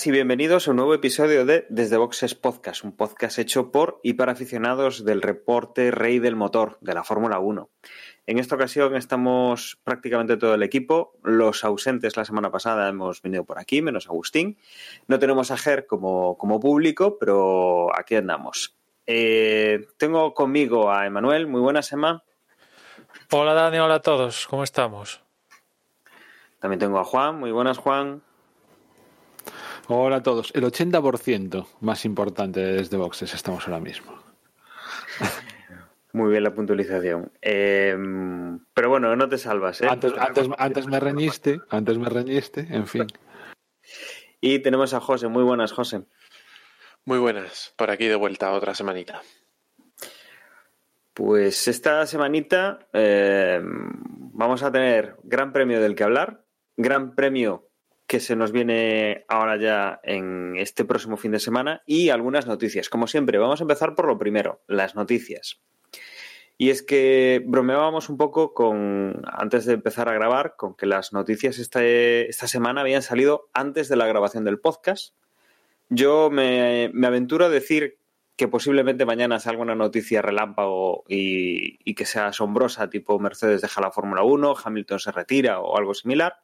buenas y bienvenidos a un nuevo episodio de Desde Boxes Podcast, un podcast hecho por y para aficionados del reporte Rey del Motor de la Fórmula 1. En esta ocasión estamos prácticamente todo el equipo. Los ausentes la semana pasada hemos venido por aquí, menos Agustín. No tenemos a Ger como, como público, pero aquí andamos. Eh, tengo conmigo a Emanuel. Muy buenas, Emma. Hola Dani, hola a todos, ¿cómo estamos? También tengo a Juan. Muy buenas, Juan. Hola a todos. El 80% más importante desde boxes estamos ahora mismo. Muy bien la puntualización. Eh, pero bueno, no te salvas. ¿eh? Antes, antes, antes me reñiste, antes me reñiste, en fin. Y tenemos a José. Muy buenas, José. Muy buenas, por aquí de vuelta otra semanita. Pues esta semanita eh, vamos a tener gran premio del que hablar, gran premio que se nos viene ahora ya en este próximo fin de semana y algunas noticias. Como siempre, vamos a empezar por lo primero, las noticias. Y es que bromeábamos un poco con, antes de empezar a grabar, con que las noticias esta, esta semana habían salido antes de la grabación del podcast. Yo me, me aventuro a decir que posiblemente mañana salga una noticia relámpago y, y, que sea asombrosa, tipo Mercedes deja la Fórmula 1, Hamilton se retira o algo similar.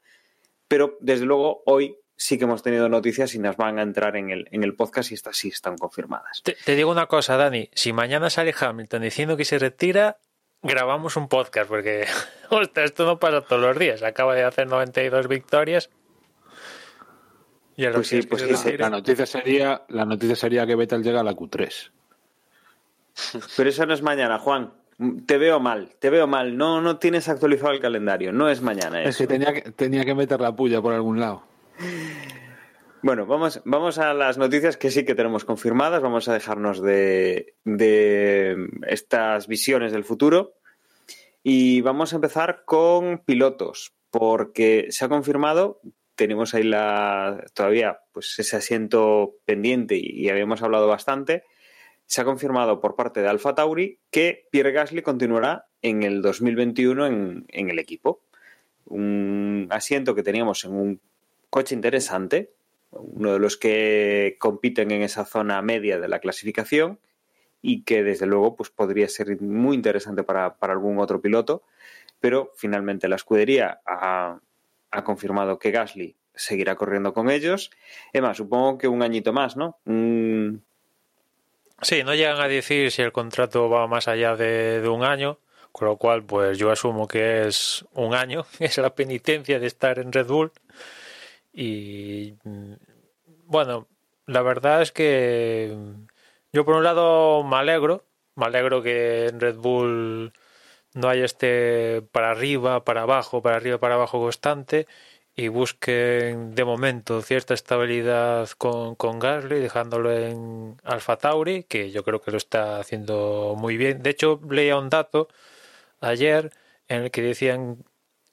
Pero desde luego hoy sí que hemos tenido noticias y nos van a entrar en el, en el podcast y estas sí están confirmadas. Te, te, digo una cosa, Dani. Si mañana sale Hamilton diciendo que se retira, grabamos un podcast, porque ostras, esto no pasa todos los días. Acaba de hacer 92 victorias. Y a pues sí, pues sí, la noticia sería la noticia sería que Vettel llega a la Q3. Pero eso no es mañana, Juan. Te veo mal, te veo mal. No, no tienes actualizado el calendario. No es mañana. Eso. Es que tenía, que tenía que meter la puya por algún lado. Bueno, vamos, vamos a las noticias que sí que tenemos confirmadas. Vamos a dejarnos de, de estas visiones del futuro. Y vamos a empezar con pilotos, porque se ha confirmado, tenemos ahí la, todavía pues ese asiento pendiente y, y habíamos hablado bastante se ha confirmado por parte de Alfa Tauri que Pierre Gasly continuará en el 2021 en, en, el equipo. Un asiento que teníamos en un coche interesante, uno de los que compiten en esa zona media de la clasificación y que desde luego pues, podría ser muy interesante para, para algún otro piloto, pero finalmente la escudería ha, confirmado que Gasly seguirá corriendo con ellos. Emma, supongo que un añito más, ¿no? Un, Sí, no llegan a decir si el contrato va más allá de, de, un año, con lo cual pues yo asumo que es un año, es la penitencia de estar en Red Bull. Y bueno, la verdad es que yo por un lado me alegro, me alegro que en Red Bull no haya este para arriba, para abajo, para arriba, para abajo constante y busquen de momento cierta estabilidad con, con Gasly, dejándolo en Alfa Tauri, que yo creo que lo está haciendo muy bien. De hecho, leía un dato ayer en el que decían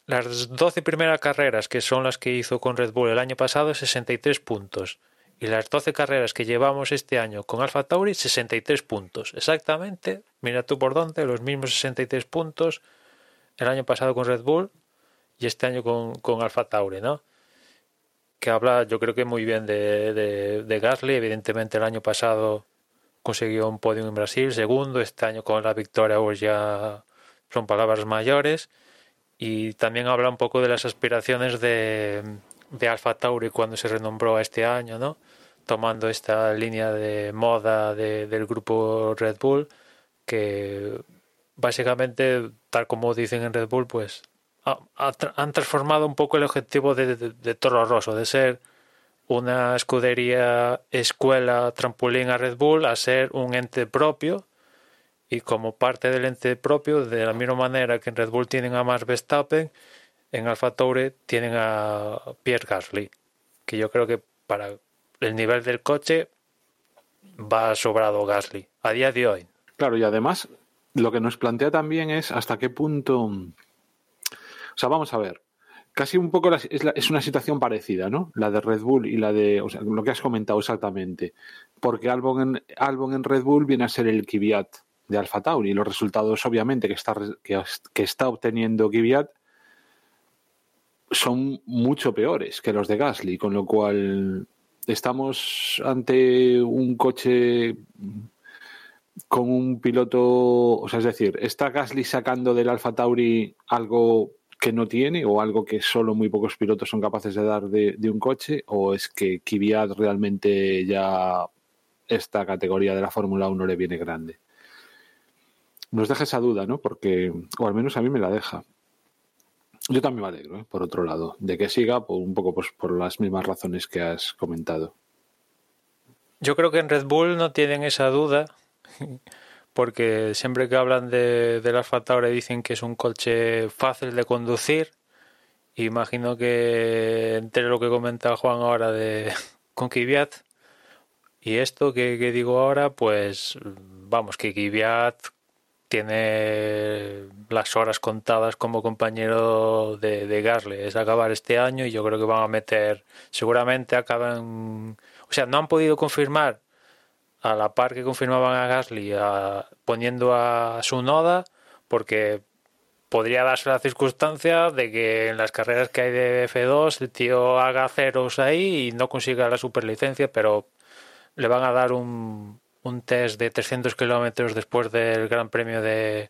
las 12 primeras carreras, que son las que hizo con Red Bull el año pasado, 63 puntos. Y las 12 carreras que llevamos este año con Alfa Tauri, 63 puntos. Exactamente, mira tú por dónde, los mismos 63 puntos el año pasado con Red Bull y este año con, con Alfa Tauri, ¿no? Que habla, yo creo que muy bien de, de, Gasly. Evidentemente, el año pasado consiguió un podio en Brasil, segundo. Este año con la victoria, pues ya son palabras mayores. Y también habla un poco de las aspiraciones de, de Alfa Tauri cuando se renombró este año, ¿no? Tomando esta línea de moda de, del grupo Red Bull, que básicamente, tal como dicen en Red Bull, pues han transformado un poco el objetivo de, Toro Rosso, de ser una escudería, escuela, trampolín a Red Bull, a ser un ente propio. Y como parte del ente propio, de la misma manera que en Red Bull tienen a Max Verstappen, en Alfa Tauri tienen a Pierre Gasly, que yo creo que para el nivel del coche va sobrado Gasly a día de hoy. Claro, y además lo que nos plantea también es hasta qué punto O sea, vamos a ver. Casi un poco es, es, una situación parecida, ¿no? La de Red Bull y la de. Lo que has comentado exactamente. Porque Albon en, Albon en Red Bull viene a ser el Kvyat de Alfa Tauri. Y los resultados, obviamente, que está, que está obteniendo Kvyat son mucho peores que los de Gasly, con lo cual estamos ante un coche con un piloto, o sea, es decir, ¿está Gasly sacando del Alfa Tauri algo que no tiene o algo que solo muy pocos pilotos son capaces de dar de, un coche? ¿O es que Kvyat realmente ya esta categoría de la Fórmula 1 le viene grande? Nos deja esa duda, ¿no? Porque, o al menos a mí me la deja. Yo también me alegro, ¿eh? por otro lado, de que siga por un poco pues, por las mismas razones que has comentado. Yo creo que en Red Bull no tienen esa duda, porque siempre que hablan de, del Alfa Tauri dicen que es un coche fácil de conducir. Imagino que entre lo que comenta Juan ahora de con Kvyat y esto que, digo ahora, pues vamos, que Kvyat tiene las horas contadas como compañero de, de. Es acabar este año y yo creo que van a meter, seguramente acaban, o sea, no han podido confirmar a la par que confirmaban a Gasly poniendo a su noda porque podría darse la circunstancia de que en las carreras que hay de F2 el tío haga ceros ahí y no consiga la superlicencia, pero le van a dar un, un test de 300 kilómetros después del Gran Premio de,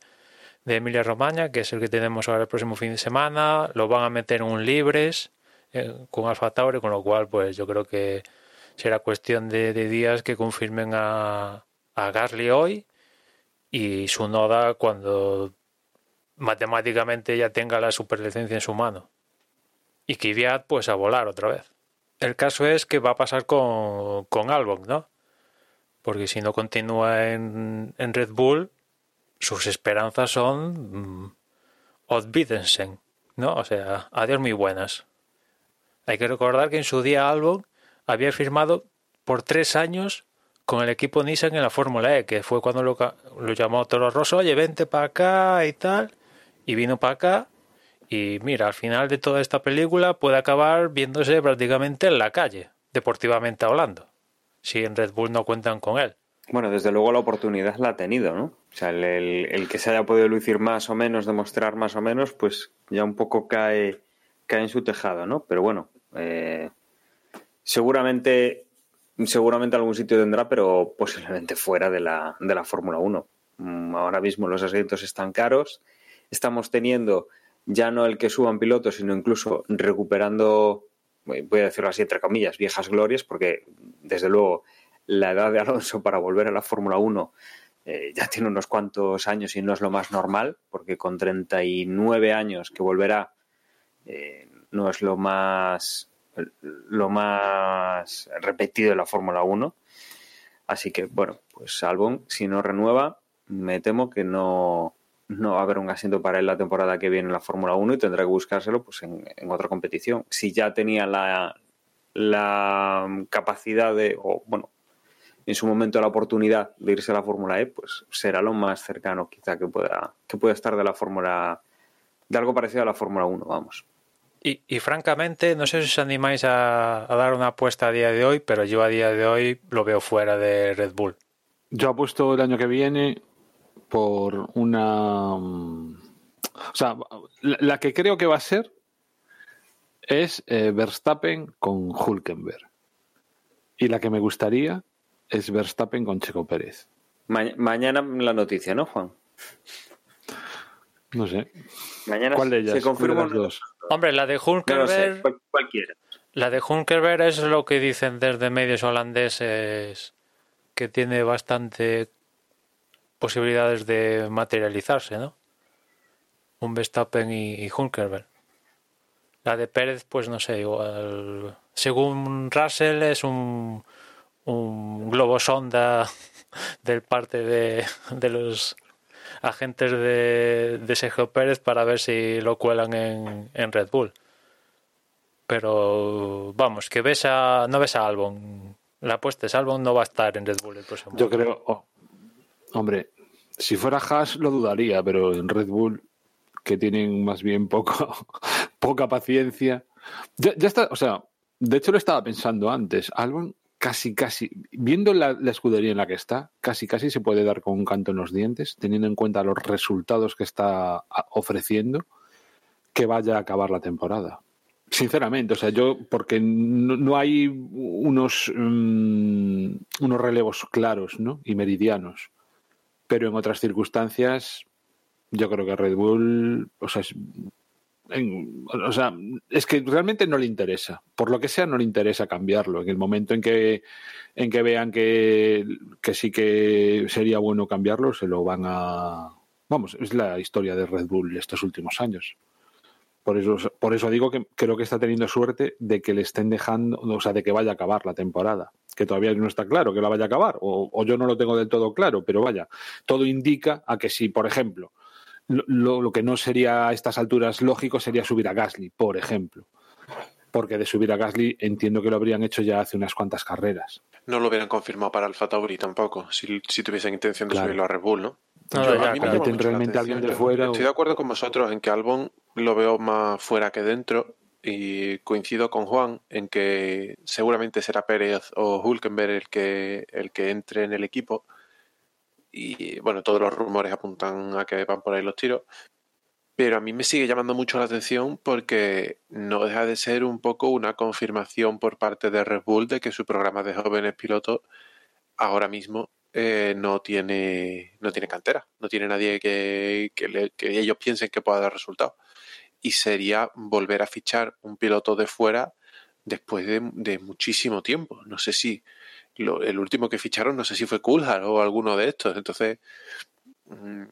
de Emilia Romagna, que es el que tenemos ahora el próximo fin de semana. Lo van a meter en un libres eh, con Alfa Tauri, con lo cual, pues yo creo que será cuestión de, días que confirmen a, a Gasly hoy y su noda cuando matemáticamente ya tenga la superlicencia en su mano. Y Kvyat, pues a volar otra vez. El caso es que va a pasar con, con Albon, ¿no? porque si no continúa en, Red Bull, sus esperanzas son mm, olvídense, ¿no? O sea, adiós muy buenas. Hay que recordar que en su día Albon había firmado por tres años con el equipo Nissan en la Fórmula E, que fue cuando lo, lo llamó Toro Rosso, oye, vente para acá y tal, y vino para acá, y mira, al final de toda esta película puede acabar viéndose prácticamente en la calle, deportivamente hablando si en Red Bull no cuentan con él. Bueno, desde luego la oportunidad la ha tenido, ¿no? O sea, el, que se haya podido lucir más o menos, demostrar más o menos, pues ya un poco cae, cae en su tejado, ¿no? Pero bueno, eh, seguramente, seguramente algún sitio tendrá, pero posiblemente fuera de la, de la Fórmula 1. Mm, ahora mismo los asientos están caros. Estamos teniendo ya no el que suban pilotos, sino incluso recuperando voy a decirlo así entre comillas, viejas glorias, porque desde luego la edad de Alonso para volver a la Fórmula 1 eh, ya tiene unos cuantos años y no es lo más normal, porque con 39 años que volverá eh, no es lo más lo más repetido de la Fórmula 1. Así que, bueno, pues Albon, si no renueva, me temo que no, no va a haber un asiento para él la temporada que viene en la Fórmula 1 y tendrá que buscárselo pues, en, otra competición. Si ya tenía la, la capacidad de, o bueno, en su momento la oportunidad de irse a la Fórmula E, pues será lo más cercano quizá que pueda, que pueda estar de la Fórmula, de algo parecido a la Fórmula 1, vamos. Y, y, francamente, no sé si os animáis a, a, dar una apuesta a día de hoy, pero yo a día de hoy lo veo fuera de Red Bull. Yo apuesto el año que viene por una... O sea, la, que creo que va a ser es eh, Verstappen con Hulkenberg. Y la que me gustaría es Verstappen con Checo Pérez. mañana la noticia, ¿no, Juan? No sé. Mañana ¿Cuál de ellas? se confirma dos? Hombre, la de Hulkenberg. cualquiera. La de Hulkenberg es lo que dicen desde medios holandeses que tiene bastante posibilidades de materializarse, ¿no? Un Verstappen y, y La de Pérez, pues no sé, igual. Según Russell, es un, un globo sonda del parte de, de los agentes de, de, Sergio Pérez para ver si lo cuelan en, en, Red Bull. Pero vamos, que ves a, no ves a Albon. La apuesta es Albon no va a estar en Red Bull el próximo Yo creo, oh, hombre, si fuera Haas lo dudaría, pero en Red Bull, que tienen más bien poco, poca paciencia. Ya, ya está, o sea, de hecho lo estaba pensando antes. Albon casi, casi, viendo la, escudería en la que está, casi, casi se puede dar con un canto en los dientes, teniendo en cuenta los resultados que está ofreciendo, que vaya a acabar la temporada. Sinceramente, o sea, yo, porque no, no hay unos, um, unos relevos claros ¿no? y meridianos, pero en otras circunstancias, yo creo que Red Bull, o sea, o sea, es que realmente no le interesa. Por lo que sea, no le interesa cambiarlo. En el momento en que, en que vean que, que sí que sería bueno cambiarlo, se lo van a. Vamos, es la historia de Red Bull estos últimos años. Por eso, por eso digo que creo que está teniendo suerte de que le estén dejando, o sea, de que vaya a acabar la temporada. Que todavía no está claro que la vaya a acabar, o, o yo no lo tengo del todo claro, pero vaya, todo indica a que si, por ejemplo, lo, lo, que no sería a estas alturas lógico sería subir a Gasly, por ejemplo. Porque de subir a Gasly entiendo que lo habrían hecho ya hace unas cuantas carreras. No lo hubieran confirmado para Alfa Tauri tampoco, si, si tuviesen intención de claro. subirlo a Red Bull, ¿no? No, Yo, ya, a mí me realmente alguien de fuera Estoy o- de acuerdo con vosotros en que Albon lo veo más fuera que dentro y coincido con Juan en que seguramente será Pérez o Hulkenberg el que, el que entre en el equipo y bueno, todos los rumores apuntan a que van por ahí los tiros. Pero a mí me sigue llamando mucho la atención porque no deja de ser un poco una confirmación por parte de Red Bull de que su programa de jóvenes pilotos ahora mismo eh, no tiene no tiene cantera, no tiene nadie que, que, le- que ellos piensen que pueda dar resultados. Y sería volver a fichar un piloto de fuera después de, de muchísimo tiempo. No sé si lo- el último que ficharon, no sé si fue Coulthard o alguno de estos. Entonces, mm,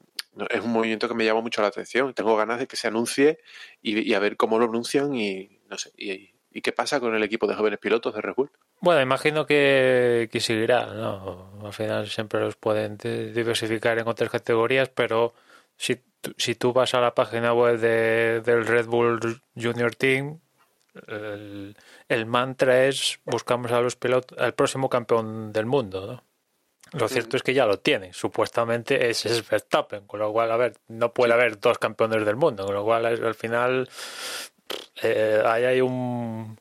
es un movimiento que me llama mucho la atención. Tengo ganas de que se anuncie y, a ver cómo lo anuncian y no sé. Y, qué pasa con el equipo de jóvenes pilotos de Red Bull. Bueno, imagino que, que seguirá, ¿no? Al final siempre los pueden de- diversificar en otras categorías, pero si, si tú vas a la página web de, del Red Bull Junior Team, el, el mantra es buscamos a los pilotos, al próximo campeón del mundo, ¿no? Lo cierto es que ya lo tienen, supuestamente es Verstappen, con lo cual, a ver, no puede haber dos campeones del mundo, con lo cual al final eh, ahí hay un,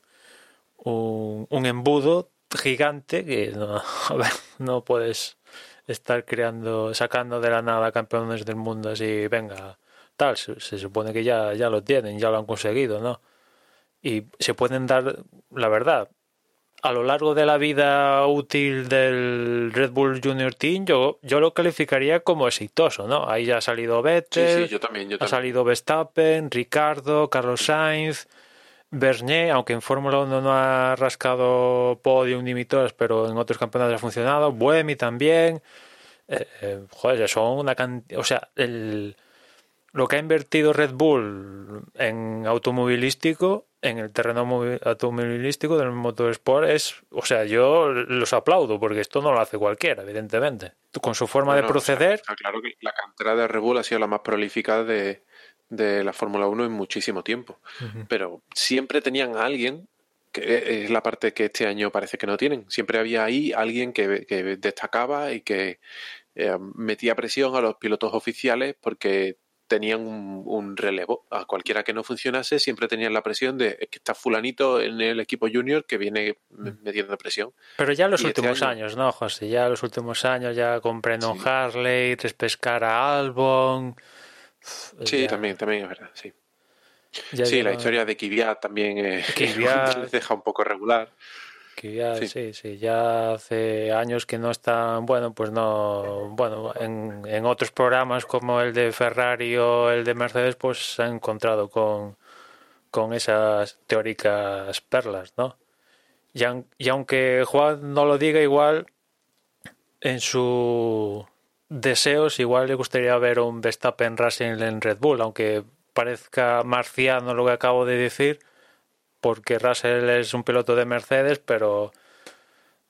un, un embudo gigante que no, a ver, no puedes estar creando, sacando de la nada campeones del mundo así, venga, tal, se, se supone que ya, ya lo tienen, ya lo han conseguido, ¿no? Y se pueden dar, la verdad, a lo largo de la vida útil del Red Bull Junior Team, yo, yo lo calificaría como exitoso, ¿no? Ahí ya ha salido Vettel, sí, yo también. Yo ha también. salido Verstappen, Ricardo, Carlos Sainz, Bernier, aunque en Fórmula 1 no ha rascado podium ni victorias, pero en otros campeonatos ha funcionado. Buemi también. Eh, eh, joder, son una cantidad. O sea, el, lo que ha invertido Red Bull en automovilístico, en el terreno movi- automovilístico del motorsport, es. O sea, yo los aplaudo, porque esto no lo hace cualquiera, evidentemente. Con su forma de proceder. Está, está claro que la cantera de Red Bull ha sido la más prolífica de, de la Fórmula 1 en muchísimo tiempo. Pero siempre tenían a alguien, que es la parte que este año parece que no tienen. Siempre había ahí alguien que, que destacaba y que eh, metía presión a los pilotos oficiales porque tenían un, un relevo. A cualquiera que no funcionase siempre tenían la presión de "Es que está fulanito en el equipo junior que viene me- metiendo presión. Pero ya en los Y este últimos año- años, ¿no, José? Ya en los últimos años, ya con Brendan Sí. Harley, Respescar a Albon. Sí, ya- también, también es verdad, sí. ya sí, la lleva- historia de Kvyat también eh, Kvyat. les deja un poco regular. Sí. Sí. sí, ya hace años que no están, bueno, pues no, bueno, en, en otros programas como el de Ferrari o el de Mercedes, pues se han encontrado con, con esas teóricas perlas, ¿no? Y, y aunque Juan no lo diga igual, en su deseos igual le gustaría ver un Verstappen Racing en Red Bull, aunque parezca marciano lo que acabo de decir, porque Russell es un piloto de Mercedes, pero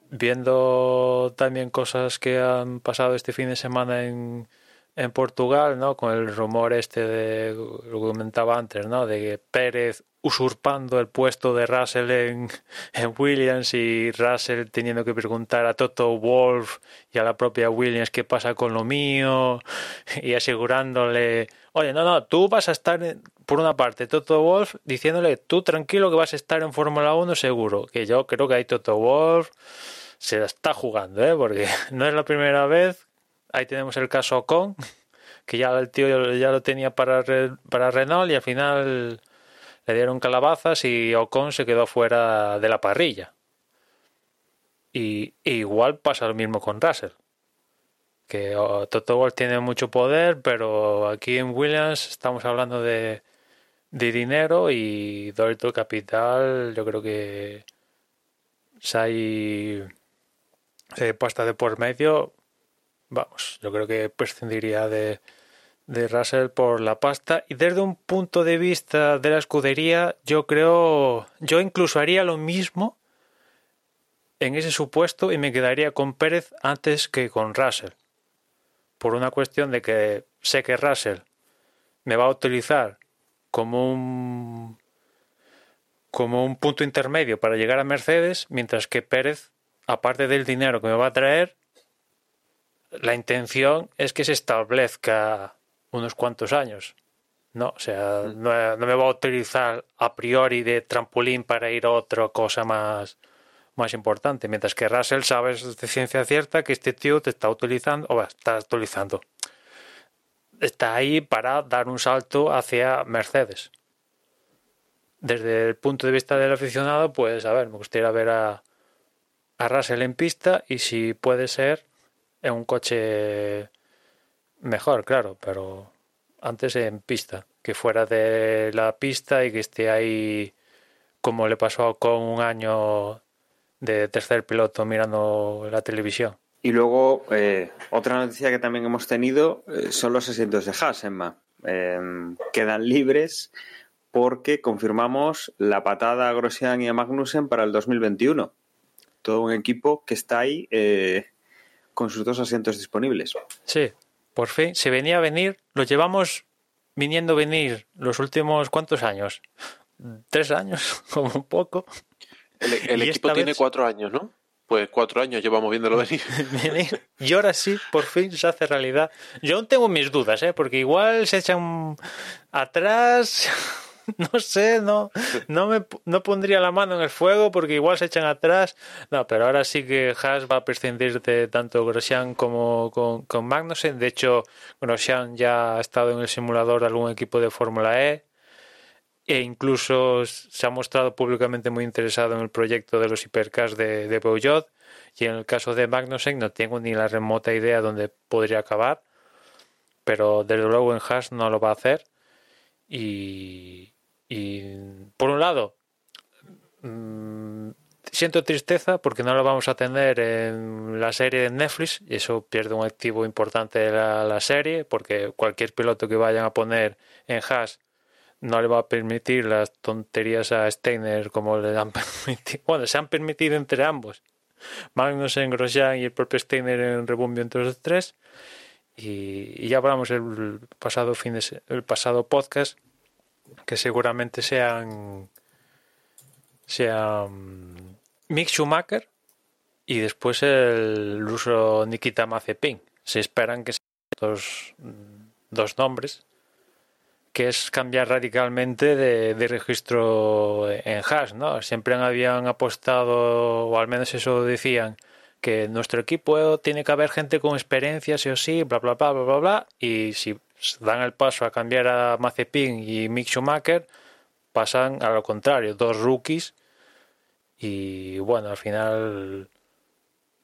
viendo también cosas que han pasado este fin de semana en, en Portugal, ¿no? Con el rumor este de lo que comentaba antes, ¿no? De Pérez usurpando el puesto de Russell en, en, Williams y Russell teniendo que preguntar a Toto Wolf y a la propia Williams qué pasa con lo mío y asegurándole, oye, no, no, tú vas a estar, por una parte, Toto Wolf diciéndole, tú tranquilo que vas a estar en Fórmula 1 seguro, que yo creo que ahí Toto Wolf se la está jugando, ¿eh? porque no es la primera vez, ahí tenemos el caso Ocon, que ya el tío ya lo tenía para, para Renault y al final le dieron calabazas y Ocon se quedó fuera de la parrilla. Y, igual pasa lo mismo con Russell. Que oh, Toto Wolff tiene mucho poder, pero aquí en Williams estamos hablando de, de dinero y Dorito Capital, yo creo que si hay eh, pasta de por medio, vamos, yo creo que prescindiría de, de Russell por la pasta. Y desde un punto de vista de la escudería yo creo yo incluso haría lo mismo en ese supuesto y me quedaría con Pérez antes que con Russell. Por una cuestión de que sé que Russell me va a utilizar como un como un punto intermedio para llegar a Mercedes mientras que Pérez aparte del dinero que me va a traer la intención es que se establezca unos cuantos años. No, o sea, mm. no, me va a utilizar a priori de trampolín para ir a otra cosa más, más importante. Mientras que Russell sabes de ciencia cierta que este tío te está utilizando, o está utilizando, está ahí para dar un salto hacia Mercedes. Desde el punto de vista del aficionado, pues a ver, me gustaría ver a, a Russell en pista y si puede ser en un coche mejor, claro, pero antes en pista, que fuera de la pista y que esté ahí como le pasó con un año de tercer piloto mirando la televisión. Y luego, eh, otra noticia que también hemos tenido eh, son los asientos de Haas, Emma. Em, quedan libres porque confirmamos la patada a Grosjean y a Magnussen para el 2021. Todo un equipo que está ahí eh, con sus dos asientos disponibles. Sí, por fin, se venía a venir, lo llevamos viniendo a venir los últimos cuántos años? Tres años, como un poco. El, equipo tiene cuatro años, ¿no? Pues cuatro años llevamos viéndolo venir. y ahora sí, por fin se hace realidad. Yo aún tengo mis dudas, ¿eh? Porque igual se echan atrás no sé, no, no me no pondría la mano en el fuego porque igual se echan atrás. No, pero ahora sí que Haas va a prescindir de tanto Grosjean como con, con Magnussen. De hecho, Grosjean ya ha estado en el simulador de algún equipo de Fórmula E e incluso se ha mostrado públicamente muy interesado en el proyecto de los hipercars de, de. Y en el caso de Magnussen no tengo ni la remota idea dónde podría acabar, pero desde luego en Haas no lo va a hacer. Y, y por un lado, mm, siento tristeza porque no lo vamos a tener en la serie de Netflix y eso pierde un activo importante de la, serie porque cualquier piloto que vayan a poner en Haas no le va a permitir las tonterías a Steiner como le han permitido. Bueno, se han permitido entre ambos. Magnussen, Grosjean y el propio Steiner en rebumbio entre los tres. Y, ya hablamos el pasado fin de el pasado podcast que seguramente sean sean Mick Schumacher y después el ruso Nikita Mazepin. Se esperan que sean dos, dos nombres, que es cambiar radicalmente de, registro en Haas, ¿no? Siempre habían apostado, o al menos eso decían, que nuestro equipo tiene que haber gente con experiencia, sí o sí, bla, bla, bla, bla, bla, bla, y si dan el paso a cambiar a Mazepin y Mick Schumacher, pasan a lo contrario, dos rookies y bueno, al final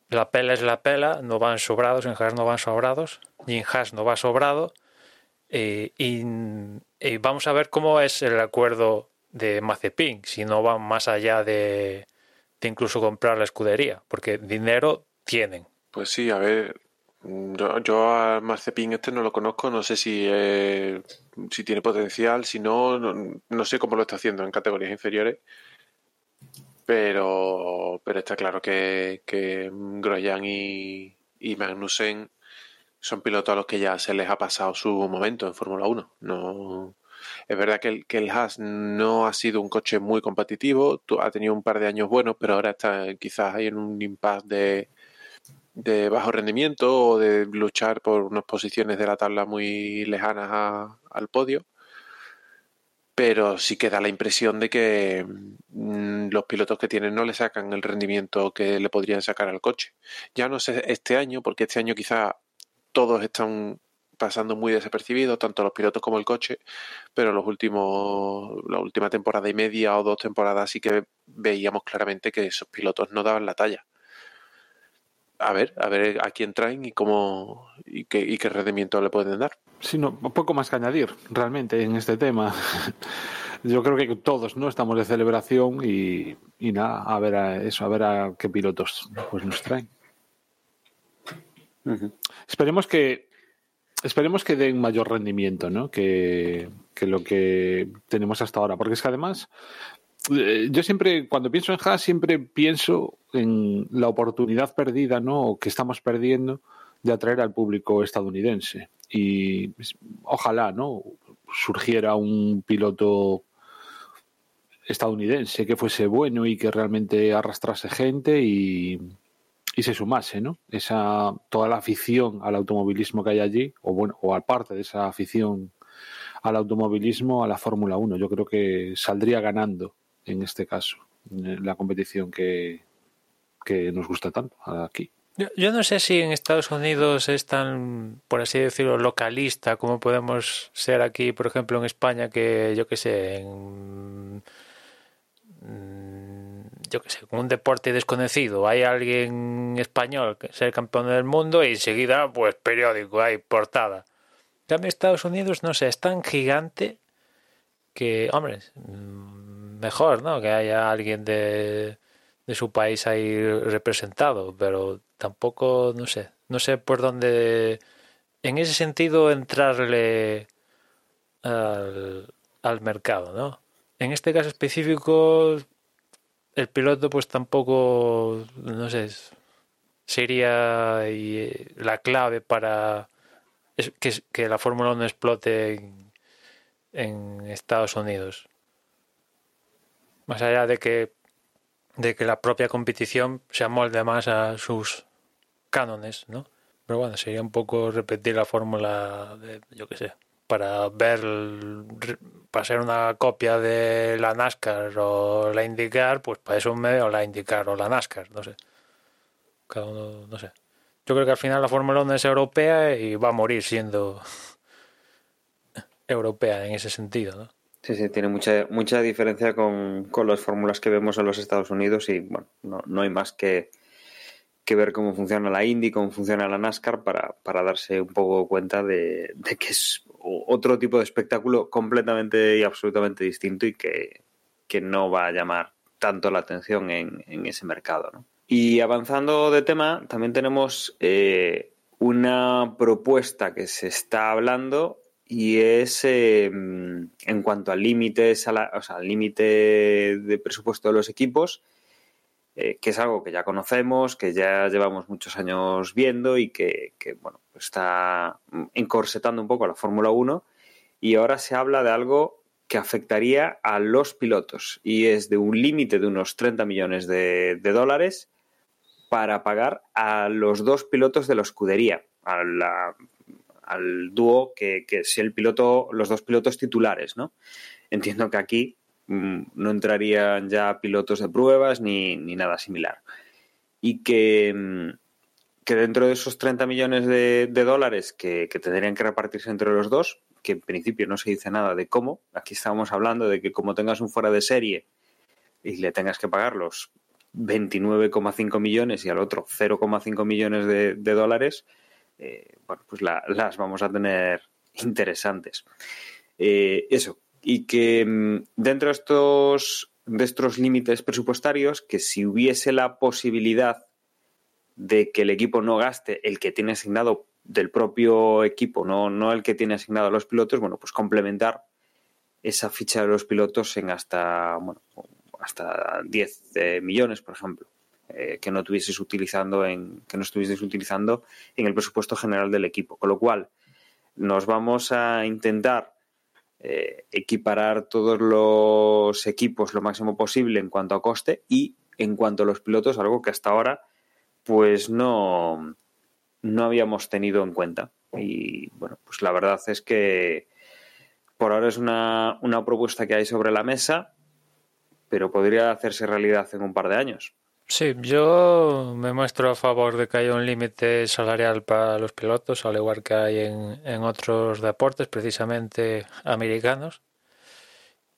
la pela es la pela, no van sobrados, en Haas no van sobrados, ni en Haas no va sobrado eh, y, vamos a ver cómo es el acuerdo de Mazepin, si no van más allá de, de incluso comprar la escudería, porque dinero tienen. Pues sí, a ver, yo, yo a Marcepin este no lo conozco, no sé si, si tiene potencial, si no, no, sé cómo lo está haciendo en categorías inferiores, pero, pero está claro que, que Grosjean y, y Magnussen son pilotos a los que ya se les ha pasado su momento en Fórmula 1. No, es verdad que el, que el Haas no ha sido un coche muy competitivo, ha tenido un par de años buenos, pero ahora está quizás ahí en un impasse de, de bajo rendimiento o de luchar por unas posiciones de la tabla muy lejanas al podio. Pero sí que da la impresión de que mm, los pilotos que tienen no le sacan el rendimiento que le podrían sacar al coche. Ya no sé este año, porque este año quizá todos están pasando muy desapercibidos, tanto los pilotos como el coche, pero los últimos, la última temporada y media o dos temporadas sí que veíamos claramente que esos pilotos no daban la talla. A ver, a ver a quién traen y cómo y qué, y qué rendimiento le pueden dar. Sí, no, poco más que añadir realmente en este tema. Yo creo que todos no estamos de celebración y, nada, a ver a eso, a ver a qué pilotos pues nos traen. Esperemos que esperemos que den mayor rendimiento, ¿no? Que, que, lo que tenemos hasta ahora. Porque es que además, eh, yo siempre, cuando pienso en Haas, siempre pienso en la oportunidad perdida, ¿no? O que estamos perdiendo de atraer al público estadounidense. Y ojalá, ¿no? Surgiera un piloto estadounidense que fuese bueno y que realmente arrastrase gente y, y se sumase, ¿no? Esa, toda la afición al automovilismo que hay allí, o bueno, o aparte de esa afición al automovilismo, a la Fórmula 1. Yo creo que saldría ganando en este caso, en la competición que, que nos gusta tanto aquí. Yo, no sé si en Estados Unidos es tan, por así decirlo, localista como podemos ser aquí, por ejemplo, en España, que yo qué sé, en yo qué sé, con un deporte desconocido, hay alguien español que es el campeón del mundo y enseguida, pues periódico, hay portada. En cambio, Estados Unidos, no sé, es tan gigante que, hombre, mm, mejor, ¿no? Que haya alguien de, de su país ahí representado, pero tampoco, no sé, no sé por dónde, en ese sentido, entrarle al, al mercado, ¿no? En este caso específico, el piloto pues tampoco, no sé, sería la clave para que, que la Fórmula 1 explote en, en, Estados Unidos. Más allá de que, de que la propia competición se amolde más a sus cánones, ¿no? Pero bueno, sería un poco repetir la fórmula de, yo qué sé, para ver, para ser una copia de la NASCAR o la IndyCar, pues para eso me veo la IndyCar o la NASCAR, no sé. Cada uno, no sé. Yo creo que al final la Fórmula 1 es europea y va a morir siendo europea en ese sentido, ¿no? Sí, sí, tiene mucha, mucha diferencia con, con las fórmulas que vemos en los Estados Unidos y bueno, no, no hay más que, que ver cómo funciona la Indy, cómo funciona la NASCAR para, para darse un poco cuenta de, de, que es otro tipo de espectáculo completamente y absolutamente distinto y que, que no va a llamar tanto la atención en, en ese mercado. Y avanzando de tema, también tenemos eh, una propuesta que se está hablando y es eh, en cuanto al límite de presupuesto de los equipos eh, que es algo que ya conocemos, que ya llevamos muchos años viendo y que, que bueno, está encorsetando un poco a la Fórmula 1 y ahora se habla de algo que afectaría a los pilotos y es de un límite de unos 30 millones de, dólares para pagar a los dos pilotos de la escudería, a al dúo que, que es el piloto, los dos pilotos titulares, ¿no? Entiendo que aquí no entrarían ya pilotos de pruebas ni, ni nada similar. Y que, mm, que, dentro de esos 30 millones de, dólares que, tendrían que repartirse entre los dos, que en principio no se dice nada de cómo, aquí estábamos hablando de que como tengas un fuera de serie y le tengas que pagar los 29,5 millones y al otro 0,5 millones de, de dólares, eh, bueno, pues la, las vamos a tener interesantes. Eh, eso, y que mm, dentro de estos, de estos límites presupuestarios, que si hubiese la posibilidad de que el equipo no gaste el que tiene asignado del propio equipo, no, no el que tiene asignado a los pilotos, bueno, pues complementar esa ficha de los pilotos en hasta, bueno, hasta 10 eh, millones, por ejemplo. Eh, que no tuvieses utilizando en que no estuvieses utilizando en el presupuesto general del equipo. Con lo cual, nos vamos a intentar eh, equiparar todos los equipos lo máximo posible en cuanto a coste y en cuanto a los pilotos, algo que hasta ahora pues no, no habíamos tenido en cuenta. Y bueno, pues la verdad es que por ahora es una, una propuesta que hay sobre la mesa, pero podría hacerse realidad en un par de años. Sí, yo me muestro a favor de que haya un límite salarial para los pilotos, al igual que hay en, en otros deportes, precisamente americanos.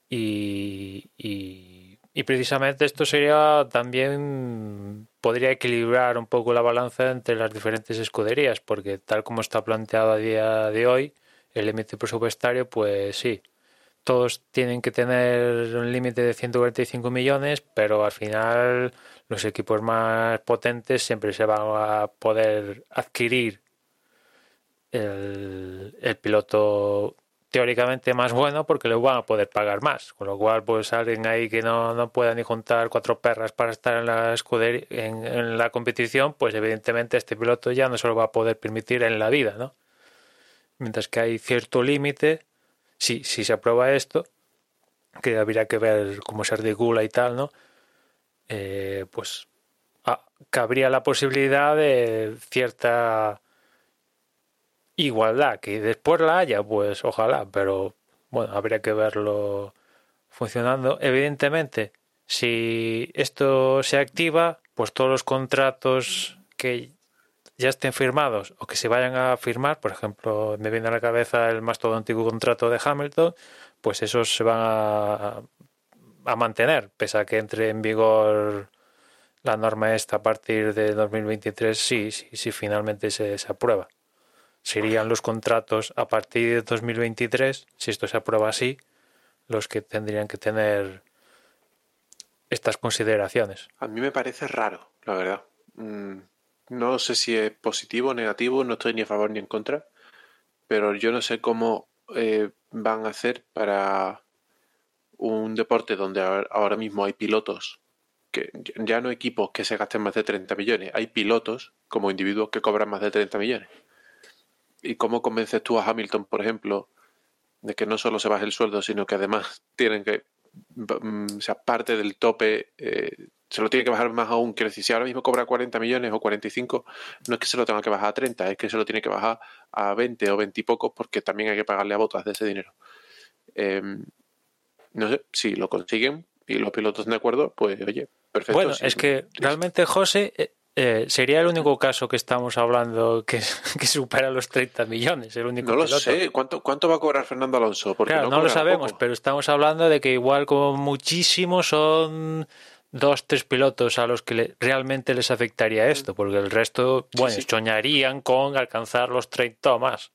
Y, y, precisamente esto sería también, podría equilibrar un poco la balanza entre las diferentes escuderías, porque tal como está planteado a día de hoy, el límite presupuestario, pues sí, todos tienen que tener un límite de 145 millones, pero al final los equipos más potentes siempre se van a poder adquirir el, el piloto teóricamente más bueno porque le van a poder pagar más. Con lo cual, pues alguien ahí que no, no pueda ni juntar cuatro perras para estar en la escudería, en, en, la competición, pues evidentemente este piloto ya no se lo va a poder permitir en la vida, ¿no? Mientras que hay cierto límite si, si se aprueba esto, que habría que ver cómo se articula y tal, ¿no? Eh, pues ah, cabría la posibilidad de cierta igualdad, que después la haya, pues ojalá, pero bueno, habría que verlo funcionando. Evidentemente, si esto se activa, pues todos los contratos que ya estén firmados o que se vayan a firmar, por ejemplo, me viene a la cabeza el mastodóntico contrato de Hamilton, pues esos se van a, a mantener, pese a que entre en vigor la norma esta a partir de 2023, sí, sí, sí finalmente se, aprueba. Serían los contratos a partir de 2023, si esto se aprueba así, los que tendrían que tener estas consideraciones. A mí me parece raro, la verdad. Mm, no sé si es positivo o negativo, no estoy ni a favor ni en contra, pero yo no sé cómo eh, van a hacer para un deporte donde ahora mismo hay pilotos, que ya no equipos que se gasten más de 30 millones, hay pilotos como individuos que cobran más de 30 millones. ¿Y cómo convences tú a Hamilton, por ejemplo, de que no solo se baje el sueldo, sino que además tienen que, mm, o sea, parte del tope eh, se lo tiene que bajar más aún. Quiero decir, si ahora mismo cobra 40 millones o 45, no es que se lo tenga que bajar a 30, es que se lo tiene que bajar a 20 o 20 y pocos porque también hay que pagarle a botas de ese dinero. Eh, no sé, si lo consiguen y los pilotos de acuerdo, pues oye, perfecto. Bueno, sí, es que sí. realmente, José, eh, eh, sería el único caso que estamos hablando que, que, supera los 30 millones. El único no lo piloto. sé. ¿Cuánto, ¿Cuánto va a cobrar Fernando Alonso? Porque claro, no, no lo sabemos, poco. pero estamos hablando de que igual como muchísimo son dos, tres pilotos a los que le, realmente les afectaría esto, porque el resto, bueno, sí, sí. soñarían con alcanzar los 30 o más.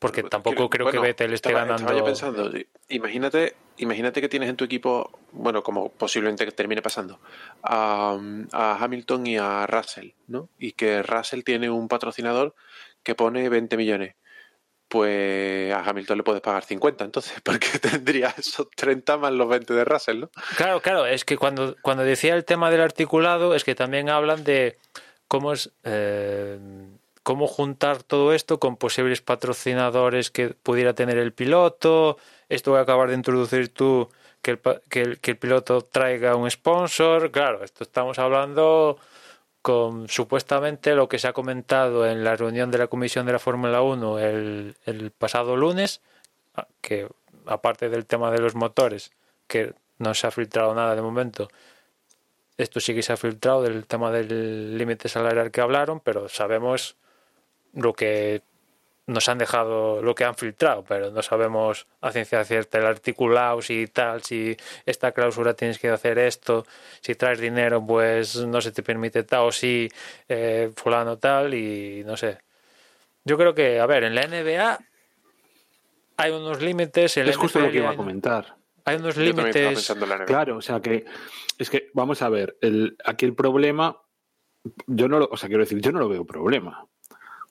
Porque tampoco creo bueno, que Vettel esté estaba, ganando. Estaba yo pensando, imagínate, imagínate que tienes en tu equipo, bueno, como posiblemente que termine pasando, a, a Hamilton y a Russell, ¿no? Y que Russell tiene un patrocinador que pone 20 millones pues a Hamilton le puedes pagar 50, entonces, porque tendría esos 30 más los 20 de Russell, ¿no? Claro, claro, es que cuando, cuando decía el tema del articulado, es que también hablan de cómo es. Eh, cómo juntar todo esto con posibles patrocinadores que pudiera tener el piloto. Esto voy a acabar de introducir tú, que el, que el, piloto traiga un sponsor. Claro, esto estamos hablando con supuestamente lo que se ha comentado en la reunión de la Comisión de la Fórmula 1 el, el, pasado lunes, que aparte del tema de los motores, que no se ha filtrado nada de momento, esto sí que se ha filtrado del tema del límite salarial que hablaron, pero sabemos lo que nos han dejado, lo que han filtrado, pero no sabemos a ciencia cierta el articulado, si tal, si esta cláusula tienes que hacer esto, si traes dinero, pues no se te permite tal, o si eh, fulano tal, y no sé. Yo creo que, a ver, en la NBA hay unos límites. En es justo lo que iba a comentar. Hay unos límites. Claro, o sea que es que vamos a ver, el, aquí el problema, yo no lo, o sea, quiero decir, yo no lo veo problema.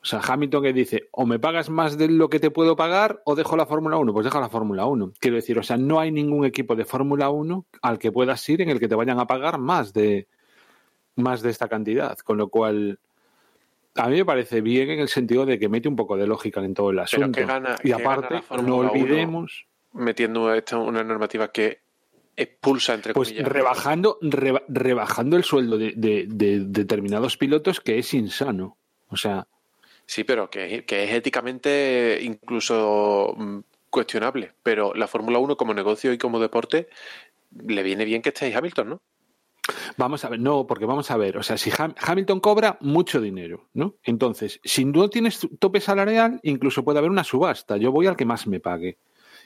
O sea, Hamilton que dice, o me pagas más de lo que te puedo pagar o dejo la Fórmula 1. Pues deja la Fórmula 1. Quiero decir, o sea, no hay ningún equipo de Fórmula 1 al que puedas ir en el que te vayan a pagar más de, más de esta cantidad, con lo cual a mí me parece bien en el sentido de que mete un poco de lógica en todo el asunto. gana- y gana aparte, no 1 olvidemos, Metiendo esta una normativa que expulsa, entre pues comillas. rebajando, reba- rebajando el sueldo de, de- de determinados pilotos que es insano. O sea, Sí, pero que, que es éticamente incluso mm, cuestionable. Pero la Fórmula 1 como negocio y como deporte le viene bien que esté ahí Hamilton, ¿no? Vamos a ver, no, porque vamos a ver, o sea, si Ham- Hamilton cobra mucho dinero, ¿no? Entonces, si no tienes tope salarial, incluso puede haber una subasta. Yo voy al que más me pague.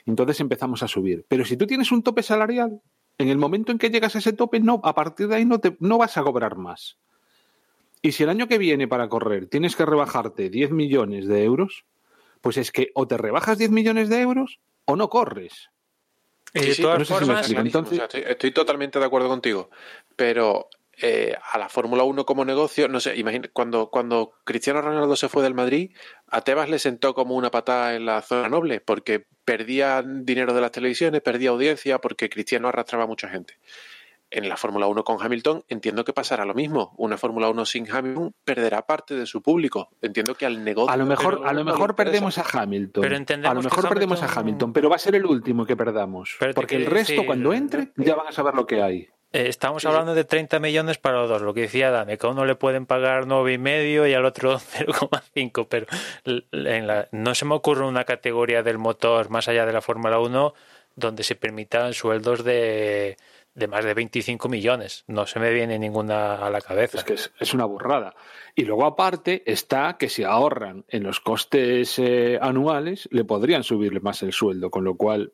Entonces empezamos a subir. Pero si tú tienes un tope salarial, en el momento en que llegas a ese tope, no, a partir de ahí no, te, no vas a cobrar más. Y si el año que viene para correr tienes que rebajarte 10 millones de euros, pues es que o te rebajas 10 millones de euros o no corres. Sí, de sí, todas no sé si me formas, explico. Clarísimo, entonces- o sea, estoy, estoy totalmente de acuerdo contigo. Pero eh, a la Fórmula 1 como negocio, no sé, imagina, cuando, cuando Cristiano Ronaldo se fue del Madrid, a Tebas le sentó como una patada en la zona noble, porque perdía dinero de las televisiones, perdía audiencia, porque Cristiano arrastraba a mucha gente. En la Fórmula 1 con Hamilton entiendo que pasará lo mismo. Una Fórmula 1 sin Hamilton perderá parte de su público. Entiendo que al negocio... A lo mejor, a lo mejor perdemos a Hamilton. Pero entendemos a lo mejor perdemos a Hamilton- pero va a ser el último que perdamos. Pero Porque el resto, decir- cuando entre, ya van a saber lo que hay. eh, estamos hablando de 30 millones para los dos, lo que decía Dani, que a uno le pueden pagar nueve y medio y al otro 0,5, pero en la- no se me ocurre una categoría del motor más allá de la Fórmula 1 donde se permitan sueldos de, de más de 25 millones. No se me viene ninguna a la cabeza. Es que es, es una burrada. Y luego, aparte, está que si ahorran en los costes eh, anuales, le podrían subirle más el sueldo, con lo cual.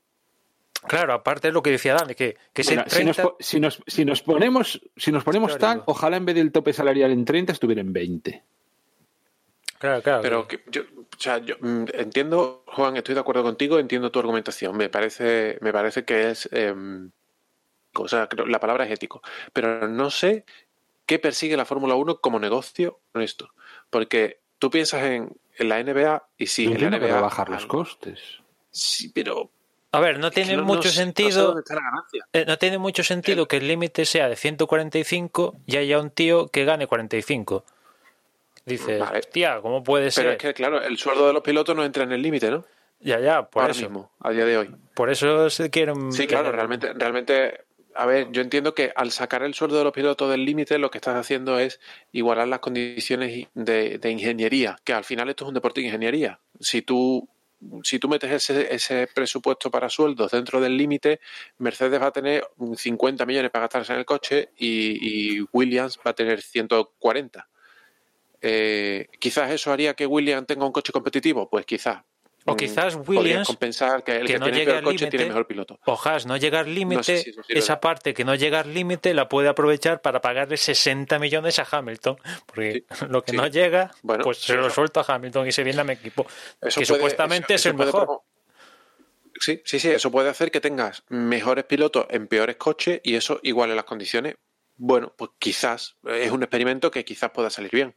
Claro, aparte es lo que decía Dani, que, que si, nos, 30 po- si, nos, si nos ponemos, si nos ponemos Claro. tal, ojalá en vez del tope salarial en 30 estuviera en 20. Claro, claro. Pero que yo, o sea, yo mm, entiendo, Juan, estoy de acuerdo contigo, entiendo tu argumentación. Me parece, me parece que es, o sea, la palabra es ético. Pero no sé qué persigue la Fórmula 1 como negocio con esto. Porque tú piensas en, en la NBA y sí, Yo en la NBA. rebajar los costes. Sí, pero. A ver, no tiene no- mucho no no sentido. Eh, no tiene mucho sentido que el límite sea de 145 y haya un tío que gane 45. Dice, Vale. hostia, ¿cómo puede ser? Pero es que, claro, el sueldo de los pilotos no entra en el límite, ¿no? Ya, ya, por Ahora eso. mismo, a día de hoy. Por eso se quieren. Sí, claro, realmente, realmente, a ver, yo entiendo que al sacar el sueldo de los pilotos del límite, lo que estás haciendo es igualar las condiciones de, ingeniería, que al final esto es un deporte de ingeniería. Si tú, si tú metes ese, ese presupuesto para sueldos dentro del límite, Mercedes va a tener 50 millones para gastarse en el coche y, y Williams va a tener 140. Eh, quizás eso haría que Williams tenga un coche competitivo, pues quizás. O Mm, quizás Williams, compensar que el que que, no tiene llegue peor al coche tiene límite, mejor piloto. Ojas, no llegar límite, No sé si eso sirve. esa parte que no llega al límite la puede aprovechar para pagarle 60 millones a Hamilton. Porque lo que sí. no llega, Bueno, pues se eso- lo suelto a Hamilton y se viene a mi equipo. Eso que puede- supuestamente eso- es el mejor. promo- Sí, sí, sí, eso puede hacer que tengas mejores pilotos en peores coches y eso iguale las condiciones. Bueno, pues quizás es un experimento que quizás pueda salir bien.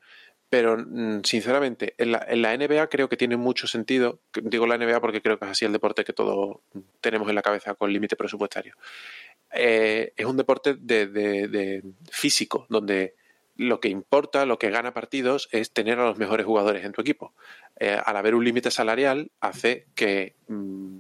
Pero mm, sinceramente, en la, en la NBA creo que tiene mucho sentido. Digo la NBA porque creo que es así el deporte que todos tenemos en la cabeza con límite presupuestario. Eh, es un deporte de, de- de físico, donde lo que importa, lo que gana partidos, es tener a los mejores jugadores en tu equipo. Eh, al haber un límite salarial, hace que mm,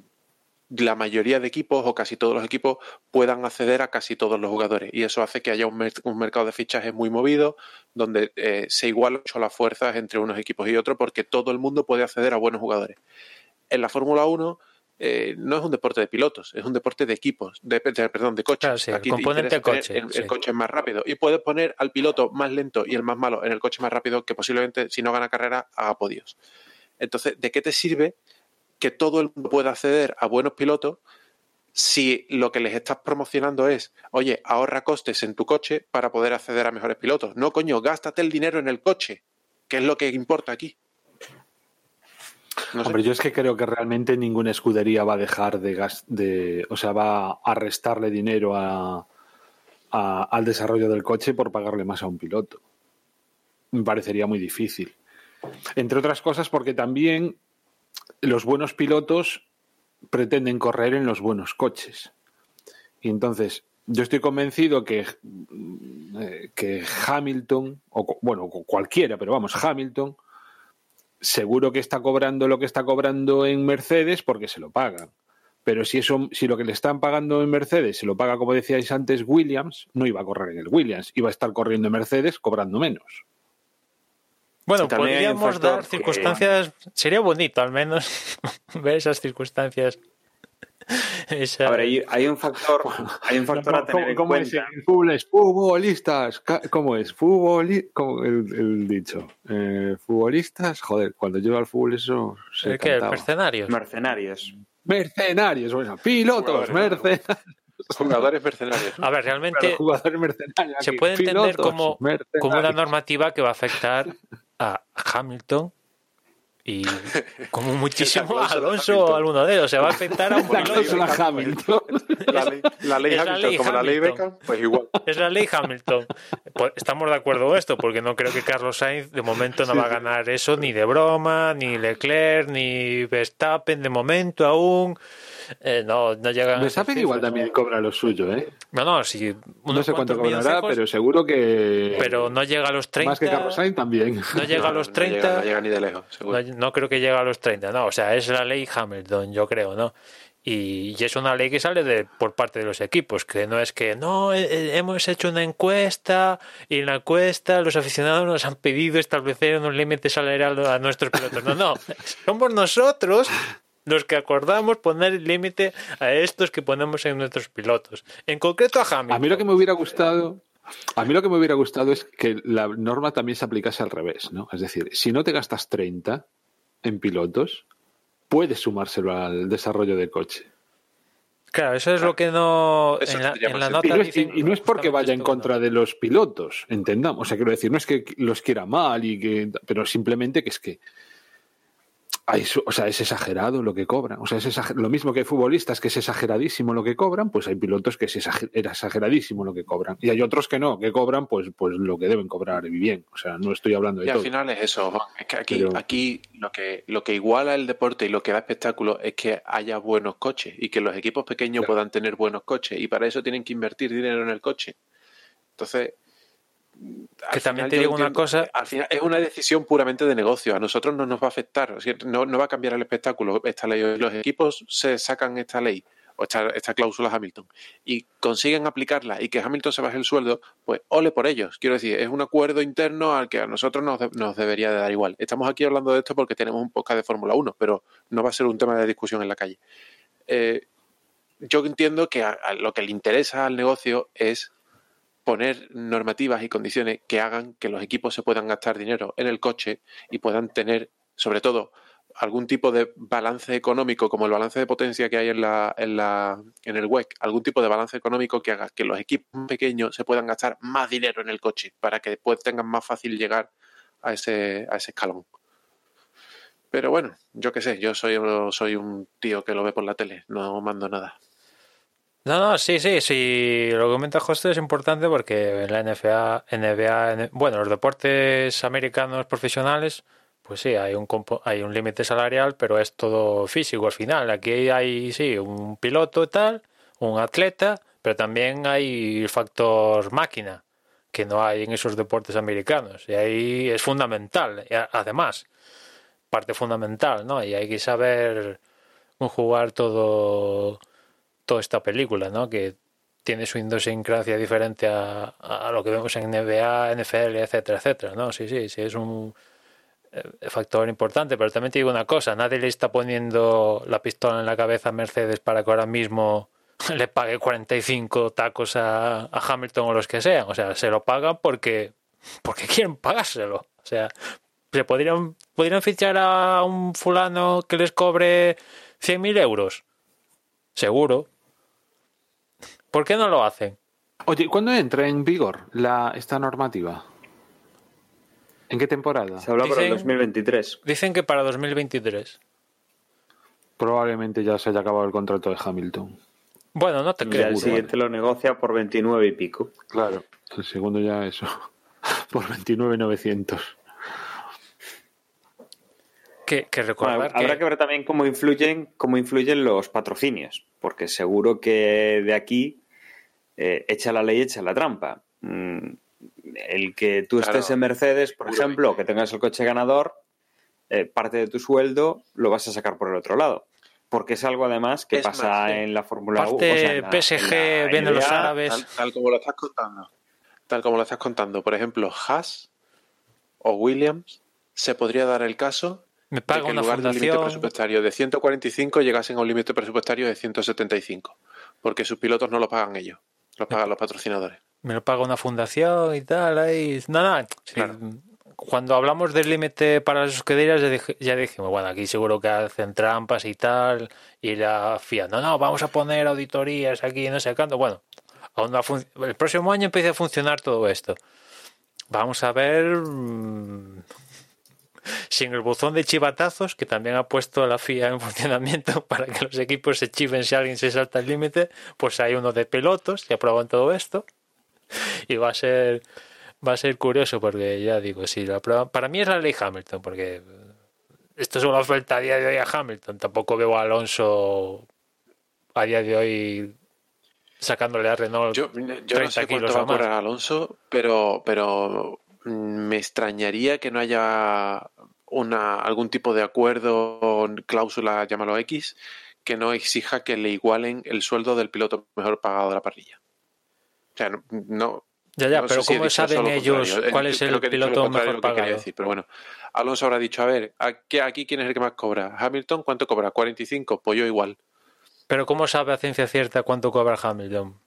la mayoría de equipos o casi todos los equipos puedan acceder a casi todos los jugadores. Y eso hace que haya un, mer- un mercado de fichajes muy movido, donde eh, se igualan mucho las fuerzas entre unos equipos y otros, porque todo el mundo puede acceder a buenos jugadores. En la Fórmula 1 eh, no es un deporte de pilotos, es un deporte de equipos, de, de- perdón, de coches. Claro, sí, el Aquí componente coche, el, el sí. coche más rápido y puedes poner al piloto más lento y el más malo en el coche más rápido que posiblemente, si no gana carrera, haga podios. Entonces, ¿de qué te sirve que todo el mundo pueda acceder a buenos pilotos si lo que les estás promocionando es, oye, ahorra costes en tu coche para poder acceder a mejores pilotos? No, coño, gástate el dinero en el coche, que es lo que importa aquí. Hombre, yo es que creo que realmente ninguna escudería va a dejar de gas, de, o sea, va a restarle dinero a- al desarrollo del coche por pagarle más a un piloto. Me parecería muy difícil. Entre otras cosas, porque también los buenos pilotos pretenden correr en los buenos coches. Y entonces, yo estoy convencido que, eh, que Hamilton, o bueno, cu- cualquiera, pero vamos, Hamilton, seguro que está cobrando lo que está cobrando en Mercedes porque se lo pagan. Pero si eso, si lo que le están pagando en Mercedes se lo paga, como decíais antes, Williams, no iba a correr en el Williams, iba a estar corriendo en Mercedes cobrando menos. Bueno, podríamos dar que- circunstancias. Sería bonito, al menos, ver esas circunstancias. Esa- A ver, hay, hay un factor, hay un factor a tener en ¿Cómo es cuenta. en fútbol? Es futbolistas. ¿Cómo es? Futboli ¿cómo el, el dicho? Eh, futbolistas. Joder, cuando lleva al fútbol eso se ¿El qué? ¿El cantaba. mercenarios? Mercenarios. Mercenarios, bueno, pilotos, Jugadores, mercenarios. Jugadores mercenarios. A ver, realmente Jugadores mercenarios. se puede entender pilotos, como, como una normativa que va a afectar a Hamilton y como muchísimo a Alonso o alguno de ellos. Se va a afectar a un La piloto. cláusula Hamilton. La ley, la la Hamilton, ley como la ley. Beckham, pues igual. Es la ley Hamilton. Pues estamos de acuerdo en esto, porque no creo que Carlos Sainz de momento no va a ganar eso ni de broma, ni Leclerc, ni Verstappen de momento aún. Eh, no, no llegan Verstappen igual también cobra lo suyo, ¿eh? No, no, sí. No sé cuánto cobrará, pero seguro que. pero no llega a los 30. Más que Carlos Sainz también. No llega a los No 30. llega, no llega ni de lejos, seguro. No, no creo que llegue a los 30, no. O sea, es la ley Hamilton, yo creo, ¿no? Y, y es una ley que sale de, por parte de los equipos, que no es que no, eh, eh, hemos hecho una encuesta y en la encuesta los aficionados nos han pedido establecer un límite salarial a nuestros pilotos. No, no, somos nosotros los que acordamos poner el límite a estos que ponemos en nuestros pilotos. En concreto a Hamilton. A mí lo que me hubiera gustado. A mí lo que me hubiera gustado es que la norma también se aplicase al revés, ¿no? Es decir, si no te gastas 30 en pilotos, puedes sumárselo al desarrollo del coche. Claro, eso es lo que no... Eso En la, sería en más la Y no, es, dicen y- y no es porque vaya en contra de los pilotos, entendamos. O sea, quiero decir, no es que los quiera mal, y que, pero simplemente que es que hay su- o sea, es exagerado lo que cobran. O sea, es lo mismo que hay futbolistas que es exageradísimo lo que cobran, pues hay pilotos que es exager- era exageradísimo lo que cobran. Y hay otros que no, que cobran pues, pues lo que deben cobrar y bien. O sea, no estoy hablando de Y al final es eso, Juan. Es que aquí, Pero- aquí lo que lo que iguala el deporte y lo que da espectáculo es que haya buenos coches y que los equipos pequeños Claro. puedan tener buenos coches y para eso tienen que invertir dinero en el coche. Entonces, Que también te digo una cosa- Al final es una decisión puramente de negocio. A nosotros no nos va a afectar. o sea, no, no va a cambiar el espectáculo esta ley. Los equipos se sacan esta ley o esta, esta cláusula Hamilton y consiguen aplicarla y que Hamilton se baje el sueldo, pues ole por ellos. Quiero decir, es un acuerdo interno al que a nosotros nos, de- nos debería de dar igual. Estamos aquí hablando de esto porque tenemos un podcast de Fórmula 1, pero no va a ser un tema de discusión en la calle. Eh, yo entiendo que a- a lo que le interesa al negocio es poner normativas y condiciones que hagan que los equipos se puedan gastar dinero en el coche y puedan tener, sobre todo, algún tipo de balance económico, como el balance de potencia que hay en, la, en, la, en el WEC, algún tipo de balance económico que haga que los equipos pequeños se puedan gastar más dinero en el coche para que después tengan más fácil llegar a ese, a ese escalón. Pero bueno, yo qué sé, yo soy, soy un tío que lo ve por la tele, no mando nada. No, no, sí, sí, sí. Lo que comenta José es importante porque en la NFA, NBA, N- bueno, los deportes americanos profesionales, pues sí, hay un hay un límite salarial, pero es todo físico al final. Aquí hay, sí, un piloto y tal, un atleta, pero también hay el factor máquina, que no hay en esos deportes americanos. Y ahí es fundamental, además, parte fundamental, ¿no? Y hay que saber conjugar todo toda esta película, ¿no? Que tiene su idiosincrasia diferente a, lo que vemos en NBA, NFL, etcétera, etcétera, ¿no? Sí, sí, sí, es un eh, factor importante, pero también te digo una cosa, nadie le está poniendo la pistola en la cabeza a Mercedes para que ahora mismo le pague 45 tacos a, a Hamilton o los que sean, o sea, se lo pagan porque porque quieren pagárselo, o sea, se podrían podrían fichar a un fulano que les cobre 100.000 euros, seguro, ¿Por qué no lo hacen? Oye, ¿cuándo entra en vigor la, esta normativa? ¿En qué temporada? Se habla por el Dicen- 2023. Dicen que para 2023. Probablemente ya se haya acabado el contrato de Hamilton. Bueno, no te creo. el siguiente lo negocia por 29 y pico. Claro. El segundo ya eso. Por 29.900. Que, que recordar Bueno, que, Habrá que ver también cómo influyen, cómo influyen los patrocinios, porque seguro que de aquí eh, echa la ley, echa la trampa. Mm, el que tú Claro. estés en Mercedes, por ejemplo, que tengas el coche ganador, eh, parte de tu sueldo lo vas a sacar por el otro lado. Porque es algo además que Es pasa más, sí. en la Fórmula 1. Parte PSG, vienen los árabes. Tal, tal como lo estás contando. Tal como lo estás contando. Por ejemplo, Haas o Williams se podría dar el caso Me de que en una lugar de un límite presupuestario de 145 llegasen a un límite presupuestario de 175. Porque sus pilotos no lo pagan ellos. Lo pagan los patrocinadores. me lo paga una fundación y tal. Ahí. No, no. sí, Claro. Cuando hablamos del límite para las escuderías, ya, dije- ya dijimos, bueno, aquí seguro que hacen trampas y tal. Y la FIA, no, no, vamos a poner auditorías aquí, no sé cuándo. Bueno, aún el próximo año empieza a funcionar todo esto. Vamos a ver. Sin el buzón de chivatazos, que también ha puesto la FIA en funcionamiento para que los equipos se chiven si alguien se salta el límite, pues hay uno de pilotos que aprueban todo esto. Y va a ser va a ser curioso porque ya digo si la prueba para mí es la ley Hamilton porque esto es una oferta a día de hoy a Hamilton. Tampoco veo a Alonso a día de hoy sacándole a Renault Yo, yo no 30 sé kilos cuánto va a a Alonso, pero, pero me extrañaría que no haya una, algún tipo de acuerdo, cláusula, llámalo X, que no exija que le igualen el sueldo del piloto mejor pagado de la parrilla. O sea, no, no- ya ya no pero si cómo saben ellos contrario. cuál es el piloto mejor lo que pagado decir, pero bueno, Alonso habrá dicho, a ver, aquí, aquí quién es el que más cobra. Hamilton, ¿cuánto cobra? 45, pues yo igual. pero cómo sabe a ciencia cierta cuánto cobra Hamilton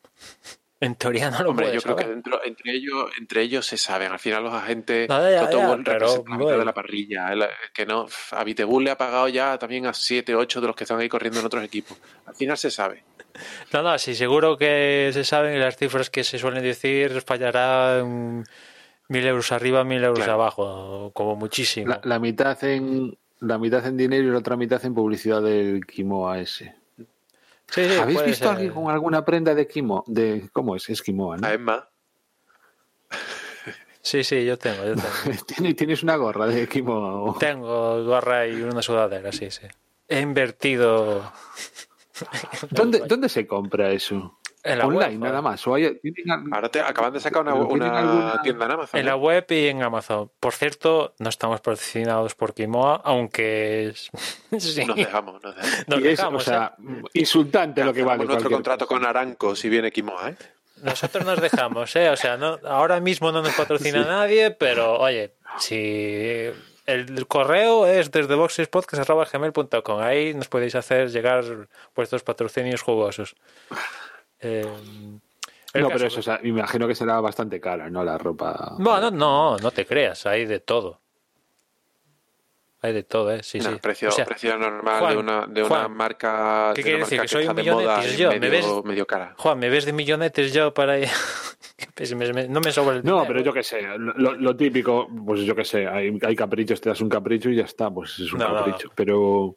en teoría no lo Hombre, yo creo que dentro, entre ellos, entre ellos se saben. Al final los agentes, No, ya, todo ya, pero, bueno. de la parrilla, el- que no, a Vitebus le ha pagado ya también a 7, 8 de los que están ahí corriendo en otros equipos. Al final se sabe. No, no, sí, seguro que se saben y las cifras que se suelen decir fallará mil euros arriba, mil euros Claro. abajo, como muchísimo. La, la mitad en la mitad en dinero y la otra mitad en publicidad del Quimoa ese. Sí, sí, ¿Habéis visto a alguien con alguna prenda de Quimo? De, ¿Cómo es? Es Quimoa, ¿no? A Emma, Sí, sí, yo tengo, yo tengo. ¿Tienes, tienes una gorra de Quimoa. o- tengo gorra y una sudadera, sí, sí. He invertido ¿Dónde, ¿Dónde se compra eso? En la Online, web, nada más. ¿O hay- ahora te, acaban de sacar una, ¿Pero tienen una alguna- tienda en Amazon. En la ¿eh? web y en Amazon. Por cierto, no estamos patrocinados por Kimoa, aunque sí, Nos dejamos, nos dejamos. nos y es, dejamos, o sea, ¿eh? insultante lo que vale. nuestro cualquier contrato cosa. con Aranco si viene Quimoa, ¿eh? Nosotros nos dejamos, ¿eh? O sea, no, ahora mismo no nos patrocina nadie, pero oye, si el correo es desde boxespodcast.gmail.com, ahí nos podéis hacer llegar vuestros patrocinios jugosos. Eh, el No, pero eso, o sea, me imagino que será bastante cara, ¿no? La ropa. Bueno, no, no te creas, hay de todo. Hay de todo, ¿eh? Sí, No, sí. precio, O sea, precio normal Juan, de una, de una Juan, marca, ¿qué de quiere una decir? ¿Que soy un y yo? ¿Me medio, ves? medio cara. Juan, ¿me ves de millonetes yo para me- me- no me sobra el No, pero yo qué sé, lo, lo típico, pues yo qué sé, hay, hay caprichos, te das un capricho y ya está, pues es un No, no, capricho. Pero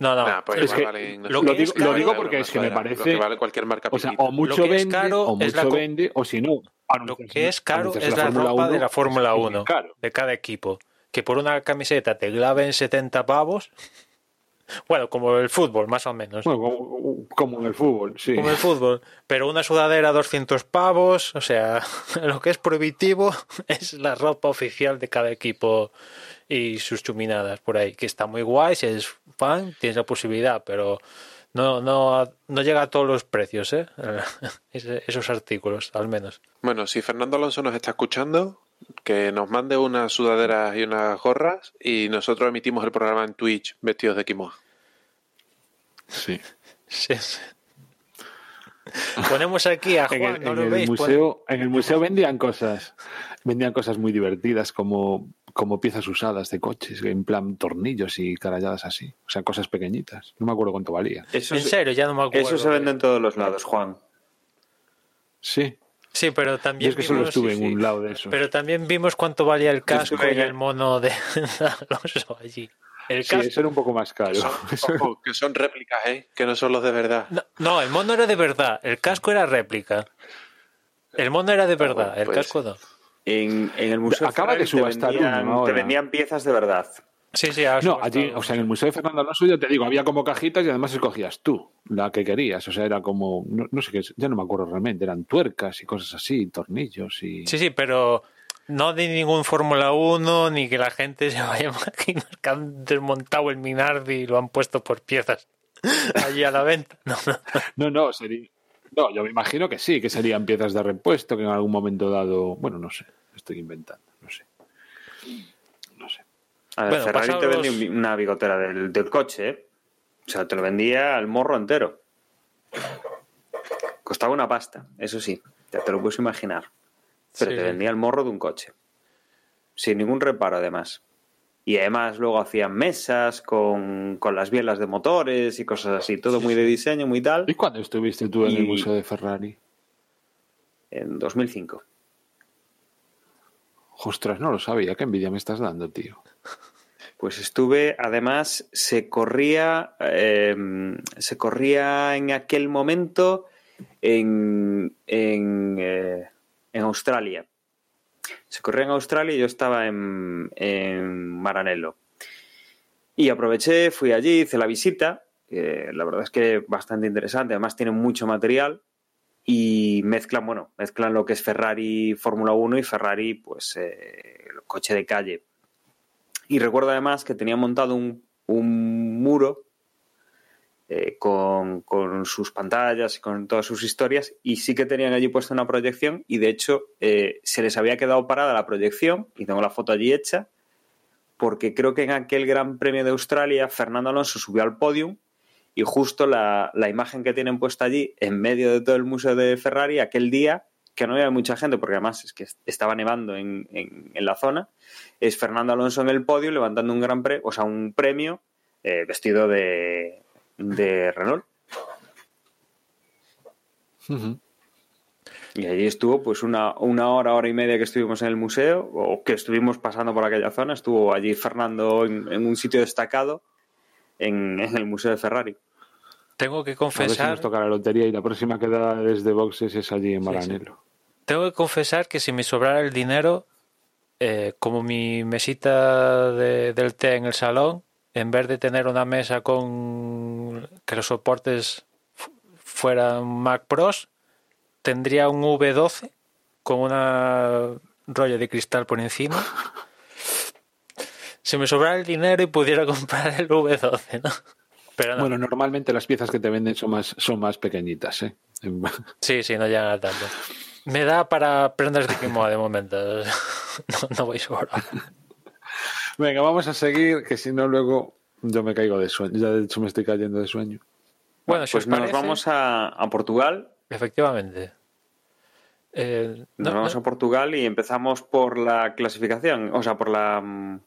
No, no. Nah, pues es que valen, no lo caro- de lo digo porque es que me parece- Lo que vale cualquier marca O sea, o mucho Lo vende, caro o es la mucho co- vende, o si no. Lo que es caro es la Fórmula ropa 1, de la Fórmula es 1 caro. de cada equipo. Que por una camiseta te claven 70 pavos. Bueno, como el fútbol, más o menos. Bueno, como, como en el fútbol, sí. Como el fútbol. Pero una sudadera 200 pavos. O sea, lo que es prohibitivo es la ropa oficial de cada equipo y sus chuminadas por ahí. Que está muy guay. Si eres fan, tienes la posibilidad. Pero no, no, no llega a todos los precios, ¿eh? Esos artículos, al menos. Bueno, si Fernando Alonso nos está escuchando, que nos mande unas sudaderas y unas gorras y nosotros emitimos el programa en Twitch vestidos de Quimoa. Sí. Sí, sí. Ponemos aquí a En Juan, el, no en lo el veis. Pon- museo, en el museo vendían cosas, vendían cosas muy divertidas como, como piezas usadas de coches, en plan tornillos y caralladas así. O sea, cosas pequeñitas. No me acuerdo cuánto valía. Eso, En se- serio, ya no me acuerdo. eso se vende en todos los lados, Juan. Sí. Sí, pero Yo también es que solo vimos- estuve sí, en sí. un lado de eso. Pero también vimos cuánto valía el casco y el mono de Alonso allí. El Sí, casco. eso era un poco más caro. Son, ojo, que son réplicas, ¿eh? Que no son los de verdad. No, no, el mono era de verdad, el casco era réplica. El mono era de verdad, bueno, el pues- casco no. En, en el museo Acaba de Ferrari te subastar vendían, uno te vendían piezas de verdad. Sí, sí, No, allí, o sea, en el Museo de Fernando Alonso, ya te digo, había como cajitas y además escogías tú la que querías. O sea, era como, no, no sé qué, es, ya no me acuerdo realmente, eran tuercas y cosas así, tornillos y... Sí, sí, pero no de ningún Fórmula 1 ni que la gente se vaya a imaginar que han desmontado el Minardi y lo han puesto por piezas allí a la venta. No, no. No, no, sería... No, yo me imagino que sí, que serían piezas de repuesto que en algún momento dado... Bueno, no sé, estoy inventando. A ver, Bueno, Ferrari te vendía un- una bigotera del, del coche, ¿eh? O sea, te lo vendía al morro entero. Costaba una pasta, eso sí, ya te lo puedes imaginar. Pero Sí, te sí. vendía el morro de un coche. Sin ningún reparo, además. Y además luego hacían mesas con, con las bielas de motores y cosas así. Todo muy de diseño, muy tal. ¿Y cuándo estuviste tú en el Museo de Ferrari? En 2005. Ostras, no lo sabía, qué envidia me estás dando, tío. Pues estuve, además, se corría, eh, se corría en aquel momento en, en, eh, en Australia. Se corría en Australia y yo estaba en, en Maranello. Y aproveché, fui allí, hice la visita. eh, la verdad es que bastante interesante. Además, tienen mucho material y mezclan, bueno, mezclan lo que es Ferrari Fórmula 1 y Ferrari, pues, eh, coche de calle. Y recuerdo además que tenía montado un, un muro eh, con, con sus pantallas y con todas sus historias y sí que tenían allí puesta una proyección y de hecho eh, se les había quedado parada la proyección y tengo la foto allí hecha porque creo que en aquel Gran Premio de Australia Fernando Alonso subió al podium y justo la, la imagen que tienen puesta allí en medio de todo el museo de Ferrari aquel día que no había mucha gente porque además es que estaba nevando en, en- en la zona es Fernando Alonso en el podio levantando un gran pre, o sea, un premio eh, vestido de, de Renault. Y allí estuvo pues una, una hora, hora y media que estuvimos en el museo, o que estuvimos pasando por aquella zona, estuvo allí Fernando en, en un sitio destacado en, en el Museo de Ferrari. Tengo que A ver si confesar, nos toca la lotería y la próxima quedada desde boxes es allí en Sí, sí. Maranello. tengo que confesar que si me sobrara el dinero, eh, como mi mesita de- del té en el salón, en vez de tener una mesa con que los soportes fu- fueran Mac Pros, tendría un V12 con una rollo de cristal por encima. Si me sobrara el dinero y pudiera comprar el V12, ¿no? Pero no. Bueno, normalmente las piezas que te venden son más, son más pequeñitas, ¿eh? Sí, sí, no llega a tanto. Me da para prendas de quimoa de momento. No, no voy sobrado. Venga, vamos a seguir, que si no luego yo me caigo de sueño. Ya de hecho me estoy cayendo de sueño. Bueno, si Pues os nos vamos a, a Portugal. Efectivamente. Eh, Nos no, vamos no. a Portugal y empezamos por la clasificación, o sea, por la...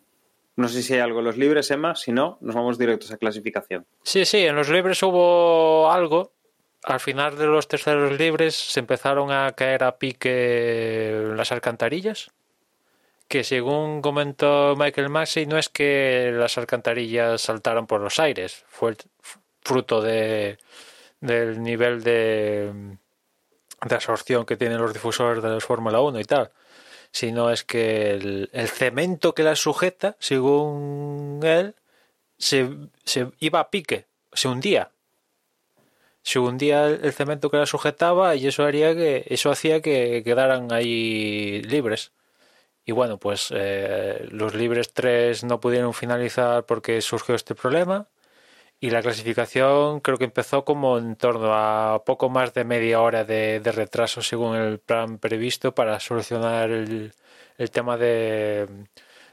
No sé si hay algo en los libres, Emma, si no, nos vamos directos a clasificación. Sí, sí, en los libres hubo algo. Al final de los terceros libres se empezaron a caer a pique las alcantarillas. Que según comentó Michael Maxey, no es que las alcantarillas saltaron por los aires, fue fruto de, del nivel de, de absorción que tienen los difusores de los Fórmula 1 y tal, sino es que el, cemento que las sujeta, según él, se, se iba a pique, se hundía. Se hundía el, cemento que la sujetaba y eso haría que eso hacía que quedaran ahí libres. Y bueno, pues eh, los libres 3 no pudieron finalizar porque surgió este problema. Y la clasificación creo que empezó como en torno a poco más de media hora de, de retraso según el plan previsto para solucionar el, el tema de,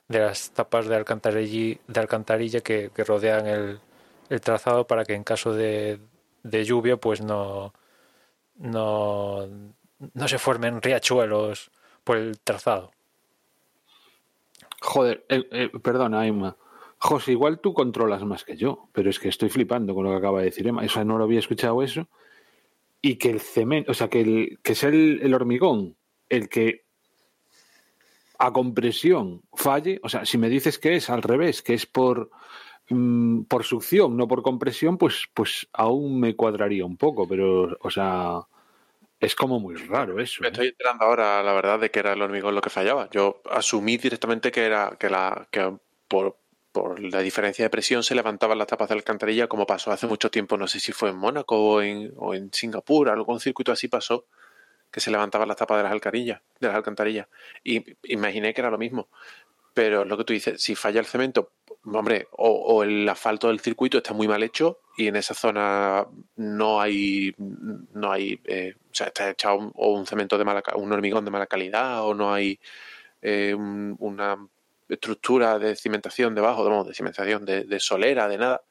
de las tapas de alcantarilla, de alcantarilla que, rodean el, el trazado para que en caso de, de lluvia pues no, no, no se formen riachuelos por el trazado. Joder, eh, eh, perdona, Emma. José, igual tú controlas más que yo, pero es que estoy flipando con lo que acaba de decir Emma. O sea, no lo había escuchado eso. Y que el cemento, o sea, que, el, que es el, el hormigón el que a compresión falle. O sea, si me dices que es al revés, que es por, mm, por succión, no por compresión, pues, pues aún me cuadraría un poco, pero, o sea, es como muy raro eso. Me ¿eh? estoy enterando ahora, la verdad, de que era el hormigón lo que fallaba. Yo asumí directamente que era que la que por por la diferencia de presión se levantaban las tapas de alcantarilla como pasó hace mucho tiempo, no sé si fue en Mónaco o en, o en Singapur, algún circuito así pasó, que se levantaban las tapas de las alcantarillas, de las alcantarillas. Y imaginé que era lo mismo. Pero lo que tú dices, si falla el cemento, hombre, o, el asfalto del circuito está muy mal hecho y en esa zona no hay, no hay, eh, o sea, está echado un, o un cemento de mala, un hormigón de mala calidad o no hay eh, un- una estructura de cimentación debajo, vamos, de cimentación, de, de solera, de nada,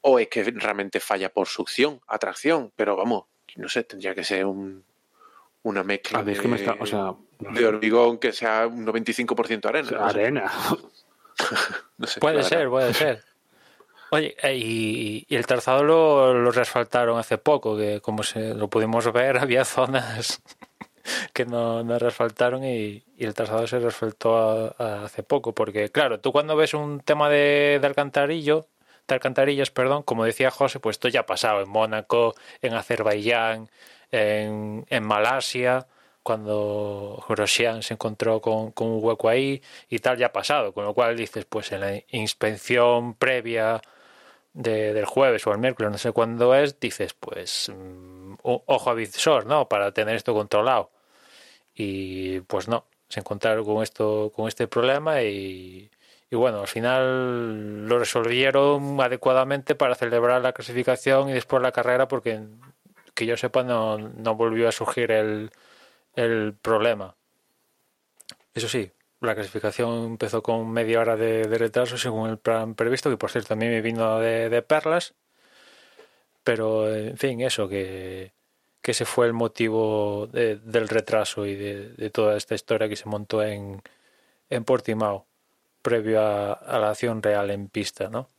o es que realmente falla por succión, atracción, pero vamos, no sé, tendría que ser un, una mezcla de, es que me está, o sea, de hormigón que sea un 95% arena. no arena. no sé, Puede ser, verdad. puede ser. Oye, eh, y, y el trazado lo, lo reasfaltaron hace poco, que como se, lo pudimos ver, había zonas que no, no reasfaltaron y, el trazado se reasfaltó a- hace poco. Porque, claro, tú cuando ves un tema de, de alcantarillo, de alcantarillas, perdón, como decía José, pues esto ya ha pasado en Mónaco, en Azerbaiyán, en, Malasia, cuando Grosjean se encontró con, un hueco ahí y tal, ya ha pasado. Con lo cual dices, pues en la inspección previa de- del jueves o el miércoles, no sé cuándo es, dices, pues mm, ojo a visor, ¿no? Para tener esto controlado. Y pues no, se encontraron con esto, con este problema y, y bueno, al final lo resolvieron adecuadamente para celebrar la clasificación y después la carrera porque que yo sepa no, no volvió a surgir el, el problema. Eso sí, la clasificación empezó con media hora de, retraso según el plan previsto, que por cierto a mí me vino de perlas, pero en fin, eso, que, que ese fue el motivo de- del retraso y de, toda esta historia que se montó en, en Portimao, previo a, a la acción real en pista, ¿no?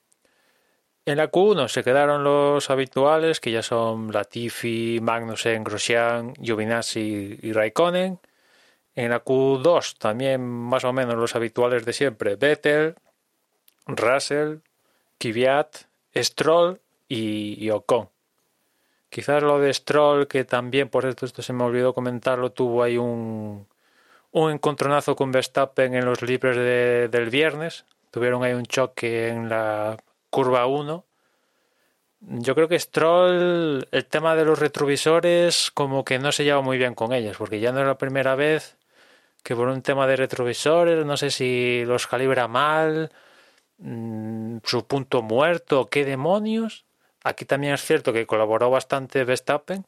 En la Q1 se quedaron los habituales, que ya son Latifi, Magnussen, Grosjean, Giovinazzi y Raikkonen. En la Q2 también más o menos los habituales de siempre, Vettel, Russell, Kvyat, Stroll y, y Ocon. Quizás lo de Stroll, que también, por esto, esto se me olvidó comentarlo, tuvo ahí un, un encontronazo con Verstappen en los libres de- del viernes. Tuvieron ahí un choque en la curva 1. Yo creo que Stroll, el tema de los retrovisores, como que no se lleva muy bien con ellos, porque ya no es la primera vez que por un tema de retrovisores, no sé si los calibra mal, mm, su punto muerto, qué demonios. Aquí también es cierto que colaboró bastante Verstappen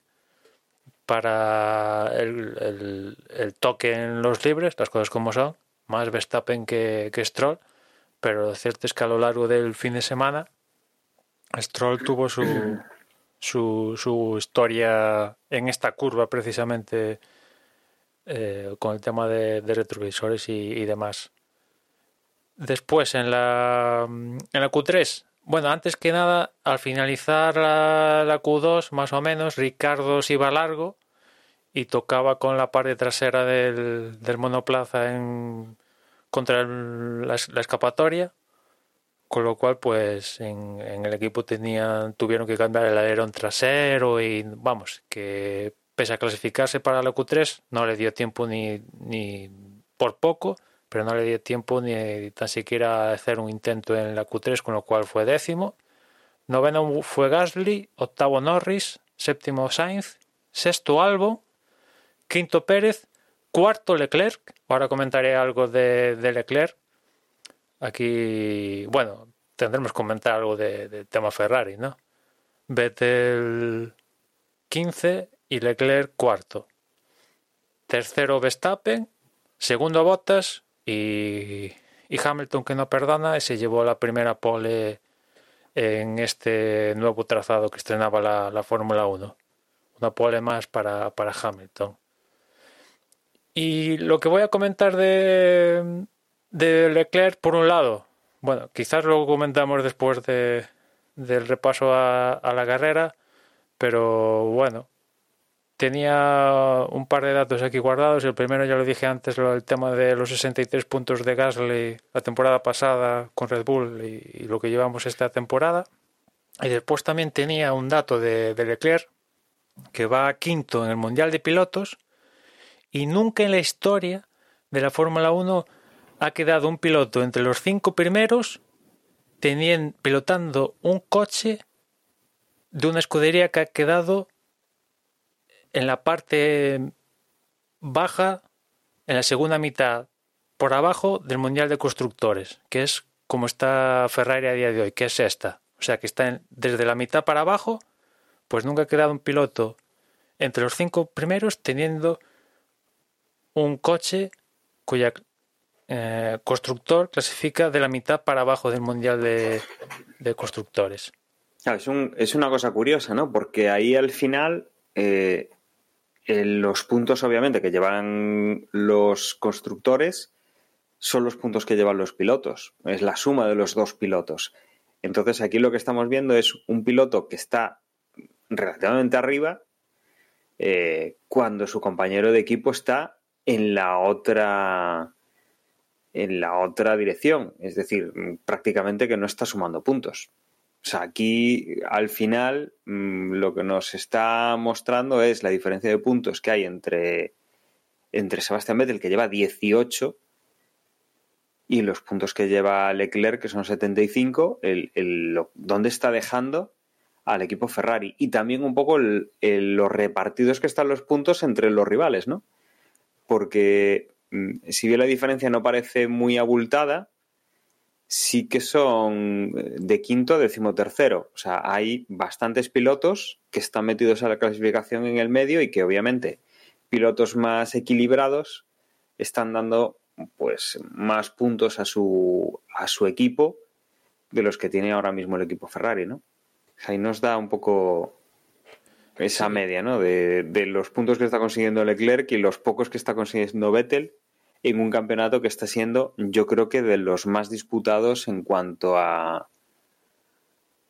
para el, el- toque en los libres, las cosas como son, más Verstappen que, que Stroll, pero lo cierto es que a lo largo del fin de semana Stroll tuvo su, su, su historia en esta curva precisamente eh, con el tema de, de retrovisores y, y demás. Después en la, en la Q3, bueno, antes que nada, al finalizar la, la Q2, más o menos, Ricardo se iba largo y tocaba con la parte trasera del, monoplaza en, contra la, escapatoria, con lo cual, pues en, en el equipo tenían, tuvieron que cambiar el alerón trasero y vamos, que pese a clasificarse para la Q3, no le dio tiempo ni por poco, pero no le dio tiempo ni tan siquiera hacer un intento en la Q3, con lo cual fue décimo. Noveno fue Gasly, octavo Norris, séptimo Sainz, sexto Albon, quinto Pérez, cuarto Leclerc. Ahora comentaré algo de, Leclerc. Aquí, bueno, tendremos que comentar algo de- tema Ferrari, ¿no? Vettel 15 y Leclerc cuarto. Tercero Verstappen, segundo Bottas y, Hamilton que no perdona y se llevó la primera pole en este nuevo trazado que estrenaba la, la Fórmula 1. Una pole más para, para Hamilton. Y lo que voy a comentar de, de Leclerc, por un lado, bueno, quizás lo comentamos después de, del repaso a, a la carrera, pero bueno, tenía un par de datos aquí guardados. El primero ya lo dije antes, del tema de los 63 puntos de Gasly la temporada pasada con Red Bull y, y lo que llevamos esta temporada. Y después también tenía un dato de, de Leclerc, que va quinto en el Mundial de Pilotos, y nunca en la historia de la Fórmula 1 ha quedado un piloto entre los cinco primeros teniendo, pilotando un coche de una escudería que ha quedado en la parte baja, en la segunda mitad, por abajo del Mundial de Constructores, que es como está Ferrari a día de hoy, que es esta. O sea, que está desde la mitad para abajo, pues nunca ha quedado un piloto entre los cinco primeros teniendo un coche cuya eh, constructor clasifica de la mitad para abajo del Mundial de, Constructores. es, una cosa curiosa, ¿no? Porque ahí al final eh, los puntos, obviamente, que llevan los constructores son los puntos que llevan los pilotos. Es la suma de los dos pilotos. Entonces aquí lo que estamos viendo es un piloto que está relativamente arriba eh, cuando su compañero de equipo está en la otra en la otra dirección, es decir, prácticamente que no está sumando puntos. O sea, aquí al final mm, lo que nos está mostrando es la diferencia de puntos que hay entre, entre Sebastián Vettel, que lleva 18, y los puntos que lleva Leclerc, que son 75, el, el, dónde está dejando al equipo Ferrari y también un poco los repartidos que están los puntos entre los rivales, ¿no? Porque mm, si bien la diferencia no parece muy abultada, sí que son eh, de quinto a decimotercero. O sea, hay bastantes pilotos que están metidos a la clasificación en el medio y que obviamente pilotos más equilibrados están dando pues más puntos a su, a su equipo de los que tiene ahora mismo el equipo Ferrari, ¿no? Ahí nos da un poco esa media, ¿no? De, los puntos que está consiguiendo Leclerc y los pocos que está consiguiendo Vettel en un campeonato que está siendo, yo creo que de los más disputados en cuanto a,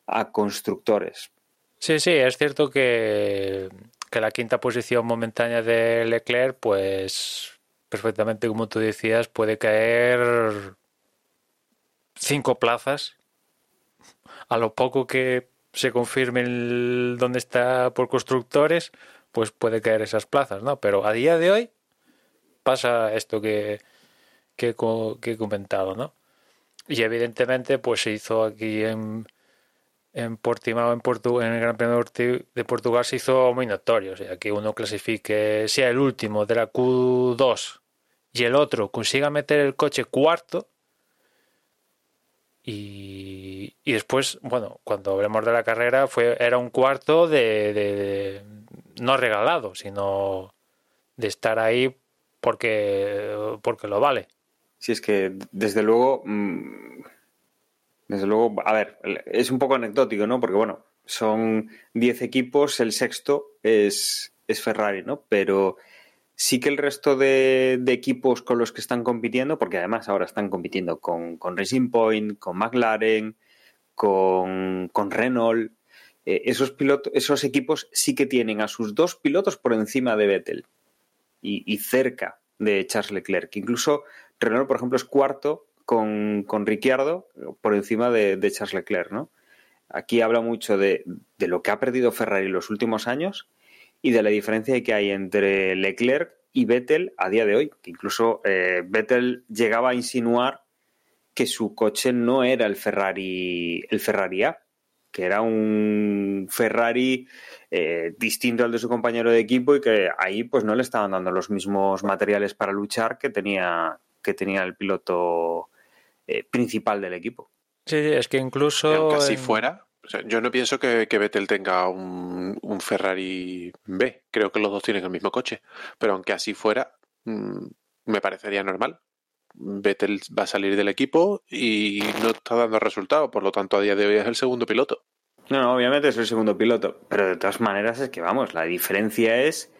a constructores. Sí, sí, es cierto que, que la quinta posición momentánea de Leclerc, pues perfectamente, como tú decías, puede caer cinco plazas a lo poco que se confirme el, dónde está por constructores, pues puede caer esas plazas, ¿no? Pero a día de hoy pasa esto que, que, he comentado, ¿no? Y evidentemente, pues se hizo aquí en, en Portimao, en, Portu en el Gran Premio de Portugal, se hizo muy notorio. O sea, que uno clasifique, sea el último de la Q2 y el otro consiga meter el coche cuarto, y, después, bueno, cuando hablemos de la carrera, fue, era un cuarto de, no regalado, sino de estar ahí porque, porque lo vale. Sí, es que desde luego, mm, desde luego, a ver, es un poco anecdótico, ¿no? Porque bueno, son 10 equipos, el sexto es, es Ferrari, ¿no? Pero Sí que el resto de, equipos con los que están compitiendo, porque además ahora están compitiendo con, Racing Point, con McLaren, con, Renault, eh, esos, pilotos, esos equipos sí que tienen a sus dos pilotos por encima de Vettel y, cerca de Charles Leclerc. Incluso Renault, por ejemplo, es cuarto con, con Ricciardo por encima de, Charles Leclerc. ¿no? Aquí habla mucho de, de lo que ha perdido Ferrari en los últimos años y de la diferencia que hay entre Leclerc y Vettel a día de hoy. Que incluso eh, Vettel llegaba a insinuar que su coche no era el Ferrari, el Ferrari A, que era un Ferrari eh, distinto al de su compañero de equipo y que ahí pues no le estaban dando los mismos materiales para luchar que tenía, que tenía el piloto eh, principal del equipo. Sí, es que incluso... Casi fuera, yo no pienso que, que Vettel tenga un, Ferrari B. Creo que los dos tienen el mismo coche. Pero aunque así fuera, mm, me parecería normal. Vettel va a salir del equipo y no está dando resultados. Por lo tanto, a día de hoy es el segundo piloto. No, no, obviamente es el segundo piloto. Pero de todas maneras es que, vamos, la diferencia es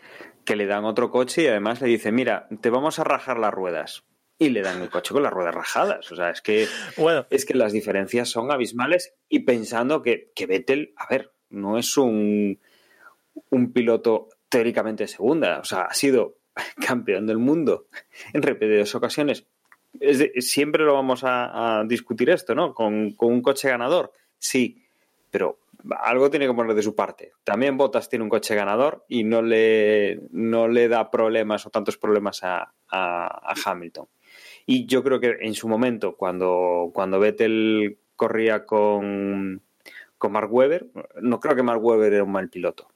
que le dan otro coche y además le dicen, mira, te vamos a rajar las ruedas y le dan el coche con las ruedas rajadas. O sea, es que, bueno. es que las diferencias son abismales y pensando que, que Vettel, a ver, no es un, un piloto teóricamente segunda, o sea, ha sido campeón del mundo en repetidas ocasiones. siempre lo vamos a, discutir esto, ¿no? Con, con, un coche ganador, sí, pero algo tiene que poner de su parte. También Bottas tiene un coche ganador y no le, no le da problemas o tantos problemas a, a Hamilton. Y yo creo que en su momento, cuando, cuando Vettel corría con, con Mark Webber. No creo que Mark Webber era un mal piloto.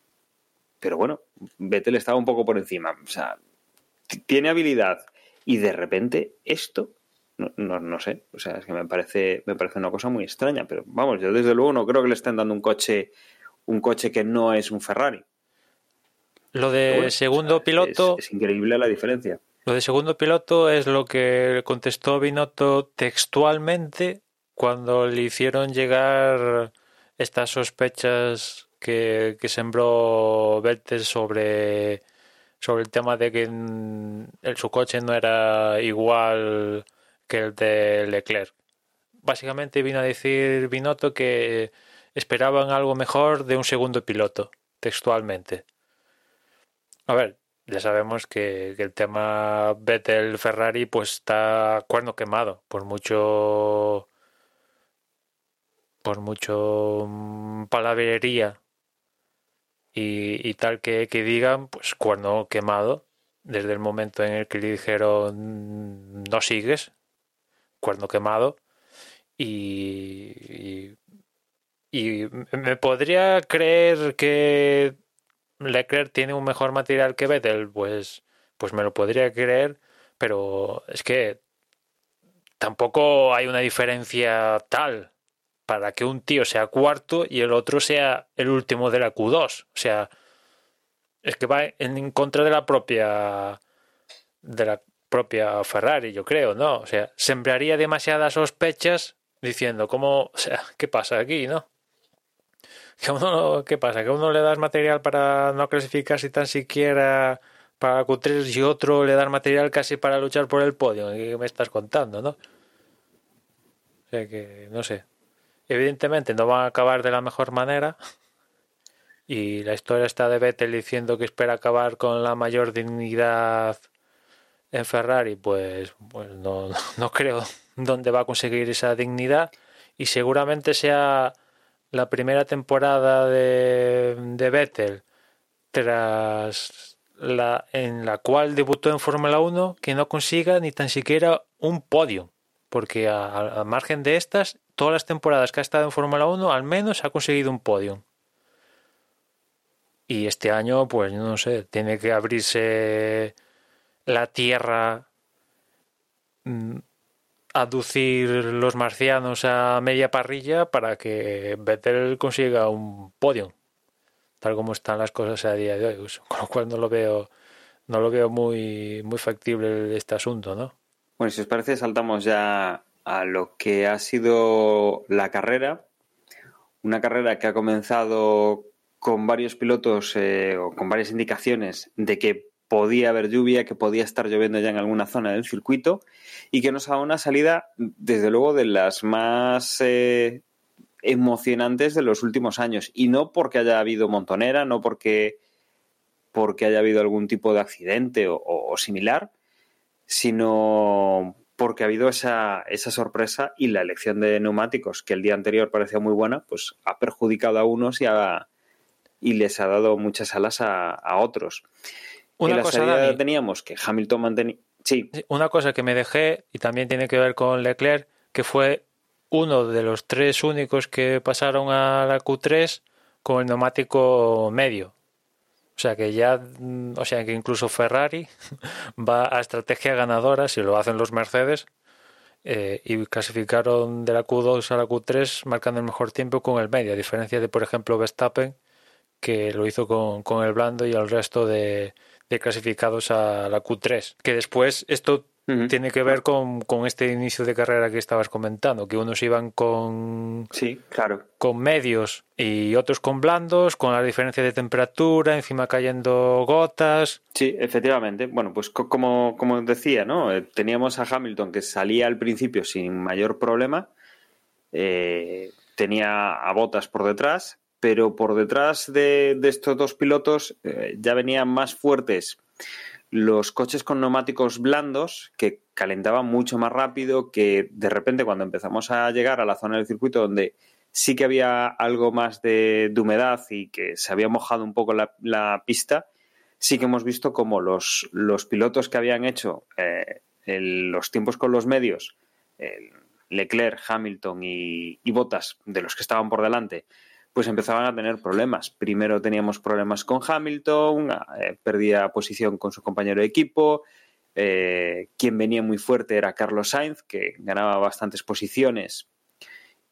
Pero bueno, Vettel estaba un poco por encima. O sea, tiene habilidad. Y de repente esto, no, no, no, sé, o sea, es que me parece, me parece una cosa muy extraña. Pero vamos, yo desde luego no creo que le estén dando un coche, un coche que no es un Ferrari. Lo de bueno, segundo o sea, piloto. Es, es increíble la diferencia. Lo de segundo piloto es lo que contestó Binotto textualmente cuando le hicieron llegar estas sospechas que, que sembró Vettel sobre, sobre el tema de que el, su coche no era igual que el de Leclerc. Básicamente vino a decir Binotto que esperaban algo mejor de un segundo piloto, textualmente. A ver, ya sabemos que, el tema Vettel Ferrari pues está cuerno quemado por mucho por mucho mm, palabrería y, y tal que, que, digan, pues cuerno quemado desde el momento en el que le dijeron no sigues, cuerno quemado y, y, y me podría creer que Leclerc tiene un mejor material que Vettel, pues, pues me lo podría creer, pero es que tampoco hay una diferencia tal para que un tío sea cuarto y el otro sea el último de la Q2. O sea, es que va en contra de la propia de la propia Ferrari, yo creo, ¿no? O sea, sembraría demasiadas sospechas diciendo cómo, o sea, ¿qué pasa aquí, no? Que ¿qué pasa? Que uno le das material para no clasificarse tan siquiera para Q3 y otro le das material casi para luchar por el podio. ¿Qué me estás contando, no? O sea que, no sé. Evidentemente no van a acabar de la mejor manera. Y la historia está de Vettel diciendo que espera acabar con la mayor dignidad en Ferrari. Pues, pues no, no creo dónde va a conseguir esa dignidad. Y seguramente sea la primera temporada de, de Vettel tras la en la cual debutó en Fórmula 1 que no consiga ni tan siquiera un podio porque a, a, margen de estas todas las temporadas que ha estado en Fórmula 1 al menos ha conseguido un podio y este año pues no sé tiene que abrirse la tierra mm, aducir los marcianos a media parrilla para que Vettel consiga un podio, tal como están las cosas a día de hoy. Con lo cual no lo veo, no lo veo muy, muy factible este asunto, ¿no? Bueno, si os parece, saltamos ya a lo que ha sido la carrera. Una carrera que ha comenzado con varios pilotos eh, o con varias indicaciones de que podía haber lluvia, que podía estar lloviendo ya en alguna zona del circuito y que nos ha dado una salida, desde luego, de las más eh, emocionantes de los últimos años. Y no porque haya habido montonera, no porque, porque haya habido algún tipo de accidente o, similar, sino porque ha habido esa, esa, sorpresa y la elección de neumáticos, que el día anterior parecía muy buena, pues ha perjudicado a unos y, a, y les ha dado muchas alas a, a otros. Una en la cosa, salida Dani, teníamos que Hamilton mantenía. Sí. Una cosa que me dejé, y también tiene que ver con Leclerc, que fue uno de los tres únicos que pasaron a la Q3 con el neumático medio. O sea que ya, o sea que incluso Ferrari va a estrategia ganadora, si lo hacen los Mercedes, eh, y clasificaron de la Q2 a la Q3 marcando el mejor tiempo con el medio, a diferencia de, por ejemplo, Verstappen, que lo hizo con, con el blando y el resto de, de clasificados a la Q3. Que después esto uh -huh. tiene que ver con, con, este inicio de carrera que estabas comentando, que unos iban con, sí, claro. con medios y otros con blandos, con la diferencia de temperatura, encima cayendo gotas. Sí, efectivamente. Bueno, pues como, como decía, ¿no? Eh, teníamos a Hamilton que salía al principio sin mayor problema. Eh, tenía a botas por detrás, pero por detrás de, estos dos pilotos eh, ya venían más fuertes los coches con neumáticos blandos que calentaban mucho más rápido, que de repente cuando empezamos a llegar a la zona del circuito donde sí que había algo más de, humedad y que se había mojado un poco la, pista, sí que hemos visto como los, los pilotos que habían hecho eh, los tiempos con los medios, Leclerc, Hamilton y, y Bottas, de los que estaban por delante, pues empezaban a tener problemas. Primero teníamos problemas con Hamilton, eh, perdía posición con su compañero de equipo. Eh, quien venía muy fuerte era Carlos Sainz, que ganaba bastantes posiciones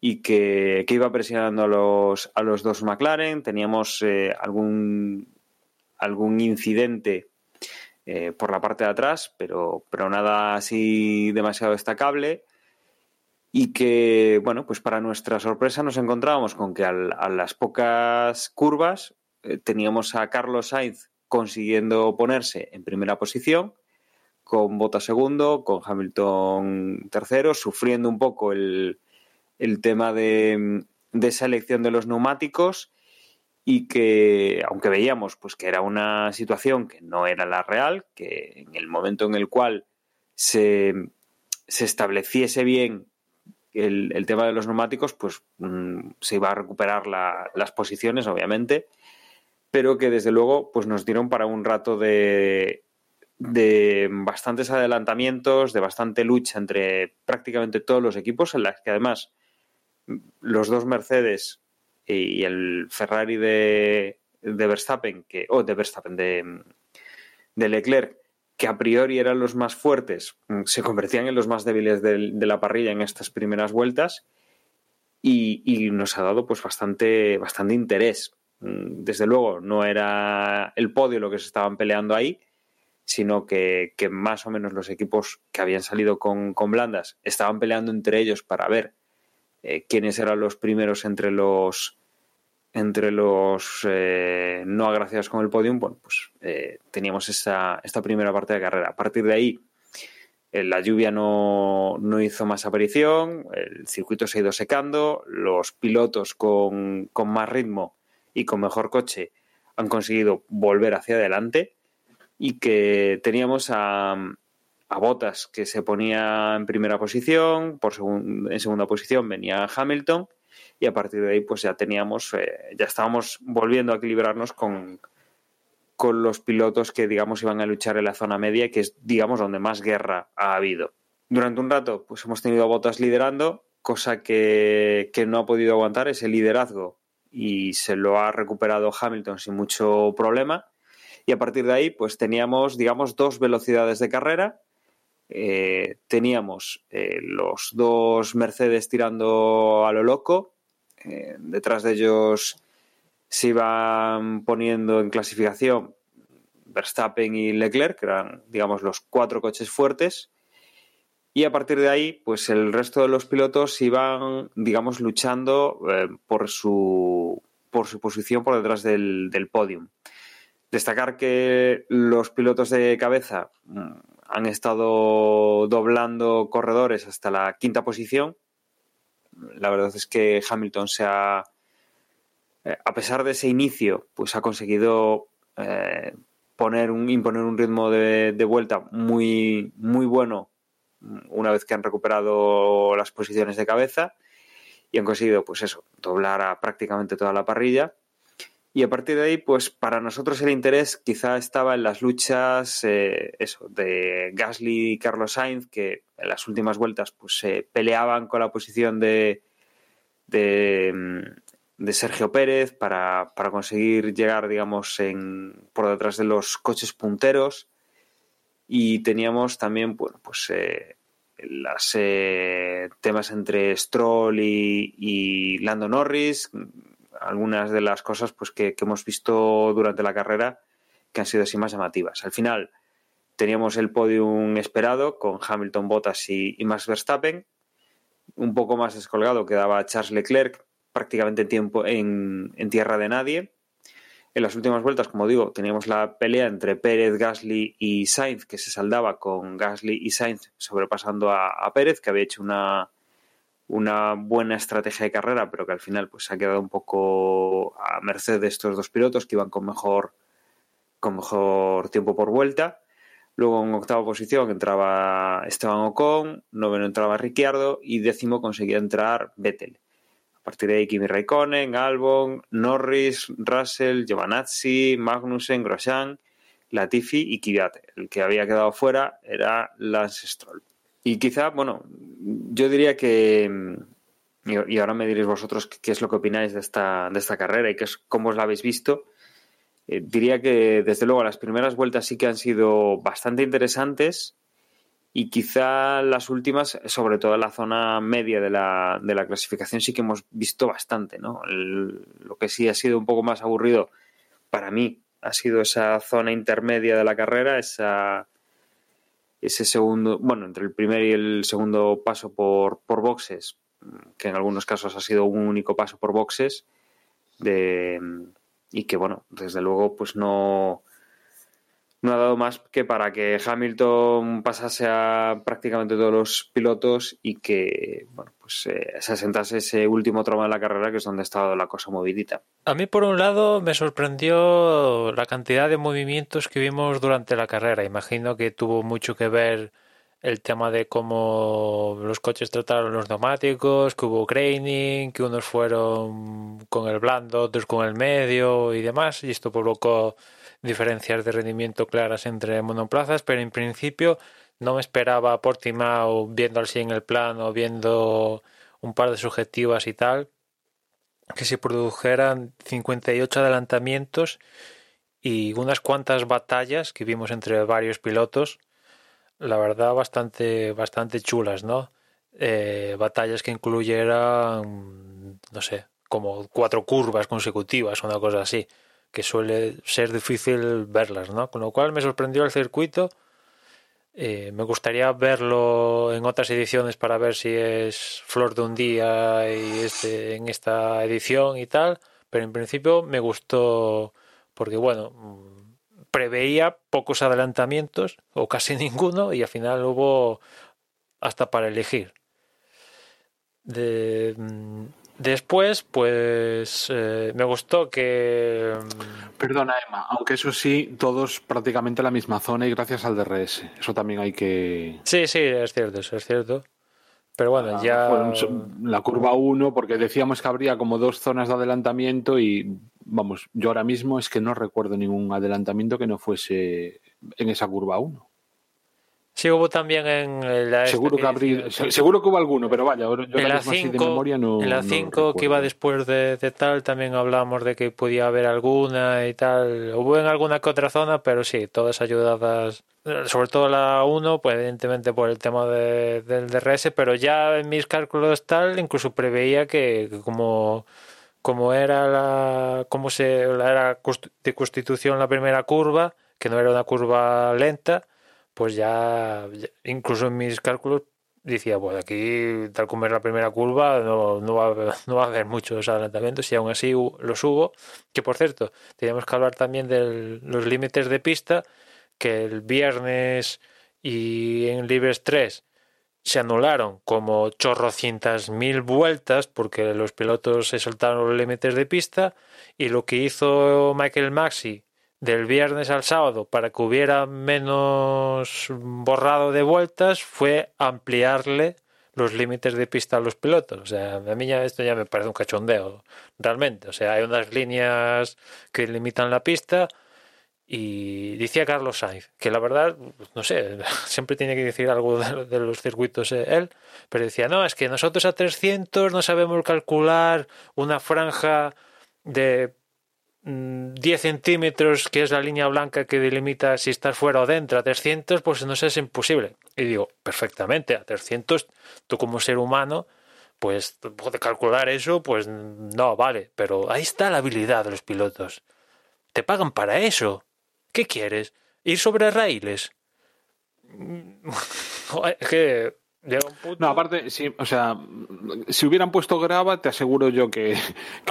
y que, que iba presionando a los, a los dos McLaren. Teníamos eh, algún, algún incidente por la parte de atrás, pero, pero nada así demasiado destacable. Y que, bueno, pues para nuestra sorpresa nos encontrábamos con que a las pocas curvas eh, teníamos a Carlos Sainz consiguiendo ponerse en primera posición, con Bota segundo, con Hamilton tercero, sufriendo un poco el, el tema de, de esa elección de los neumáticos y que, aunque veíamos pues que era una situación que no era la real, que en el momento en el cual se, se estableciese bien el, tema de los neumáticos, pues mm, se iba a recuperar la- las posiciones, obviamente, pero que desde luego pues nos dieron para un rato de, de bastantes adelantamientos, de bastante lucha entre prácticamente todos los equipos, en las que además los dos Mercedes y el Ferrari de, de Verstappen, que, o de Verstappen, de, de Leclerc, que a priori eran los más fuertes, mm, se convertían en los más débiles del- de, la parrilla en estas primeras vueltas y, y nos ha dado pues bastante, bastante interés. Mm, Desde luego, no era el podio lo que se estaban peleando ahí, sino que, que más o menos los equipos que habían salido con, con blandas estaban peleando entre ellos para ver eh, quiénes eran los primeros entre los entre los eh, no agraciados con el podium, bueno, pues eh, teníamos esa, esta primera parte de carrera. A partir de ahí, eh, la lluvia no, no hizo más aparición, el circuito se ha ido secando, los pilotos con, con más ritmo y con mejor coche han conseguido volver hacia adelante y que teníamos a, a Bottas que se ponía en primera posición, por segun- en segunda posición venía Hamilton y a partir de ahí pues ya teníamos, eh, ya estábamos volviendo a equilibrarnos con, con los pilotos que digamos iban a luchar en la zona media, que es digamos donde más guerra ha habido. Durante un rato pues hemos tenido a Bottas liderando, cosa que, que no ha podido aguantar ese liderazgo y se lo ha recuperado Hamilton sin mucho problema. Y a partir de ahí, pues teníamos, digamos, dos velocidades de carrera. Eh, teníamos eh, los dos Mercedes tirando a lo loco. Eh, detrás de ellos se iban poniendo en clasificación Verstappen y Leclerc, que eran, digamos, los cuatro coches fuertes. Y a partir de ahí, pues el resto de los pilotos iban, digamos, luchando eh, por, su, por su posición por detrás del, del podium. Destacar que los pilotos de cabeza mm, han estado doblando corredores hasta la quinta posición. La verdad es que Hamilton se ha, eh, a pesar de ese inicio, pues ha conseguido eh, poner un, imponer un ritmo de, vuelta muy, muy bueno mm, una vez que han recuperado las posiciones de cabeza y han conseguido, pues eso, doblar a prácticamente toda la parrilla. Y a partir de ahí, pues para nosotros el interés quizá estaba en las luchas eh, eso, de Gasly y Carlos Sainz, que en las últimas vueltas pues se peleaban con la posición de, mm, de Sergio Pérez para, para conseguir llegar, digamos, en, por detrás de los coches punteros. Y teníamos también, bueno, pues eh, las eh, temas entre Stroll y, y Lando Norris, algunas de las cosas pues que, que, hemos visto durante la carrera que han sido así más llamativas. Al final teníamos el podium esperado con Hamilton, Bottas y, y Max Verstappen. Un poco más descolgado quedaba Charles Leclerc prácticamente en, tiempo, en, en tierra de nadie. En las últimas vueltas, como digo, teníamos la pelea entre Pérez, Gasly y Sainz, que se saldaba con Gasly y Sainz sobrepasando a, a Pérez, que había hecho una, una buena estrategia de carrera, pero que al final pues ha quedado un poco a merced de estos dos pilotos que iban con mejor, con mejor tiempo por vuelta. Luego en octava posición entraba Esteban Ocon, noveno entraba Ricciardo y décimo conseguía entrar Vettel. A partir de ahí Kimi Raikkonen, Albon, Norris, Russell, Giovanazzi, Magnussen, Grosjean, Latifi y Kvyat. El que había quedado fuera era Lance Stroll. Y quizá, bueno, yo diría que, y ahora me diréis vosotros qué es lo que opináis de esta, de esta carrera y qué es, cómo os la habéis visto. Eh, diría que desde luego las primeras vueltas sí que han sido bastante interesantes y quizá las últimas, sobre todo en la zona media de la, de la clasificación, sí que hemos visto bastante. ¿no? lo que sí ha sido un poco más aburrido para mí ha sido esa zona intermedia de la carrera, esa, ese segundo, bueno, entre el primer y el segundo paso por, por boxes, que en algunos casos ha sido un único paso por boxes, de, y que, bueno, desde luego, pues no, no ha dado más que para que Hamilton pasase a prácticamente todos los pilotos y que bueno, pues, eh, se asentase ese último tramo de la carrera que es donde ha estado la cosa movidita. A mí, por un lado, me sorprendió la cantidad de movimientos que vimos durante la carrera. Imagino que tuvo mucho que ver el tema de cómo los coches trataron los neumáticos, que hubo craning, que unos fueron con el blando, otros con el medio y demás, y esto provocó diferencias de rendimiento claras entre monoplazas, pero en principio no me esperaba Portimao viendo así en el plano, viendo un par de subjetivas y tal, que se produjeran 58 adelantamientos y unas cuantas batallas que vimos entre varios pilotos, la verdad bastante, bastante chulas, ¿no? Eh, batallas que incluyeran, no sé, como cuatro curvas consecutivas, una cosa así que suele ser difícil verlas, ¿no? Con lo cual me sorprendió el circuito. Eh, me gustaría verlo en otras ediciones para ver si es flor de un día y este, en esta edición y tal, pero en principio me gustó porque, bueno, preveía pocos adelantamientos o casi ninguno y al final hubo hasta para elegir. De, mm, Después, pues eh, me gustó que... Mm, Perdona, Emma, aunque eso sí, todos prácticamente la misma zona y gracias al DRS. Eso también hay que... Sí, sí, es cierto, eso es cierto. Pero bueno, ah, ya... la curva 1, porque decíamos que habría como dos zonas de adelantamiento y, vamos, yo ahora mismo es que no recuerdo ningún adelantamiento que no fuese en esa curva 1. Sí, hubo también en la seguro que, seguro que hubo alguno, pero vaya, yo en la 5, En la 5 que iba después de, tal, también hablábamos de que podía haber alguna y tal. Hubo en alguna que otra zona, pero sí, todas ayudadas, sobre todo la 1, pues evidentemente por el tema de, del DRS, pero ya en mis cálculos tal, incluso preveía que, como como era la como se era de constitución la primera curva, que no era una curva lenta, pues ya, incluso en mis cálculos decía, pues aquí, tal como es la primera curva, no, no, va, no va a haber muchos adelantamientos y aún así los hubo. Que por cierto, teníamos que hablar también de los límites de pista, que el viernes y en Libres 3 se anularon como chorrocientas mil vueltas porque los pilotos se saltaron los límites de pista y lo que hizo Michael Maxi del viernes al sábado para que hubiera menos borrado de vueltas fue ampliarle los límites de pista a los pilotos. O sea, a mí ya esto ya me parece un cachondeo, realmente. O sea, hay unas líneas que limitan la pista y decía Carlos Sainz, que la verdad, no sé, siempre tiene que decir algo de, los circuitos eh, él, pero decía, no, es que nosotros a 300 no sabemos calcular una franja de 10 mm, centímetros, que es la línea blanca que delimita si estás fuera o dentro, a 300, pues no es imposible. Y digo, perfectamente, a 300, tú como ser humano, pues puedes calcular eso, pues no, vale, pero ahí está la habilidad de los pilotos. Te pagan para eso. ¿Qué quieres? ¿Ir sobre raíles? es que no, aparte, sí, o sea, si hubieran puesto grava, te aseguro yo que,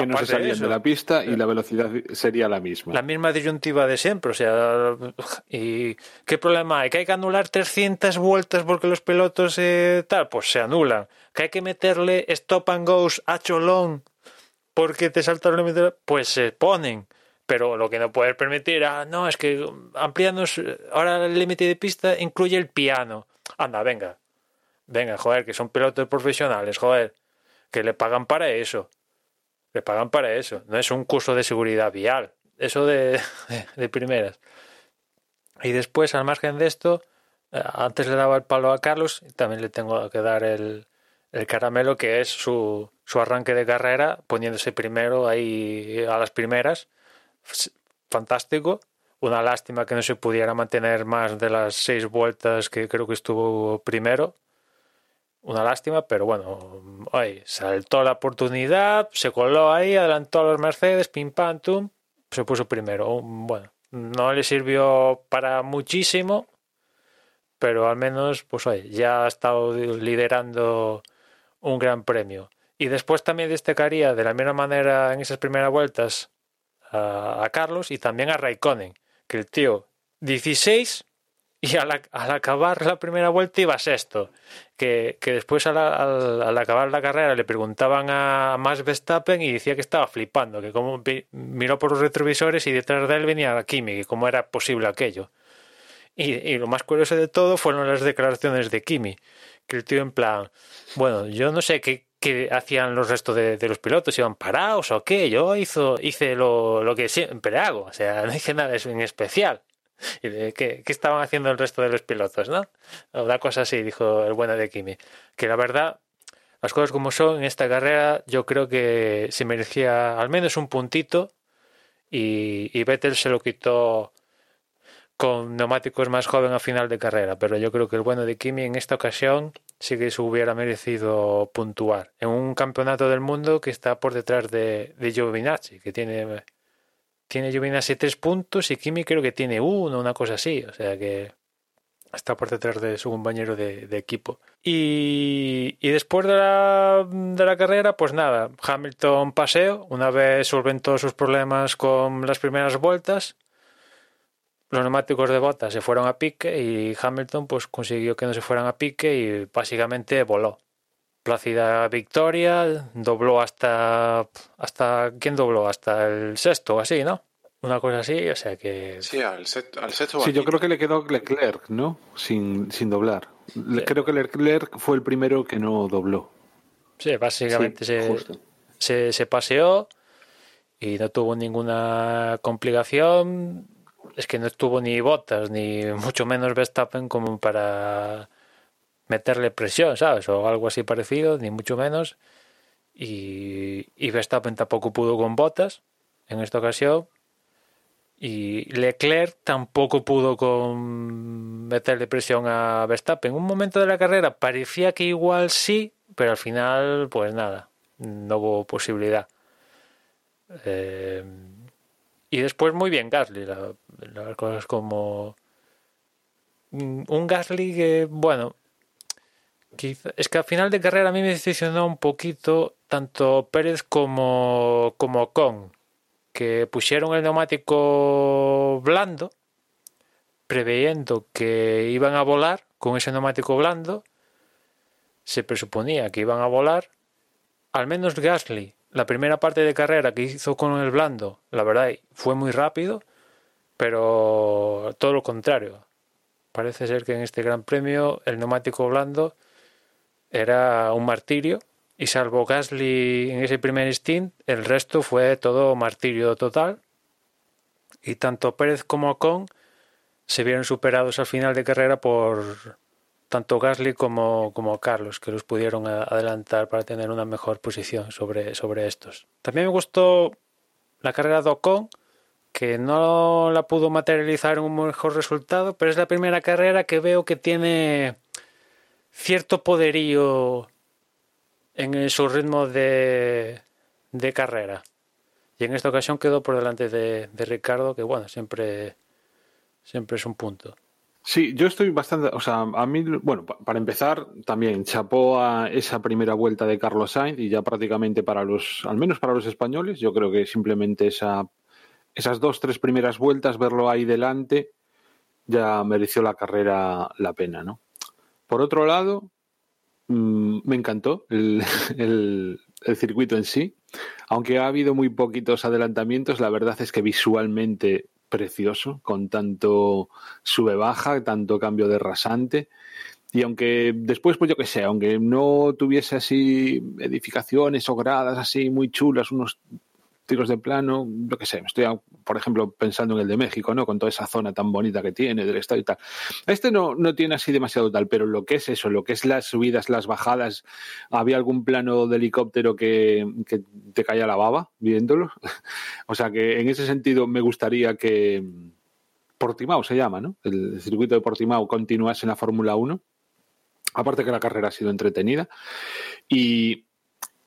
no se salían de, la pista y la velocidad sería la misma. La misma disyuntiva de siempre, o sea, ¿y qué problema hay? ¿Que hay que anular 300 vueltas porque los pilotos eh, tal? Pues se anulan. ¿Que hay que meterle stop and goes a cholón porque te salta el límite? Pues se ponen. Pero lo que no puedes permitir, ah, no, es que ampliando, ahora el límite de pista incluye el piano. Anda, venga, Venga, joder, que son pilotos profesionales, joder, que le pagan para eso. Le pagan para eso. No es un curso de seguridad vial. Eso de, de, primeras. Y después, al margen de esto, eh, antes le daba el palo a Carlos y también le tengo que dar el, el caramelo que es su, su arranque de carrera poniéndose primero ahí a las primeras. Fantástico. Una lástima que no se pudiera mantener más de las seis vueltas que creo que estuvo primero. Una lástima, pero bueno, saltó la oportunidad, se coló ahí, adelantó a los Mercedes, pim pam, tum, se puso primero. Bueno, no le sirvió para muchísimo, pero al menos, pues oye, ya ha estado liderando un gran premio. Y después también destacaría de la misma manera en esas primeras vueltas a, a Carlos y también a Raikkonen, que el tío 16 y al, al, acabar la primera vuelta iba sexto. Que, que después al, al, acabar la carrera le preguntaban a Max Verstappen y decía que estaba flipando, que como miró por los retrovisores y detrás de él venía Kimi, que cómo era posible aquello. Y, y, lo más curioso de todo fueron las declaraciones de Kimi, que el tío en plan, bueno, yo no sé qué, qué hacían los restos de, de, los pilotos, iban parados o qué, yo hizo, hice lo, lo que siempre hago, o sea, no hice nada en especial. ¿Y qué, qué, estaban haciendo el resto de los pilotos, no? Una cosa así, dijo el bueno de Kimi. Que la verdad, las cosas como son, en esta carrera yo creo que se merecía al menos un puntito y, y Vettel se lo quitó con neumáticos más joven a final de carrera, pero yo creo que el bueno de Kimi en esta ocasión sí que se hubiera merecido puntuar en un campeonato del mundo que está por detrás de, de Giovinazzi, que tiene tiene Giovinazzi tres puntos y Kimi creo que tiene uno, una cosa así, o sea que está por detrás de su compañero de, equipo. Y, y, después de la, de la carrera, pues nada, Hamilton paseo, una vez solventó sus problemas con las primeras vueltas, los neumáticos de botas se fueron a pique y Hamilton pues consiguió que no se fueran a pique y básicamente voló. Plácida victoria, dobló hasta hasta ¿quién dobló? Hasta el sexto, así, ¿no? Una cosa así, o sea que sí, al, set, al sexto. Sí, yo creo que le quedó Leclerc, ¿no? Sin, sin doblar. Sí. Creo que Leclerc fue el primero que no dobló. Sí, básicamente sí, se, se, se paseó y no tuvo ninguna complicación es que no estuvo ni Bottas ni mucho menos Verstappen como para meterle presión, ¿sabes? O algo así parecido, ni mucho menos. Y, y Verstappen tampoco pudo con Bottas en esta ocasión. Y Leclerc tampoco pudo con meterle presión a Verstappen. En un momento de la carrera parecía que igual sí, pero al final, pues nada, no hubo posibilidad. Eh, y después muy bien Gasly, la, las cosas como un Gasly que, bueno, es que al final de carrera a mí me decepcionó un poquito tanto Pérez como, como Con, que pusieron el neumático blando, preveyendo que iban a volar con ese neumático blando, se presuponía que iban a volar, al menos Gasly la primera parte de carrera que hizo con el blando, la verdad, fue muy rápido, pero todo lo contrario. Parece ser que en este Gran Premio el neumático blando era un martirio y salvo Gasly en ese primer stint, el resto fue todo martirio total. Y tanto Pérez como Ocon se vieron superados al final de carrera por, tanto Gasly como, como Carlos, que los pudieron adelantar para tener una mejor posición sobre, sobre estos. También me gustó la carrera de Ocon, que no la pudo materializar en un mejor resultado, pero es la primera carrera que veo que tiene cierto poderío en su ritmo de, de carrera. Y en esta ocasión quedó por delante de, Ricardo, que bueno, siempre, siempre es un punto. Sí, yo estoy bastante, o sea, a mí, bueno, para empezar, también chapó a esa primera vuelta de Carlos Sainz y ya prácticamente para los, al menos para los españoles, yo creo que simplemente esa, esas dos, tres primeras vueltas, verlo ahí delante, ya mereció la carrera la pena, ¿no? Por otro lado, mmm, me encantó el circuito en sí, aunque ha habido muy poquitos adelantamientos, la verdad es que visualmente precioso, con tanto sube-baja, tanto cambio de rasante. Y aunque después, pues yo que sé, aunque no tuviese así edificaciones o gradas así muy chulas, unos tiros de plano, lo que sé, estoy, por ejemplo, pensando en el de México, ¿no? Con toda esa zona tan bonita que tiene, del estado y tal. Este no, no tiene así demasiado tal, pero lo que es eso, lo que es las subidas, las bajadas, había algún plano de helicóptero que, que te caía la baba viéndolo. o sea que en ese sentido me gustaría que Portimao se llama, ¿no? El circuito de Portimao continuase en la Fórmula 1. Aparte que la carrera ha sido entretenida. Y,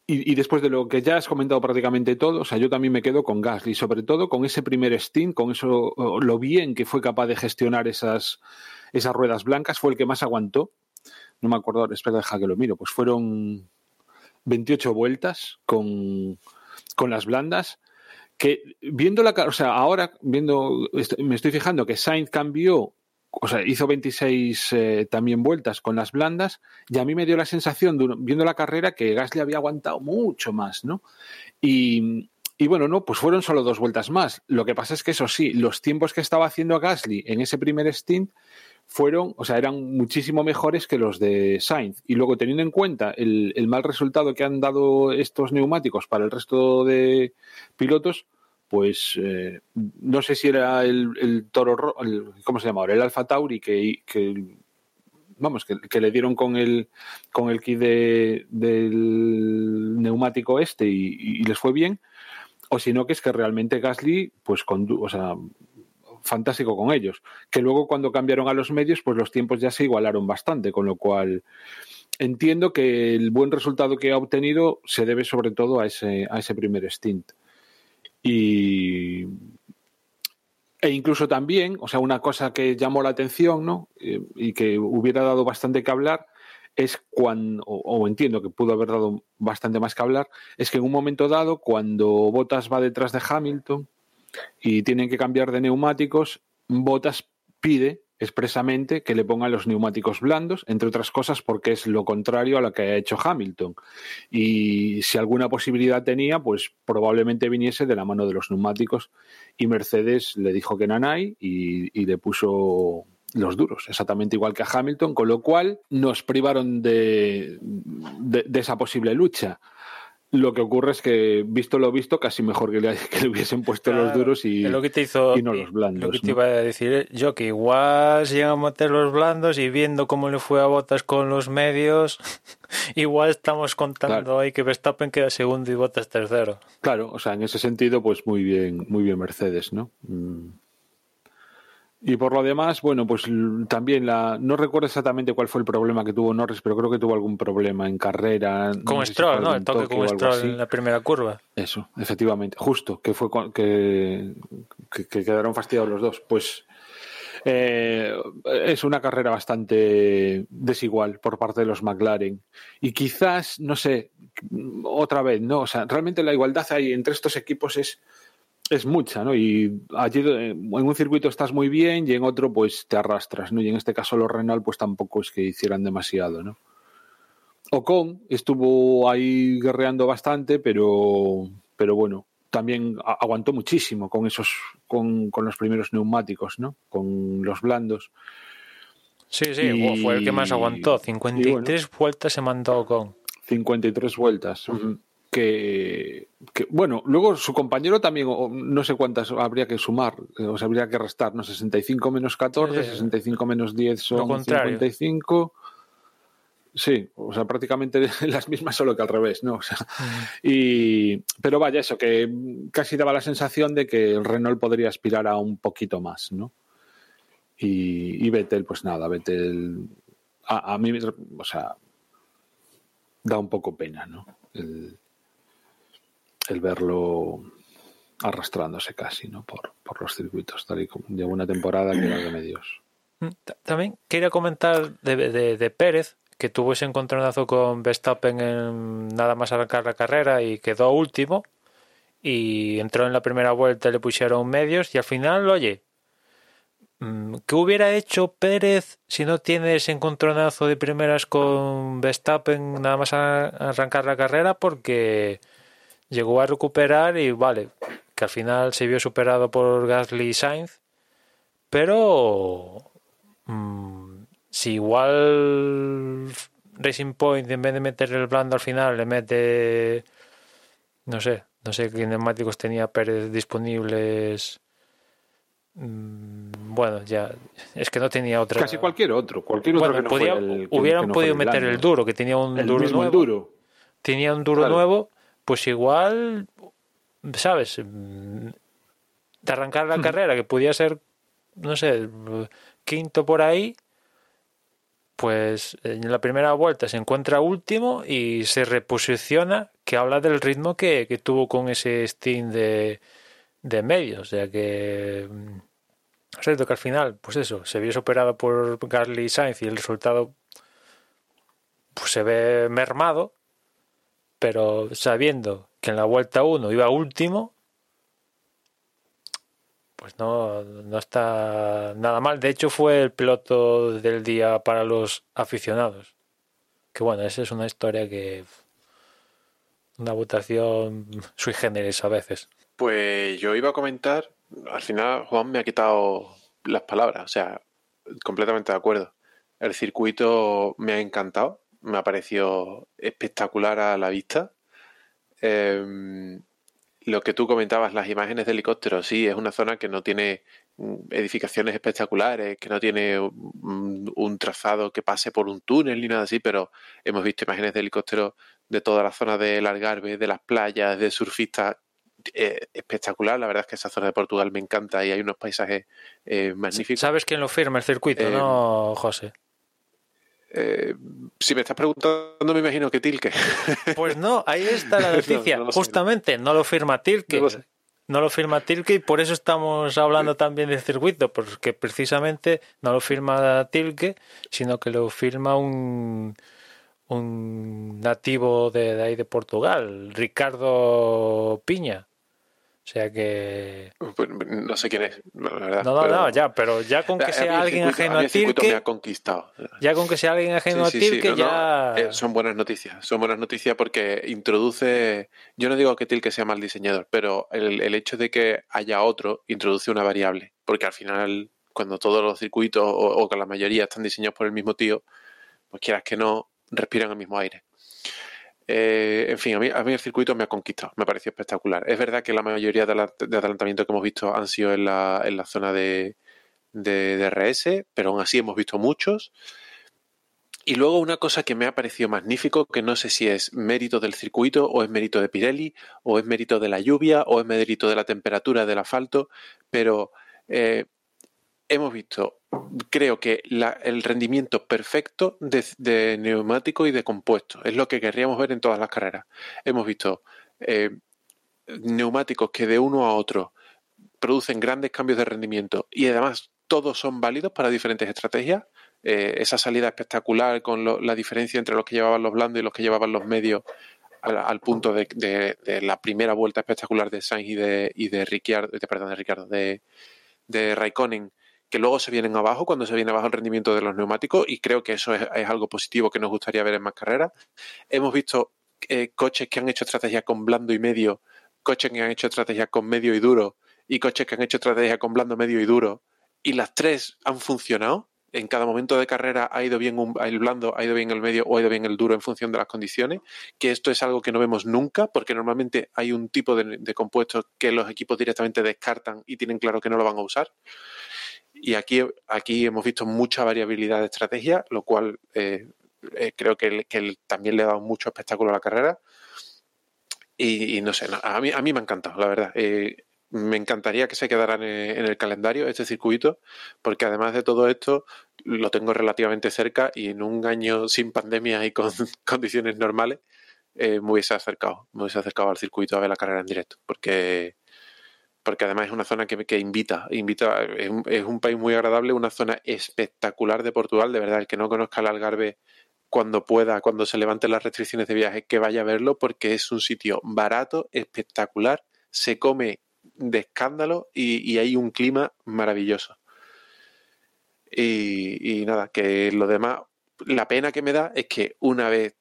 y, después de lo que ya has comentado prácticamente todo, o sea, yo también me quedo con Gasly, sobre todo con ese primer stint, con eso, lo bien que fue capaz de gestionar esas, esas ruedas blancas, fue el que más aguantó. No me acuerdo, espera, deja que lo miro, pues fueron 28 vueltas con, con las blandas que viendo la o sea, ahora viendo me estoy fijando que Sainz cambió, o sea, hizo 26 eh, también vueltas con las blandas y a mí me dio la sensación viendo la carrera que Gasly había aguantado mucho más, ¿no? Y, y bueno, no, pues fueron solo dos vueltas más. Lo que pasa es que eso sí, los tiempos que estaba haciendo Gasly en ese primer stint fueron, o sea, eran muchísimo mejores que los de Sainz. Y luego, teniendo en cuenta el, el, mal resultado que han dado estos neumáticos para el resto de pilotos, pues eh, no sé si era el, el toro, el, ¿cómo se llama ahora? El Alfa Tauri que, vamos, que, le dieron con el, con el kit de, del neumático este y, les fue bien, o si no, que es que realmente Gasly, pues, o sea, fantástico con ellos. Que luego cuando cambiaron a los medios, pues los tiempos ya se igualaron bastante, con lo cual entiendo que el buen resultado que ha obtenido se debe sobre todo a ese, a ese primer stint. Y, e incluso también, o sea, una cosa que llamó la atención, ¿no? Eh, y que hubiera dado bastante que hablar, es cuando, o, o, entiendo que pudo haber dado bastante más que hablar, es que en un momento dado, cuando Bottas va detrás de Hamilton, y tienen que cambiar de neumáticos, Botas pide expresamente que le pongan los neumáticos blandos, entre otras cosas porque es lo contrario a lo que ha hecho Hamilton. Y si alguna posibilidad tenía, pues probablemente viniese de la mano de los neumáticos. Y Mercedes le dijo que nanay y, y le puso los duros, exactamente igual que a Hamilton, con lo cual nos privaron de, de, de esa posible lucha. Lo que ocurre es que, visto lo visto, casi mejor que le, que le hubiesen puesto claro, los duros y, lo que te hizo, y no los blandos. Lo que te iba a decir yo, que igual si llegan a meter los blandos y viendo cómo le fue a Botas con los medios, igual estamos contando claro. ahí que Verstappen queda segundo y Botas tercero. Claro, o sea, en ese sentido, pues muy bien, muy bien Mercedes, ¿no? Mm. Y por lo demás, bueno, pues también la. No recuerdo exactamente cuál fue el problema que tuvo Norris, pero creo que tuvo algún problema en carrera. Con no Stroll, ¿no? El toque, con Stroll en la primera curva. Eso, efectivamente. Justo, que fue que, que, que quedaron fastidiados los dos. Pues eh, es una carrera bastante desigual por parte de los McLaren. Y quizás, no sé, otra vez, ¿no? O sea, realmente la igualdad ahí entre estos equipos es es mucha, ¿no? Y allí en un circuito estás muy bien y en otro pues te arrastras, ¿no? Y en este caso los Renault pues tampoco es que hicieran demasiado, ¿no? Ocon estuvo ahí guerreando bastante, pero, pero bueno, también aguantó muchísimo con esos, con, con los primeros neumáticos, ¿no? Con los blandos. Sí, sí, y, fue el que más aguantó. 53 bueno, vueltas se mandó Ocon. 53 vueltas. Uh -huh que, que, bueno, luego su compañero también, no sé cuántas habría que sumar, o sea, habría que restar, ¿no? 65 menos 14, sí. 65 menos 10 son 55. Sí, o sea, prácticamente las mismas, solo que al revés, ¿no? O sea, y, pero vaya, eso, que casi daba la sensación de que el Renault podría aspirar a un poquito más, ¿no? Y, y Vettel, pues nada, Vettel, a, a mí, o sea, da un poco pena, ¿no? El, el verlo arrastrándose casi ¿no? por, por los circuitos, tal y como lleva una temporada que era de medios. También quería comentar de, de, de, Pérez, que tuvo ese encontronazo con Verstappen en nada más arrancar la carrera y quedó último. Y entró en la primera vuelta, le pusieron medios y al final, oye, mm, ¿qué hubiera hecho Pérez si no tiene ese encontronazo de primeras con Verstappen nada más arrancar la carrera? Porque llegó a recuperar y vale, que al final se vio superado por Gasly y Sainz, pero mmm, si igual Racing Point en vez de meter el blando al final le mete, no sé, no sé qué neumáticos tenía Pérez disponibles. Mm, Bueno, ya es que no tenía otra. Casi cualquier otro. Cualquier otro Bueno, que no podía- fuera el- que- hubieran que no podido meter el duro, que tenía un El duro mismo nuevo. enduro. tenía un duro Claro. nuevo, pues igual, ¿sabes? De arrancar la carrera, que podía ser, no sé, quinto por ahí, pues en la primera vuelta se encuentra último y se reposiciona, que habla del ritmo que, que tuvo con ese Steam de, de medio. O sea que. mm, Es cierto que al final, pues eso, se vio superado por Gasly y Sainz y el resultado pues se ve mermado, pero sabiendo que en la vuelta 1 iba último, pues no, no está nada mal. De hecho, fue el piloto del día para los aficionados. Que bueno, esa es una historia que. Una votación sui generis a veces. Pues yo iba a comentar, al final Juan me ha quitado las palabras, o sea, completamente de acuerdo. El circuito me ha encantado, me ha parecido espectacular a la vista. Eh, lo que tú comentabas, las imágenes de helicópteros, sí, es una zona que no tiene mm, edificaciones espectaculares, que no tiene un, un trazado que pase por un túnel ni nada así, pero hemos visto imágenes de helicópteros de toda la zona del Algarve, de las playas, de surfistas, eh, espectacular. La verdad es que esa zona de Portugal me encanta y hay unos paisajes eh, magníficos. ¿Sabes quién lo firma el circuito, Eh, no, José? Eh, si me estás preguntando, me imagino que Tilke. Pues no, ahí está la No, noticia. no. Justamente, no lo firma Tilke. No lo sé. No lo firma Tilke y por eso estamos hablando también del circuito, porque precisamente no lo firma Tilke, sino que lo firma un, un nativo de, de ahí de Portugal, Ricardo Piña. O sea que... Pues no sé quién es, la verdad. No, no, pero- no, ya, pero ya con que mí sea el alguien ajeno mí a el me ha conquistado. ya con que sea alguien ajeno Sí, a sí, sí, Tilke, no, no, ya... eh, son buenas noticias, son buenas noticias porque introduce, yo no digo que Tilke sea mal diseñador, pero el, el hecho de que haya otro introduce una variable, porque al final cuando todos los circuitos o, o que la mayoría están diseñados por el mismo tío, pues quieras que no, respiran el mismo aire. Eh, en fin, a mí, a mí el circuito me ha conquistado, me ha parecido espectacular. Es verdad que la mayoría de, la- de adelantamientos que hemos visto han sido en la, zona de, de DRS, pero aún así hemos visto muchos. Y luego una cosa que me ha parecido magnífico, que no sé si es mérito del circuito o es mérito de Pirelli o es mérito de la lluvia o es mérito de la temperatura del asfalto, pero eh, hemos visto, creo que el rendimiento perfecto de, de neumático y de compuesto. Es lo que querríamos ver en todas las carreras. Hemos visto eh, neumáticos que de uno a otro producen grandes cambios de rendimiento y además todos son válidos para diferentes estrategias. Eh, esa salida espectacular con lo- la diferencia entre los que llevaban los blandos y los que llevaban los medios al, punto de, la primera vuelta espectacular de Sainz y de, y de Ricciardo, de, perdón, de Ricardo, de, de Raikkonen, que luego se vienen abajo cuando se viene abajo el rendimiento de los neumáticos y creo que eso es, algo positivo que nos gustaría ver en más carreras. Hemos visto eh, coches que han hecho estrategias con blando y medio, coches que han hecho estrategias con medio y duro y coches que han hecho estrategias con blando, medio y duro y las tres han funcionado. En cada momento de carrera ha ido bien un- el blando, ha ido bien el medio o ha ido bien el duro en función de las condiciones, que esto es algo que no vemos nunca, porque normalmente hay un tipo de, de compuestos que los equipos directamente descartan y tienen claro que no lo van a usar. Y aquí, aquí hemos visto mucha variabilidad de estrategia, lo cual eh, eh, creo que, también le ha dado mucho espectáculo a la carrera. Y, no sé, a, mí, a mí me ha encantado, la verdad. Eh, me encantaría que se quedaran en, en el calendario este circuito, porque además de todo esto, lo tengo relativamente cerca y en un año sin pandemia y con condiciones normales, eh, me hubiese acercado, me hubiese acercado al circuito a ver la carrera en directo, porque porque además es una zona que, que invita, invita es un, es un país muy agradable, una zona espectacular de Portugal, de verdad, el que no conozca el Algarve cuando pueda, cuando se levanten las restricciones de viaje, que vaya a verlo, porque es un sitio barato, espectacular, se come de escándalo y, y hay un clima maravilloso. Y, y nada, que lo demás, la pena que me da es que una vez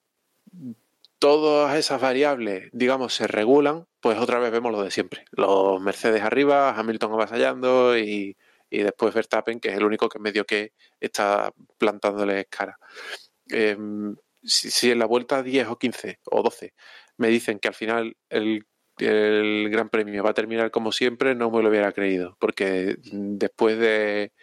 todas esas variables, digamos, se regulan, pues otra vez vemos lo de siempre. Los Mercedes arriba, Hamilton avasallando y, y después Verstappen, que es el único que medio que está plantándoles cara. Eh, si, si, en la vuelta 10 o 15 o 12 me dicen que al final el el Gran Premio va a terminar como siempre, no me lo hubiera creído, porque después de,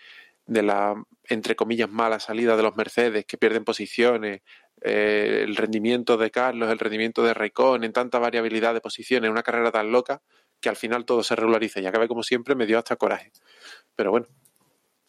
de la, entre comillas, mala salida de los Mercedes, que pierden posiciones, eh, el rendimiento de Carlos, el rendimiento de Raikkonen, en tanta variabilidad de posiciones, una carrera tan loca, que al final todo se regulariza y acabe como siempre, me dio hasta coraje. Pero bueno,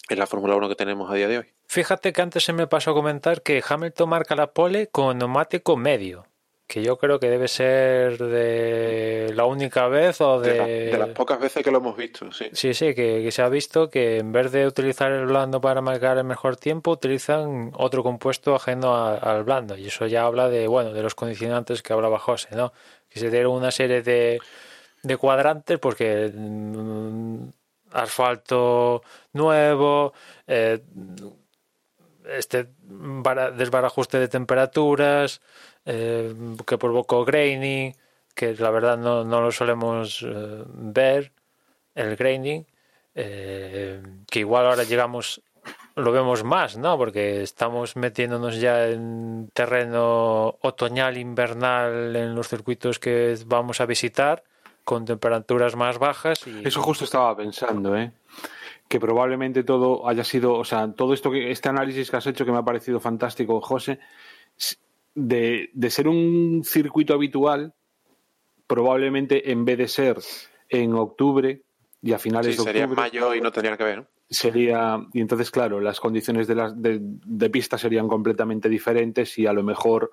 es la Fórmula 1 que tenemos a día de hoy. Fíjate que antes se me pasó a comentar que Hamilton marca la pole con neumático medio que yo creo que debe ser de la única vez o de... De, las pocas veces que lo hemos visto, sí. Sí, sí, que, se ha visto que en vez de utilizar el blando para marcar el mejor tiempo, utilizan otro compuesto ajeno al blando. Y eso ya habla de, bueno, de los condicionantes que hablaba José, ¿no? Que se dieron una serie de, de cuadrantes porque mm, asfalto nuevo, eh, este desbarajuste de temperaturas, eh, que provocó graining, que la verdad no, no lo solemos eh, ver, el graining, eh, que igual ahora llegamos, lo vemos más, ¿no? Porque estamos metiéndonos ya en terreno otoñal, invernal, en los circuitos que vamos a visitar, con temperaturas más bajas. Eso justo estaba pensando, ¿eh? que probablemente todo haya sido, o sea, todo esto que este análisis que has hecho que me ha parecido fantástico, José, de, ser un circuito habitual, probablemente en vez de ser en octubre y a finales de octubre. Sería en mayo y no tendría que ver. Sería, y entonces, claro, las condiciones de, las, de, pista serían completamente diferentes y a lo mejor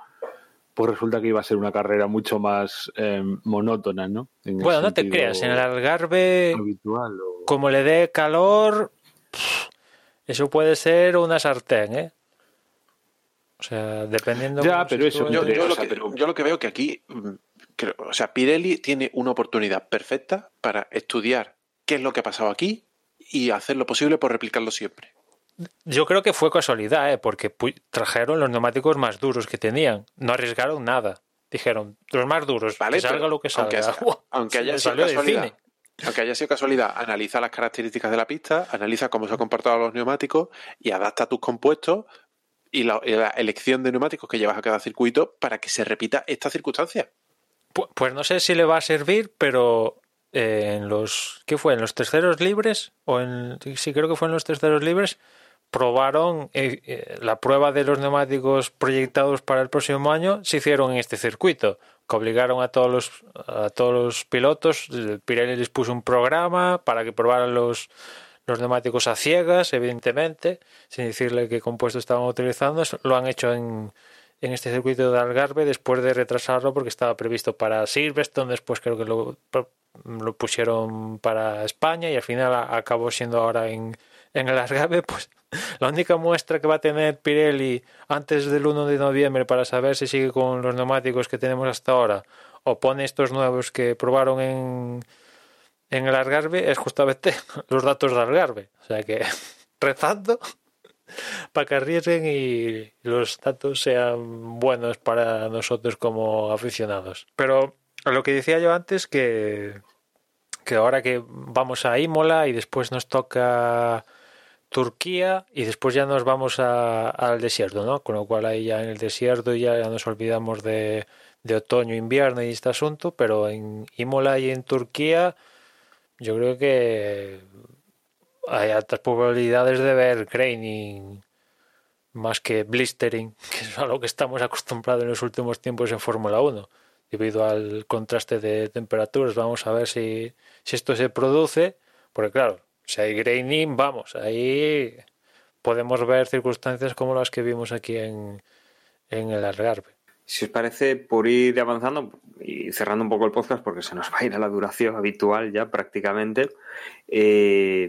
pues resulta que iba a ser una carrera mucho más em, monótona, ¿no? bueno, no te creas, en el Algarve, como le dé calor, eso puede ser una sartén, ¿eh? O sea, dependiendo. Ya, pero eso. Yo, lo que, veo que aquí, mm, o sea, Pirelli tiene una oportunidad perfecta para estudiar qué es lo que ha pasado aquí y hacer lo posible por replicarlo siempre. Yo creo que fue casualidad, ¿eh? porque trajeron los neumáticos más duros que tenían. No arriesgaron nada. Dijeron, los más duros, que salga lo que salga. Aunque, haya sido casualidad, aunque haya sido casualidad, analiza las características de la pista, analiza cómo se han comportado los neumáticos y adapta tus compuestos y la, elección de neumáticos que llevas a cada circuito para que se repita esta circunstancia. Pues, no sé si le va a servir, pero eh, en los ¿qué fue? En los terceros libres o en sí creo que fue en los terceros libres probaron eh, eh, la prueba de los neumáticos proyectados para el próximo año se hicieron en este circuito que obligaron a todos los a todos los pilotos Pirelli les puso un programa para que probaran los los neumáticos a ciegas, evidentemente, sin decirle qué compuesto estaban utilizando. Lo han hecho en, en este circuito de Algarve después de retrasarlo porque estaba previsto para Silverstone, después creo que lo, lo pusieron para España y al final acabó siendo ahora en, en el Algarve. Pues la única muestra que va a tener Pirelli antes del 1 de noviembre para saber si sigue con los neumáticos que tenemos hasta ahora o pone estos nuevos que probaron en en el Algarve es justamente los datos de Algarve. O sea que rezando para que arriesguen y los datos sean buenos para nosotros como aficionados. Pero lo que decía yo antes, que, que ahora que vamos a Imola y después nos toca Turquía y después ya nos vamos al desierto, ¿no? Con lo cual ahí ya en el desierto ya, ya nos olvidamos de, de otoño, invierno y este asunto, pero en Imola y en Turquía yo creo que hay altas probabilidades de ver craning más que blistering, que es a lo que estamos acostumbrados en los últimos tiempos en Fórmula 1, debido al contraste de temperaturas. Vamos a ver si, si esto se produce, porque claro, si hay graining, vamos, ahí podemos ver circunstancias como las que vimos aquí en, en el Algarve. Si os parece, por ir avanzando y cerrando un poco el podcast, porque se nos va a ir a la duración habitual ya prácticamente, eh,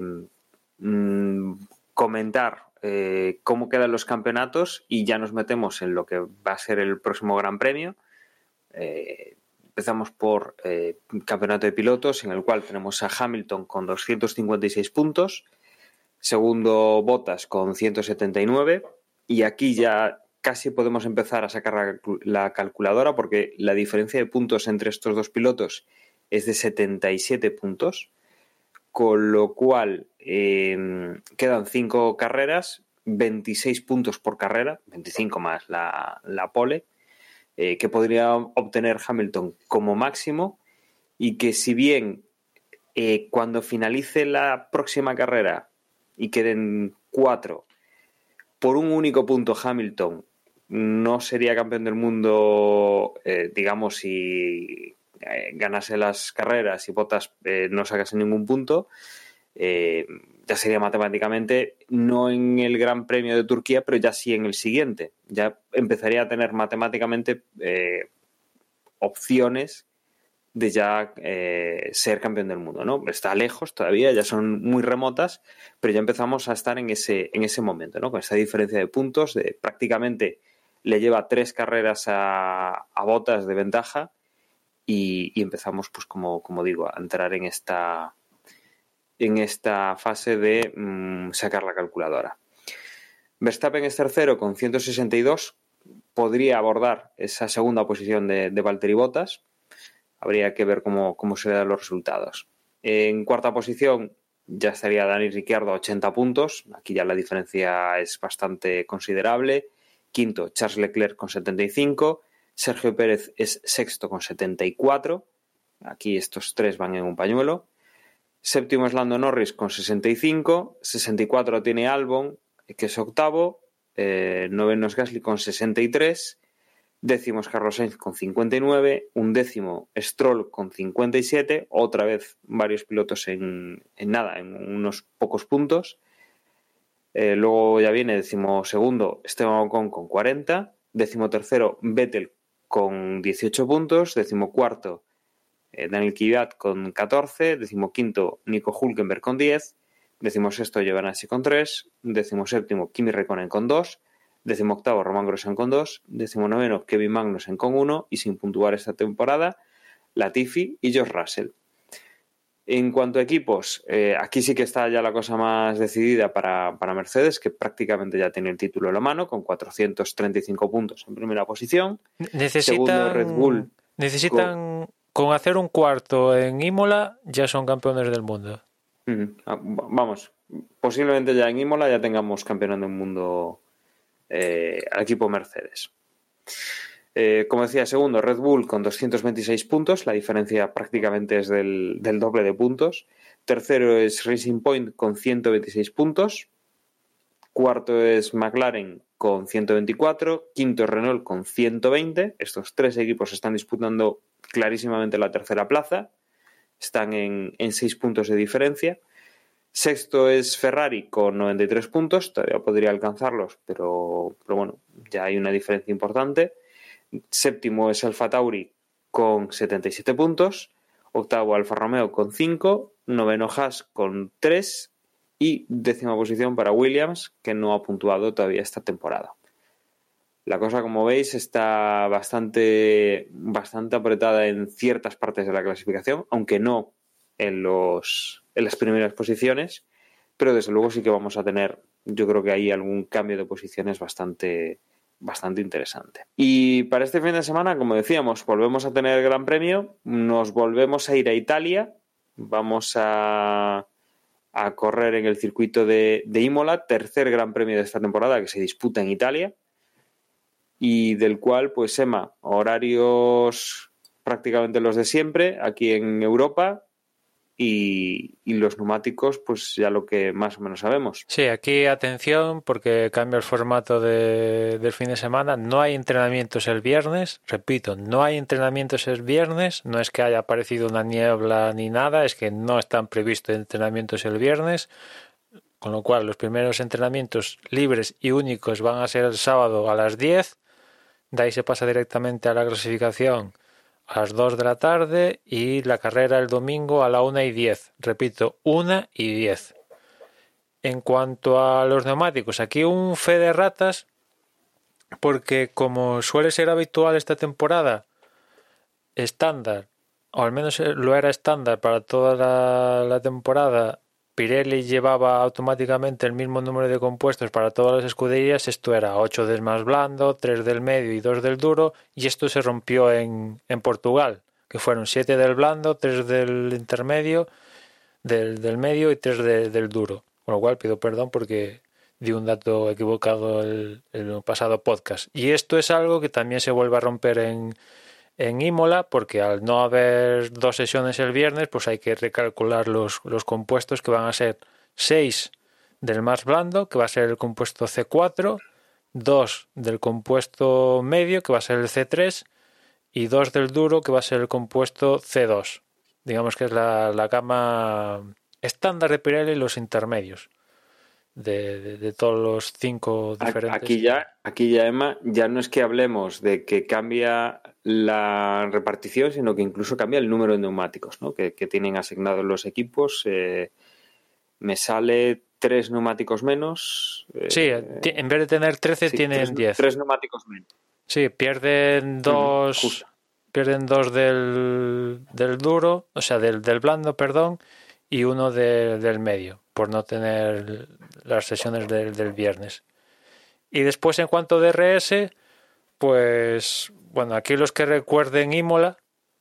mm, comentar eh, cómo quedan los campeonatos y ya nos metemos en lo que va a ser el próximo Gran Premio. Eh, empezamos por campeonato de pilotos, en el cual tenemos a Hamilton con 256 puntos, segundo Bottas con 179, y aquí ya casi podemos empezar a sacar la calculadora porque la diferencia de puntos entre estos dos pilotos es de 77 puntos, con lo cual em, quedan 5 carreras, 26 puntos por carrera, 25 más la, pole, eh, que podría obtener Hamilton como máximo. y que si bien eh, cuando finalice la próxima carrera y queden cuatro, por un único punto Hamilton no sería campeón del mundo, eh, digamos, si eh, ganase las carreras y Bottas no sacase ningún punto, ya sería matemáticamente no en el Gran Premio de Turquía, pero ya sí en el siguiente. Ya empezaría a tener matemáticamente opciones de ya eh, ser campeón del mundo, ¿no? Está lejos todavía, ya son muy remotas, pero ya empezamos a estar en ese, en ese momento, ¿no? Con esa diferencia de puntos, de prácticamente le lleva tres carreras a, botas de ventaja y, empezamos, pues como, digo, a entrar en esta, en esta fase de mm, sacar la calculadora. Verstappen es tercero con 162, podría abordar esa segunda posición de, de Valtteri Bottas, habría que ver cómo, cómo se dan los resultados. En cuarta posición ya estaría Dani Ricciardo a 80 puntos. Aquí ya la diferencia es bastante considerable. Quinto, Charles Leclerc con 75. Sergio Pérez es sexto con 74. Aquí estos tres van en un pañuelo. Séptimo es Lando Norris con 65. 64 tiene Albon, que es octavo. Eh, noveno es Gasly con 63 décimos Carlos Sainz con 59, un décimo Stroll con 57, otra vez varios pilotos en, nada, en unos pocos puntos. Eh, luego ya viene décimo segundo Esteban Ocon con 40, décimo tercero Vettel con 18 puntos, décimo cuarto eh, Daniel Kvyat con 14, décimo quinto Nico Hulkenberg con 10, décimo sexto Giovanni con 3, décimo séptimo Kimi Räikkönen con 2, Décimo octavo, Román Grosjean con dos. Décimo noveno, Kevin Magnussen con uno. Y sin puntuar esta temporada, Latifi y George Russell. En cuanto a equipos, eh, aquí sí que está ya la cosa más decidida para, Mercedes, que prácticamente ya tiene el título en la mano, con 435 puntos en primera posición. Necesitan, Red Bull. Necesitan, con... hacer un cuarto en Imola, ya son campeones del mundo. Ah, vamos, posiblemente ya en Imola ya tengamos campeón del mundo eh, al equipo Mercedes. Eh, como decía, segundo, Red Bull con 226 puntos, la diferencia prácticamente es del, doble de puntos. Tercero es Racing Point con 126 puntos. Cuarto es McLaren con 124. Quinto es Renault con 120. Estos tres equipos están disputando clarísimamente la tercera plaza. Están en, en seis puntos de diferencia. Sexto es Ferrari con 93 puntos, todavía podría alcanzarlos, pero, bueno, ya hay una diferencia importante. Séptimo es Alfa Tauri con 77 puntos. Octavo Alfa Romeo con 5. Noveno Haas con 3. Y décima posición para Williams, que no ha puntuado todavía esta temporada. La cosa, como veis, está bastante, bastante apretada en ciertas partes de la clasificación, aunque no en los, en las primeras posiciones, pero desde luego sí que vamos a tener, yo creo que hay algún cambio de posiciones bastante, bastante interesante. Y para este fin de semana, como decíamos, volvemos a tener el Gran Premio, nos volvemos a ir a Italia, vamos a, a correr en el circuito de, de Imola, tercer Gran Premio de esta temporada que se disputa en Italia y del cual, pues Emma, horarios prácticamente los de siempre aquí en Europa, y, los neumáticos, pues ya lo que más o menos sabemos. Sí, aquí atención porque cambia el formato del fin de semana. No hay entrenamientos el viernes, repito, no hay entrenamientos el viernes. No es que haya aparecido una niebla ni nada, es que no están previstos entrenamientos el viernes. Con lo cual, los primeros entrenamientos libres y únicos van a ser el sábado a las 10. De ahí se pasa directamente a la clasificación a las 2 de la tarde y la carrera el domingo a la 1 y 10. Repito, 1 y 10. En cuanto a los neumáticos, aquí un fe de ratas, porque como suele ser habitual esta temporada, estándar, o al menos lo era estándar para toda la, la temporada, Pirelli llevaba automáticamente el mismo número de compuestos para todas las escuderías, esto era 8 del más blando, 3 del medio y 2 del duro, y esto se rompió en, en Portugal, que fueron 7 del blando, 3 del intermedio, del, del medio y 3 del duro. Con lo cual pido perdón porque di un dato equivocado el, el pasado podcast. Y esto es algo que también se vuelve a romper en, en Imola, porque al no haber dos sesiones el viernes, pues hay que recalcular los, los compuestos que van a ser 6 del más blando, que va a ser el compuesto C4, 2 del compuesto medio, que va a ser el C3, y 2 del duro, que va a ser el compuesto C2. Digamos que es la, la gama estándar de Pirelli y los intermedios. De, de, todos los cinco diferentes. Aquí ya, aquí ya, Emma, ya no es que hablemos de que cambia la repartición, sino que incluso cambia el número de neumáticos ¿no? que, que tienen asignados los equipos. Eh, me sale tres neumáticos menos. Eh, sí, en vez de tener 13 sí, tienen tres, 10. Tres neumáticos menos. Sí, pierden dos, pierden dos del, del, duro, o sea, del, del blando, perdón, y uno de, del medio, por no tener las sesiones del, del viernes. Y después, en cuanto a DRS, pues, bueno, aquí los que recuerden Imola,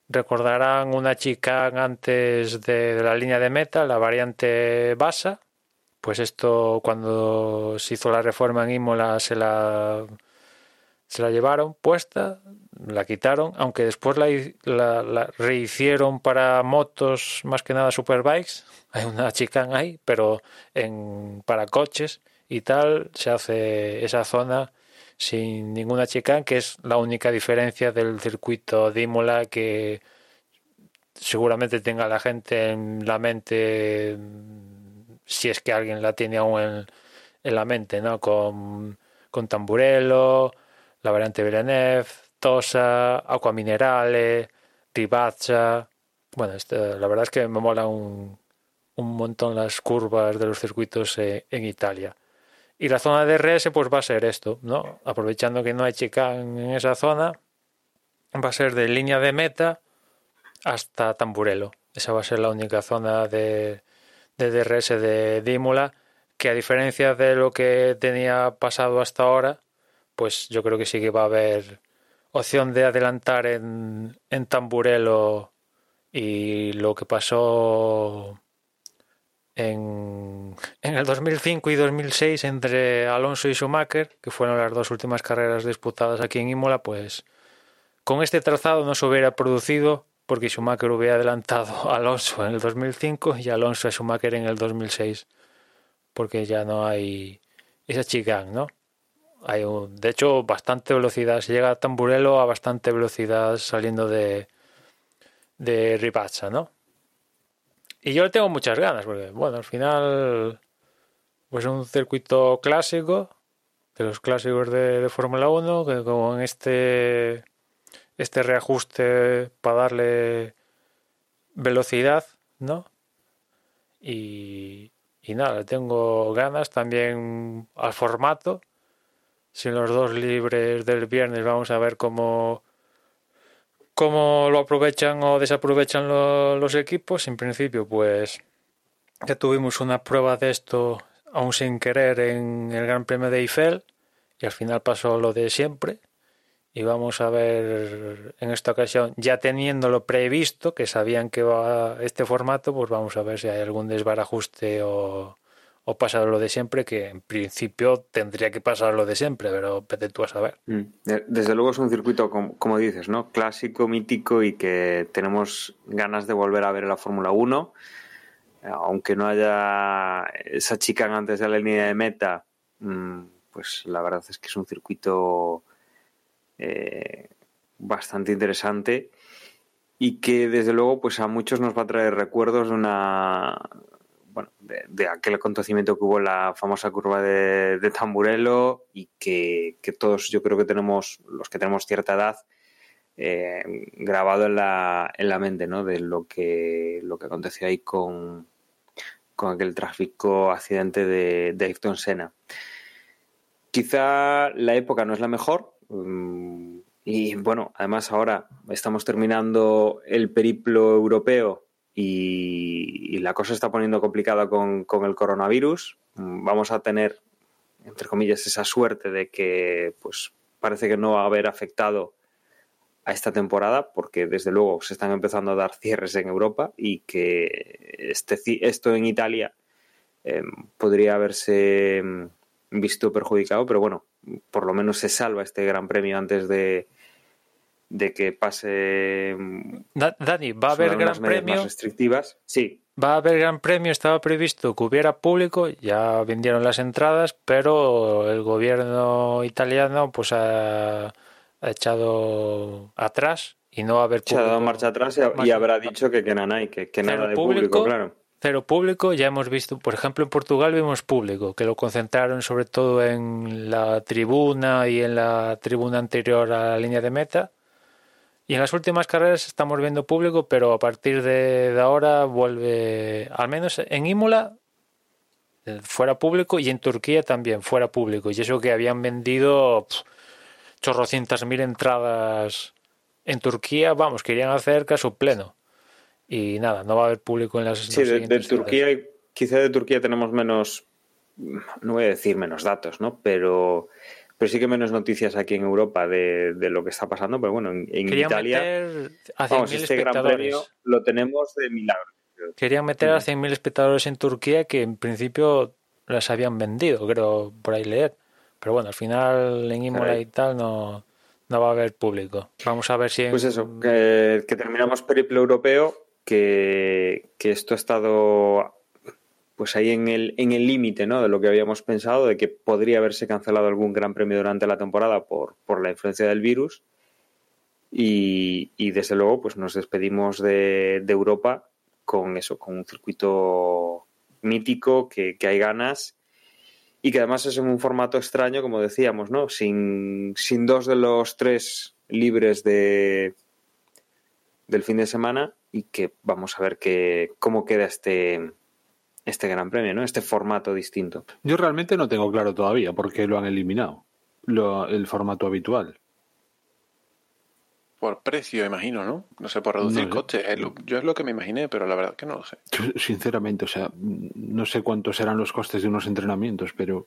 recordarán una chica antes de, la línea de meta, la variante Basa. Pues esto, cuando se hizo la reforma en Imola, se la, se la llevaron puesta, la quitaron, aunque después la, la, rehicieron para motos, más que nada superbikes. Hay una chicane ahí, pero en, para coches y tal se hace esa zona sin ninguna chicane, que es la única diferencia del circuito de Imola que seguramente tenga la gente en la mente, si es que alguien la tiene aún en, la mente, ¿no? Con, con Tamburello, la variante Villeneuve, Tosa, Aqua Minerale, Ribazza. Bueno, la verdad es que me mola un, un montón las curvas de los circuitos eh, en Italia. Y la zona de RS pues va a ser esto, ¿no? Aprovechando que no hay chicane en esa zona, va a ser de línea de meta hasta Tamburello. Esa va a ser la única zona de, de DRS de, Imola que a diferencia de lo que tenía pasado hasta ahora, pues yo creo que sí que va a haber opción de adelantar en, en Tamburello y lo que pasó en, el 2005 y 2006 entre Alonso y Schumacher, que fueron las dos últimas carreras disputadas aquí en Imola, pues con este trazado no se hubiera producido porque Schumacher hubiera adelantado a Alonso en el 2005 y Alonso a Schumacher en el 2006, porque ya no hay esa chicane, ¿no? Hay un, de hecho bastante velocidad, se llega a Tamburello a bastante velocidad saliendo de, de ¿no? Y yo le tengo muchas ganas, porque, bueno, al final, pues es un circuito clásico, de los clásicos de, de Fórmula 1, que con este, este reajuste para darle velocidad, ¿no? Y, y nada, le tengo ganas también al formato. Sin los dos libres del viernes, vamos a ver cómo cómo lo aprovechan o desaprovechan lo, los equipos. En principio, pues ya tuvimos una prueba de esto aún sin querer en el Gran Premio de Eiffel y al final pasó lo de siempre. Y vamos a ver en esta ocasión, ya teniéndolo previsto, que sabían que va este formato, pues vamos a ver si hay algún desbarajuste o, o pasa lo de siempre, que en principio tendría que pasar lo de siempre, pero vete tú a saber. Mm. Desde luego es un circuito, como, dices, ¿no? Clásico, mítico y que tenemos ganas de volver a ver la Fórmula 1. Aunque no haya esa chica antes de la línea de meta, mm, pues la verdad es que es un circuito eh, bastante interesante y que desde luego pues a muchos nos va a traer recuerdos de una de, aquel acontecimiento que hubo en la famosa curva de, Tamburello y que, que, todos yo creo que tenemos, los que tenemos cierta edad, eh, grabado en la, en la mente, ¿no? De lo que, lo que aconteció ahí con, con aquel tráfico accidente de, de Ayrton Senna. Quizá la época no es la mejor. Um, y bueno, además ahora estamos terminando el periplo europeo y, y, la cosa está poniendo complicada con, con, el coronavirus. Vamos a tener, entre comillas, esa suerte de que pues parece que no va a haber afectado a esta temporada, porque desde luego se están empezando a dar cierres en Europa y que este, esto en Italia eh, podría haberse visto perjudicado, pero bueno, por lo menos se salva este gran premio antes de, de que pase. Da- Dani, va a haber unas gran premio. más restrictivas. Sí, Va a haber gran premio, estaba previsto que hubiera público, ya vendieron las entradas, pero el gobierno italiano pues ha, ha echado atrás y no va a haber se ha dado público. marcha atrás y, Marcha y habrá atrás. dicho que, que nada, hay, que, nada de público. público, claro. Cero público, ya hemos visto, por ejemplo, en Portugal vimos público, que lo concentraron sobre todo en la tribuna y en la tribuna anterior a la línea de meta. Y en las últimas carreras estamos viendo público, pero a partir de, de ahora vuelve, al menos en Imola, eh, fuera público y en Turquía también fuera público. Y eso que habían vendido chorrocientas mil entradas en Turquía, vamos, querían hacer caso pleno. Y nada, no va a haber público en las Sí, de, de Turquía, quizá de Turquía tenemos menos, no voy a decir menos datos, ¿no? Pero, pero sí que menos noticias aquí en Europa de, de lo que está pasando. Pero bueno, en, Italia, meter a 100.000 vamos, este gran premio lo tenemos de milagro. Querían meter a 100.000 espectadores en Turquía que en principio las habían vendido, creo, por ahí leer. Pero bueno, al final en Imola y tal no, no va a haber público. Vamos a ver si en- Pues eso, que, que terminamos periplo europeo, que, que esto ha estado pues ahí en el en el límite ¿no? de lo que habíamos pensado, de que podría haberse cancelado algún gran premio durante la temporada por, por la influencia del virus. Y, y desde luego, pues nos despedimos de, Europa con eso, con un circuito mítico, que, que hay ganas y que además es en un formato extraño, como decíamos, ¿no? Sin, sin dos de los tres libres de del fin de semana y que vamos a ver que, cómo queda este, este gran premio, ¿no? Este formato distinto. Yo realmente no tengo claro todavía por qué lo han eliminado, lo- el formato habitual. Por precio, imagino, ¿no? No sé, por reducir No costes. Es lo- yo es lo que me imaginé, pero la verdad que no lo sé. Yo, sinceramente, o sea, no sé cuántos serán los costes de unos entrenamientos, pero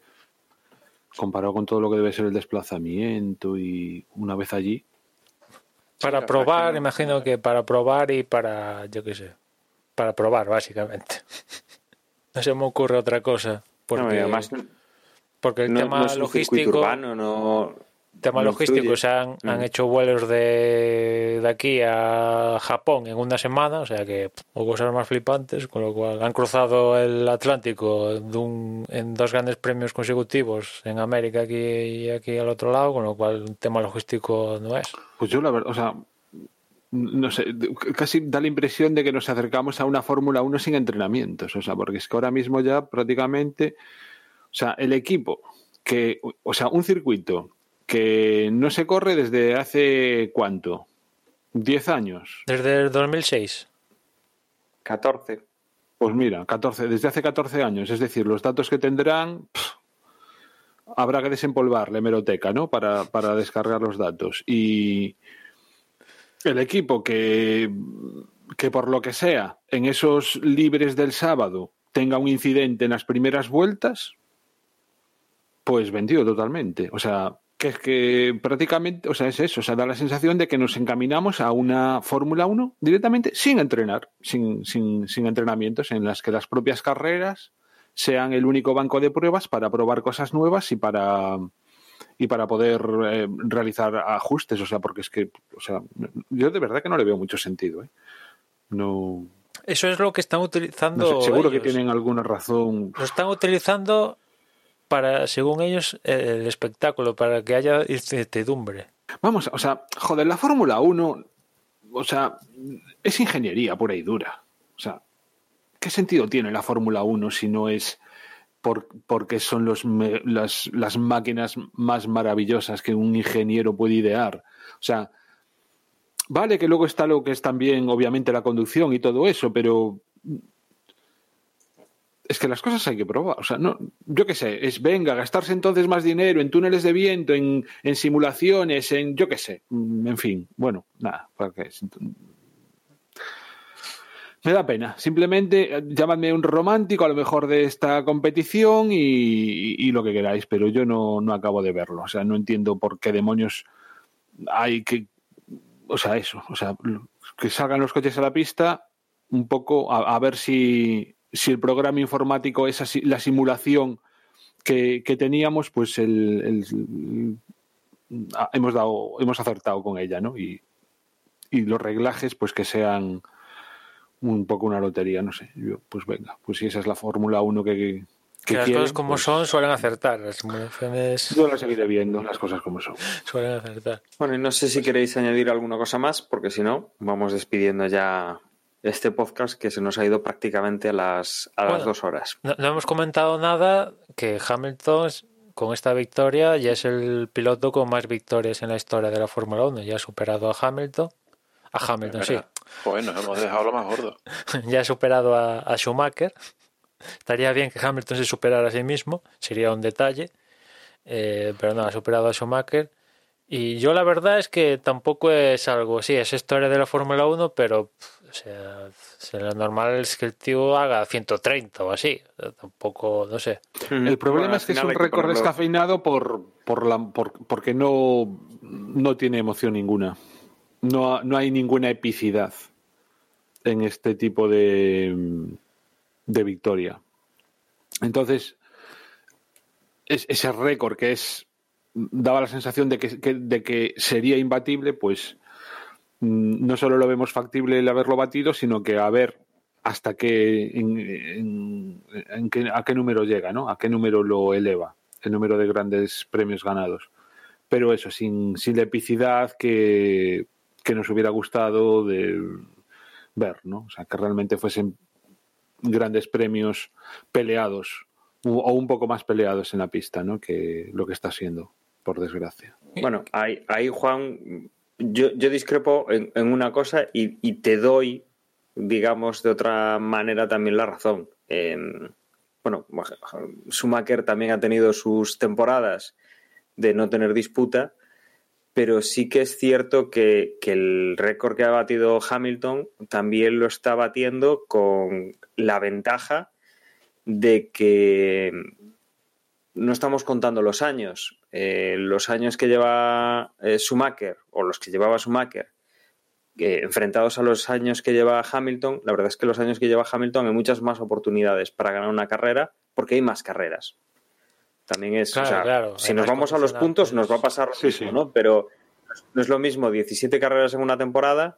comparado con todo lo que debe ser el desplazamiento y una vez allí, para probar, que no. imagino que para probar y para, yo qué sé, para probar básicamente. No se me ocurre otra cosa. Porque, No, además, porque el no, tema no es un circuito logístico... urbano, no, tema no logístico, sea, han, han Mm. hecho vuelos de, de aquí a Japón en una semana, o sea que pff, o cosas más flipantes, con lo cual han cruzado el Atlántico de un- en dos grandes premios consecutivos en América aquí y aquí al otro lado, con lo cual un tema logístico no es. pues yo la verdad, o sea, no sé, casi da la impresión de que nos acercamos a una Fórmula 1 sin entrenamientos, o sea, porque es que ahora mismo ya prácticamente, o sea, el equipo que, o sea, un circuito que no se corre desde hace cuánto, 10 años. Desde el 2006. 14. Pues mira, 14, desde hace 14 años, es decir, los datos que tendrán, pff, habrá que desempolvar la hemeroteca, ¿no? Para, para descargar los datos. Y el equipo que, que por lo que sea, en esos libres del sábado, tenga un incidente en las primeras vueltas, pues vendido totalmente. O sea, que es que prácticamente, o sea, es eso, o sea, da la sensación de que nos encaminamos a una Fórmula 1 directamente sin entrenar, sin, sin, sin entrenamientos, en las que las propias carreras sean el único banco de pruebas para probar cosas nuevas y para y para poder eh, realizar ajustes, o sea, porque es que, o sea, yo de verdad que no le veo mucho sentido, ¿eh? No, Eso es lo que están utilizando. no sé, seguro que tienen alguna razón. Lo están utilizando para, según ellos, el espectáculo, para que haya incertidumbre. Vamos, o sea, joder, la Fórmula 1, o sea, es ingeniería pura y dura. O sea, ¿qué sentido tiene la Fórmula 1 si no es por, porque son los, las, las máquinas más maravillosas que un ingeniero puede idear? O sea, vale que luego está lo que es también, obviamente, la conducción y todo eso, pero es que las cosas hay que probar. O sea, no, yo qué sé, es venga, gastarse entonces más dinero en túneles de viento, en, en simulaciones, en yo qué sé. En fin, bueno, nada, ¿para qué? Me da pena. Simplemente eh, llamadme un romántico a lo mejor de esta competición y, lo que queráis, pero yo no, no acabo de verlo. O sea, no entiendo por qué demonios hay que. O sea, eso. O sea, que salgan los coches a la pista un poco a, ver si, si el programa informático es así, la simulación que, que teníamos, pues el, el- ah, hemos dado, hemos acertado con ella, ¿no? Y, y los reglajes pues que sean un poco una lotería, no sé. Yo, pues venga, pues si esa es la Fórmula 1 que, que, Que las quieren, cosas como pues son suelen acertar. Las simulaciones Yo la seguiré viendo, las cosas como son. suelen acertar. Bueno, y no sé si queréis añadir alguna cosa más, porque si no, vamos despidiendo ya este podcast que se nos ha ido prácticamente a las, a las dos horas. No, no hemos comentado nada que Hamilton con esta victoria ya es el piloto con más victorias en la historia de la Fórmula 1. Ya ha superado a Hamilton. A Hamilton, sí. Pues nos hemos dejado lo más gordo. ya ha superado a, a Schumacher. Estaría bien que Hamilton se superara a sí mismo, sería un detalle. Eh, pero no, ha superado a Schumacher. Y yo la verdad es que tampoco es algo, sí, es historia de la Fórmula 1, pero pff, o sea, o sea, lo normal es que el tío haga 130 o así. Tampoco, no sé. El problema Bueno, es que es un récord descafeinado por, por la, por- porque no, no tiene emoción ninguna. No, no hay ninguna epicidad en este tipo de, de victoria. Entonces, es- ese récord que es daba la sensación de que, de que sería imbatible, pues mm, no solo lo vemos factible el haberlo batido, sino que a ver hasta qué, en, a qué número llega, ¿no? A qué número lo eleva, el número de grandes premios ganados. Pero eso, sin, sin la epicidad que, que nos hubiera gustado de ver, ¿no? O sea, que realmente fuesen grandes premios peleados o un poco más peleados en la pista, ¿no? Que lo que está siendo, por desgracia. Bueno, ahí, Juan, yo, yo discrepo en, una cosa y, y te doy, digamos, de otra manera también la razón. Em, bueno, Schumacher también ha tenido sus temporadas de no tener disputa, pero sí que es cierto que, que el récord que ha batido Hamilton también lo está batiendo con la ventaja de que no estamos contando los años. Eh, los años que lleva eh, Schumacher o los que llevaba Schumacher eh, enfrentados a los años que lleva Hamilton, la verdad es que los años que lleva Hamilton hay muchas más oportunidades para ganar una carrera porque hay más carreras. También es, Claro, o sea, claro, si nos vamos a los puntos nos va a pasar lo Sí, mismo, sí. ¿no? Pero no es lo mismo 17 carreras en una temporada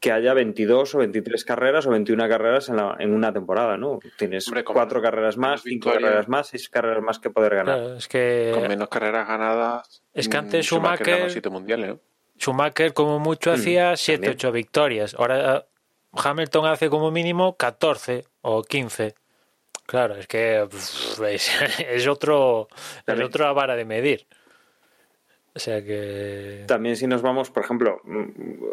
que haya 22 o 23 carreras o 21 carreras en, la- en una temporada, ¿no? Tienes Hombre, cuatro carreras más, menos cinco carreras más, seis carreras más que poder ganar. Claro, es que Con menos carreras ganadas. Es que mm, antes Schumacher Schumacher- ganó siete mundiales, ¿no? Schumacher como mucho Mm, hacía 7, también. 8 victorias. Ahora eh, Hamilton hace como mínimo 14 o 15. Claro, es que pff, es, es otro es También. otra vara de medir. O sea que También si nos vamos, por ejemplo,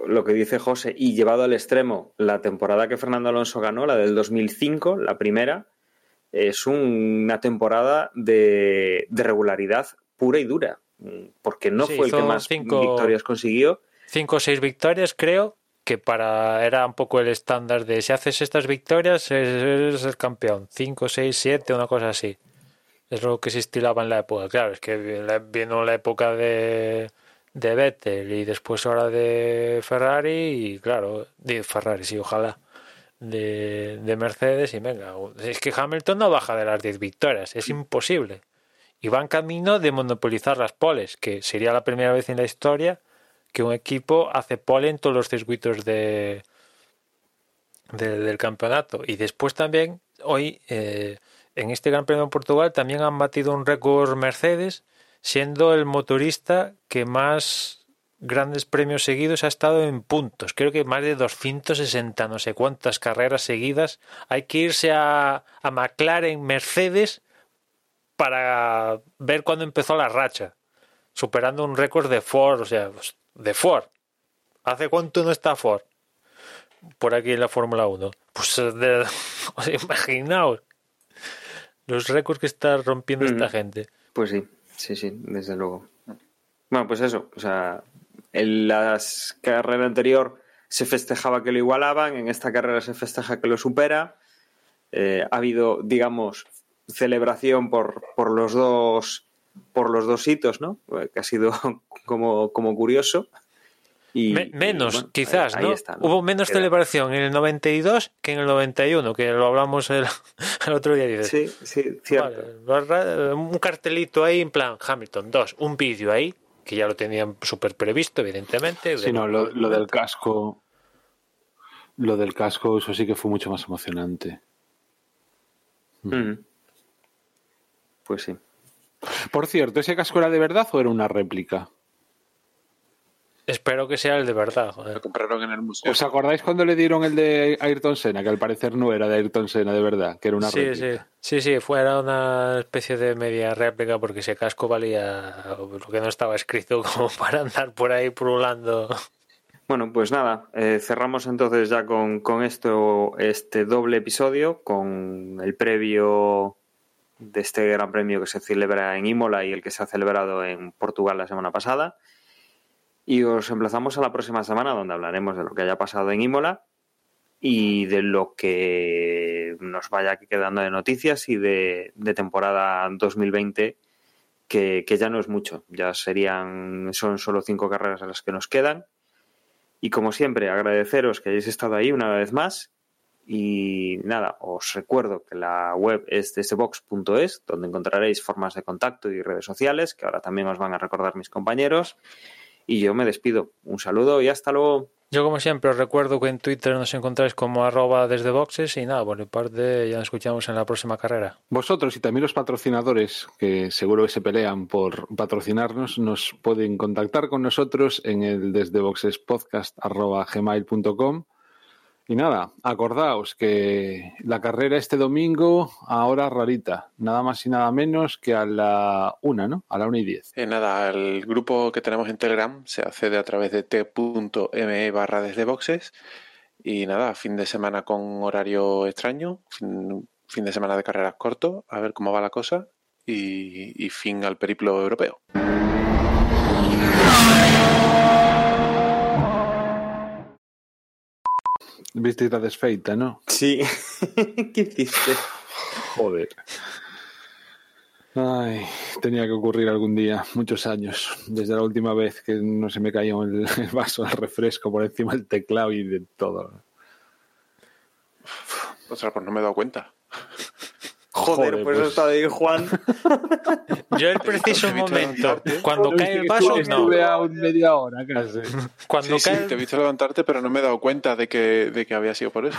lo que dice José, y llevado al extremo, la temporada que Fernando Alonso ganó, la del 2005, la primera, es una temporada de, de regularidad pura y dura, porque no Sí, fue el que más cinco- victorias consiguió. 5 o 6 victorias creo que para era un poco el estándar de si haces estas victorias eres el campeón. 5, 6, 7, una cosa así. Es lo que se estilaba en la época. Claro, es que vino la época de, de Vettel y después ahora de Ferrari y claro, de Ferrari, sí, ojalá. De, de Mercedes y venga, es que Hamilton no baja de las 10 victorias, es imposible. Y va en camino de monopolizar las poles, que sería la primera vez en la historia que un equipo hace pole en todos los circuitos de, de- del campeonato. Y después también, hoy, eh, en este Gran Premio de Portugal, también han batido un récord Mercedes, siendo el motorista que más grandes premios seguidos ha estado en puntos. Creo que más de 260, no sé cuántas carreras seguidas. Hay que irse a, a McLaren, Mercedes, para ver cuándo empezó la racha superando un récord de Ford, o sea, de Ford. ¿Hace cuánto no está Ford? Por aquí en la Fórmula 1. Pues eh, de, o sea, imaginaos los récords que está rompiendo esta gente. Pues sí, sí, sí, desde luego. Bueno, pues eso, o sea, en la carrera anterior se festejaba que lo igualaban, en esta carrera se festeja que lo supera. Eh, ha habido, digamos, celebración por, por los dos por los dos hitos, ¿no? Eh, Que ha sido como, como curioso. Y, Me- y, menos, bueno, quizás, ahí- ahí ¿no? está, ¿no? Hubo menos Queda. celebración en el 92 que en el 91, que lo hablamos el, el otro día. dices, Sí, sí, cierto. Vale, un cartelito ahí en plan Hamilton 2, un vídeo ahí que ya lo tenían súper previsto, evidentemente. Sí, no, lo, lo del casco. Lo del casco, eso sí que fue mucho más emocionante. Mm. Pues sí. Por cierto, ¿ese casco era de verdad o era una réplica? Espero que sea el de verdad. Lo joder. compraron en el museo. ¿Os acordáis cuando le dieron el de Ayrton Senna? Que al parecer no era de Ayrton Senna de verdad, que era una Sí, sí, réplica. sí, sí, fuera una especie de media réplica porque ese casco valía lo que no estaba escrito como para andar por ahí pululando. Bueno, pues nada, eh, cerramos entonces ya con, con esto, este doble episodio, con el previo de este gran premio que se celebra en Imola y el que se ha celebrado en Portugal la semana pasada. Y os emplazamos a la próxima semana donde hablaremos de lo que haya pasado en Imola y de lo que nos vaya quedando de noticias y de, de temporada 2020 que, que ya no es mucho, ya serían, son solo cinco carreras las que nos quedan. Y como siempre, agradeceros que hayáis estado ahí una vez más. Y nada, os recuerdo que la web es desdebox.es, donde encontraréis formas de contacto y redes sociales, que ahora también os van a recordar mis compañeros. Y yo me despido. Un saludo y hasta luego. Yo como siempre os recuerdo que en Twitter nos encontráis como arroba desde boxes y nada, por mi parte ya nos escuchamos en la próxima carrera. Vosotros y también los patrocinadores, que seguro que se pelean por patrocinarnos, nos pueden contactar con nosotros en el desde boxespodcast.gmail.com y nada, acordaos que la carrera este domingo, ahora rarita, nada más y nada menos que a la una, ¿no? A la una y diez. Eh, nada, el grupo que tenemos en Telegram se accede a través de t.me barra desde boxes. Y nada, fin de semana con horario extraño, fin, de semana de carreras corto, a ver cómo va la cosa. Y fin al periplo europeo. Visita desfeita, ¿no? Sí. ¿Qué hiciste? Joder. Ay, tenía que ocurrir algún día, muchos años, desde la última vez que no se me cayó el, el vaso de refresco por encima del teclado y de todo. Ostras, pues no me he dado cuenta. Joder, Joder, pues, pues. está ahí Juan. Yo el preciso momento, cuando cae el vaso, no. Estuve a un media hora casi. Cuando Sí, sí, cae te he visto levantarte, pero no me he dado cuenta de que, de que había sido por eso.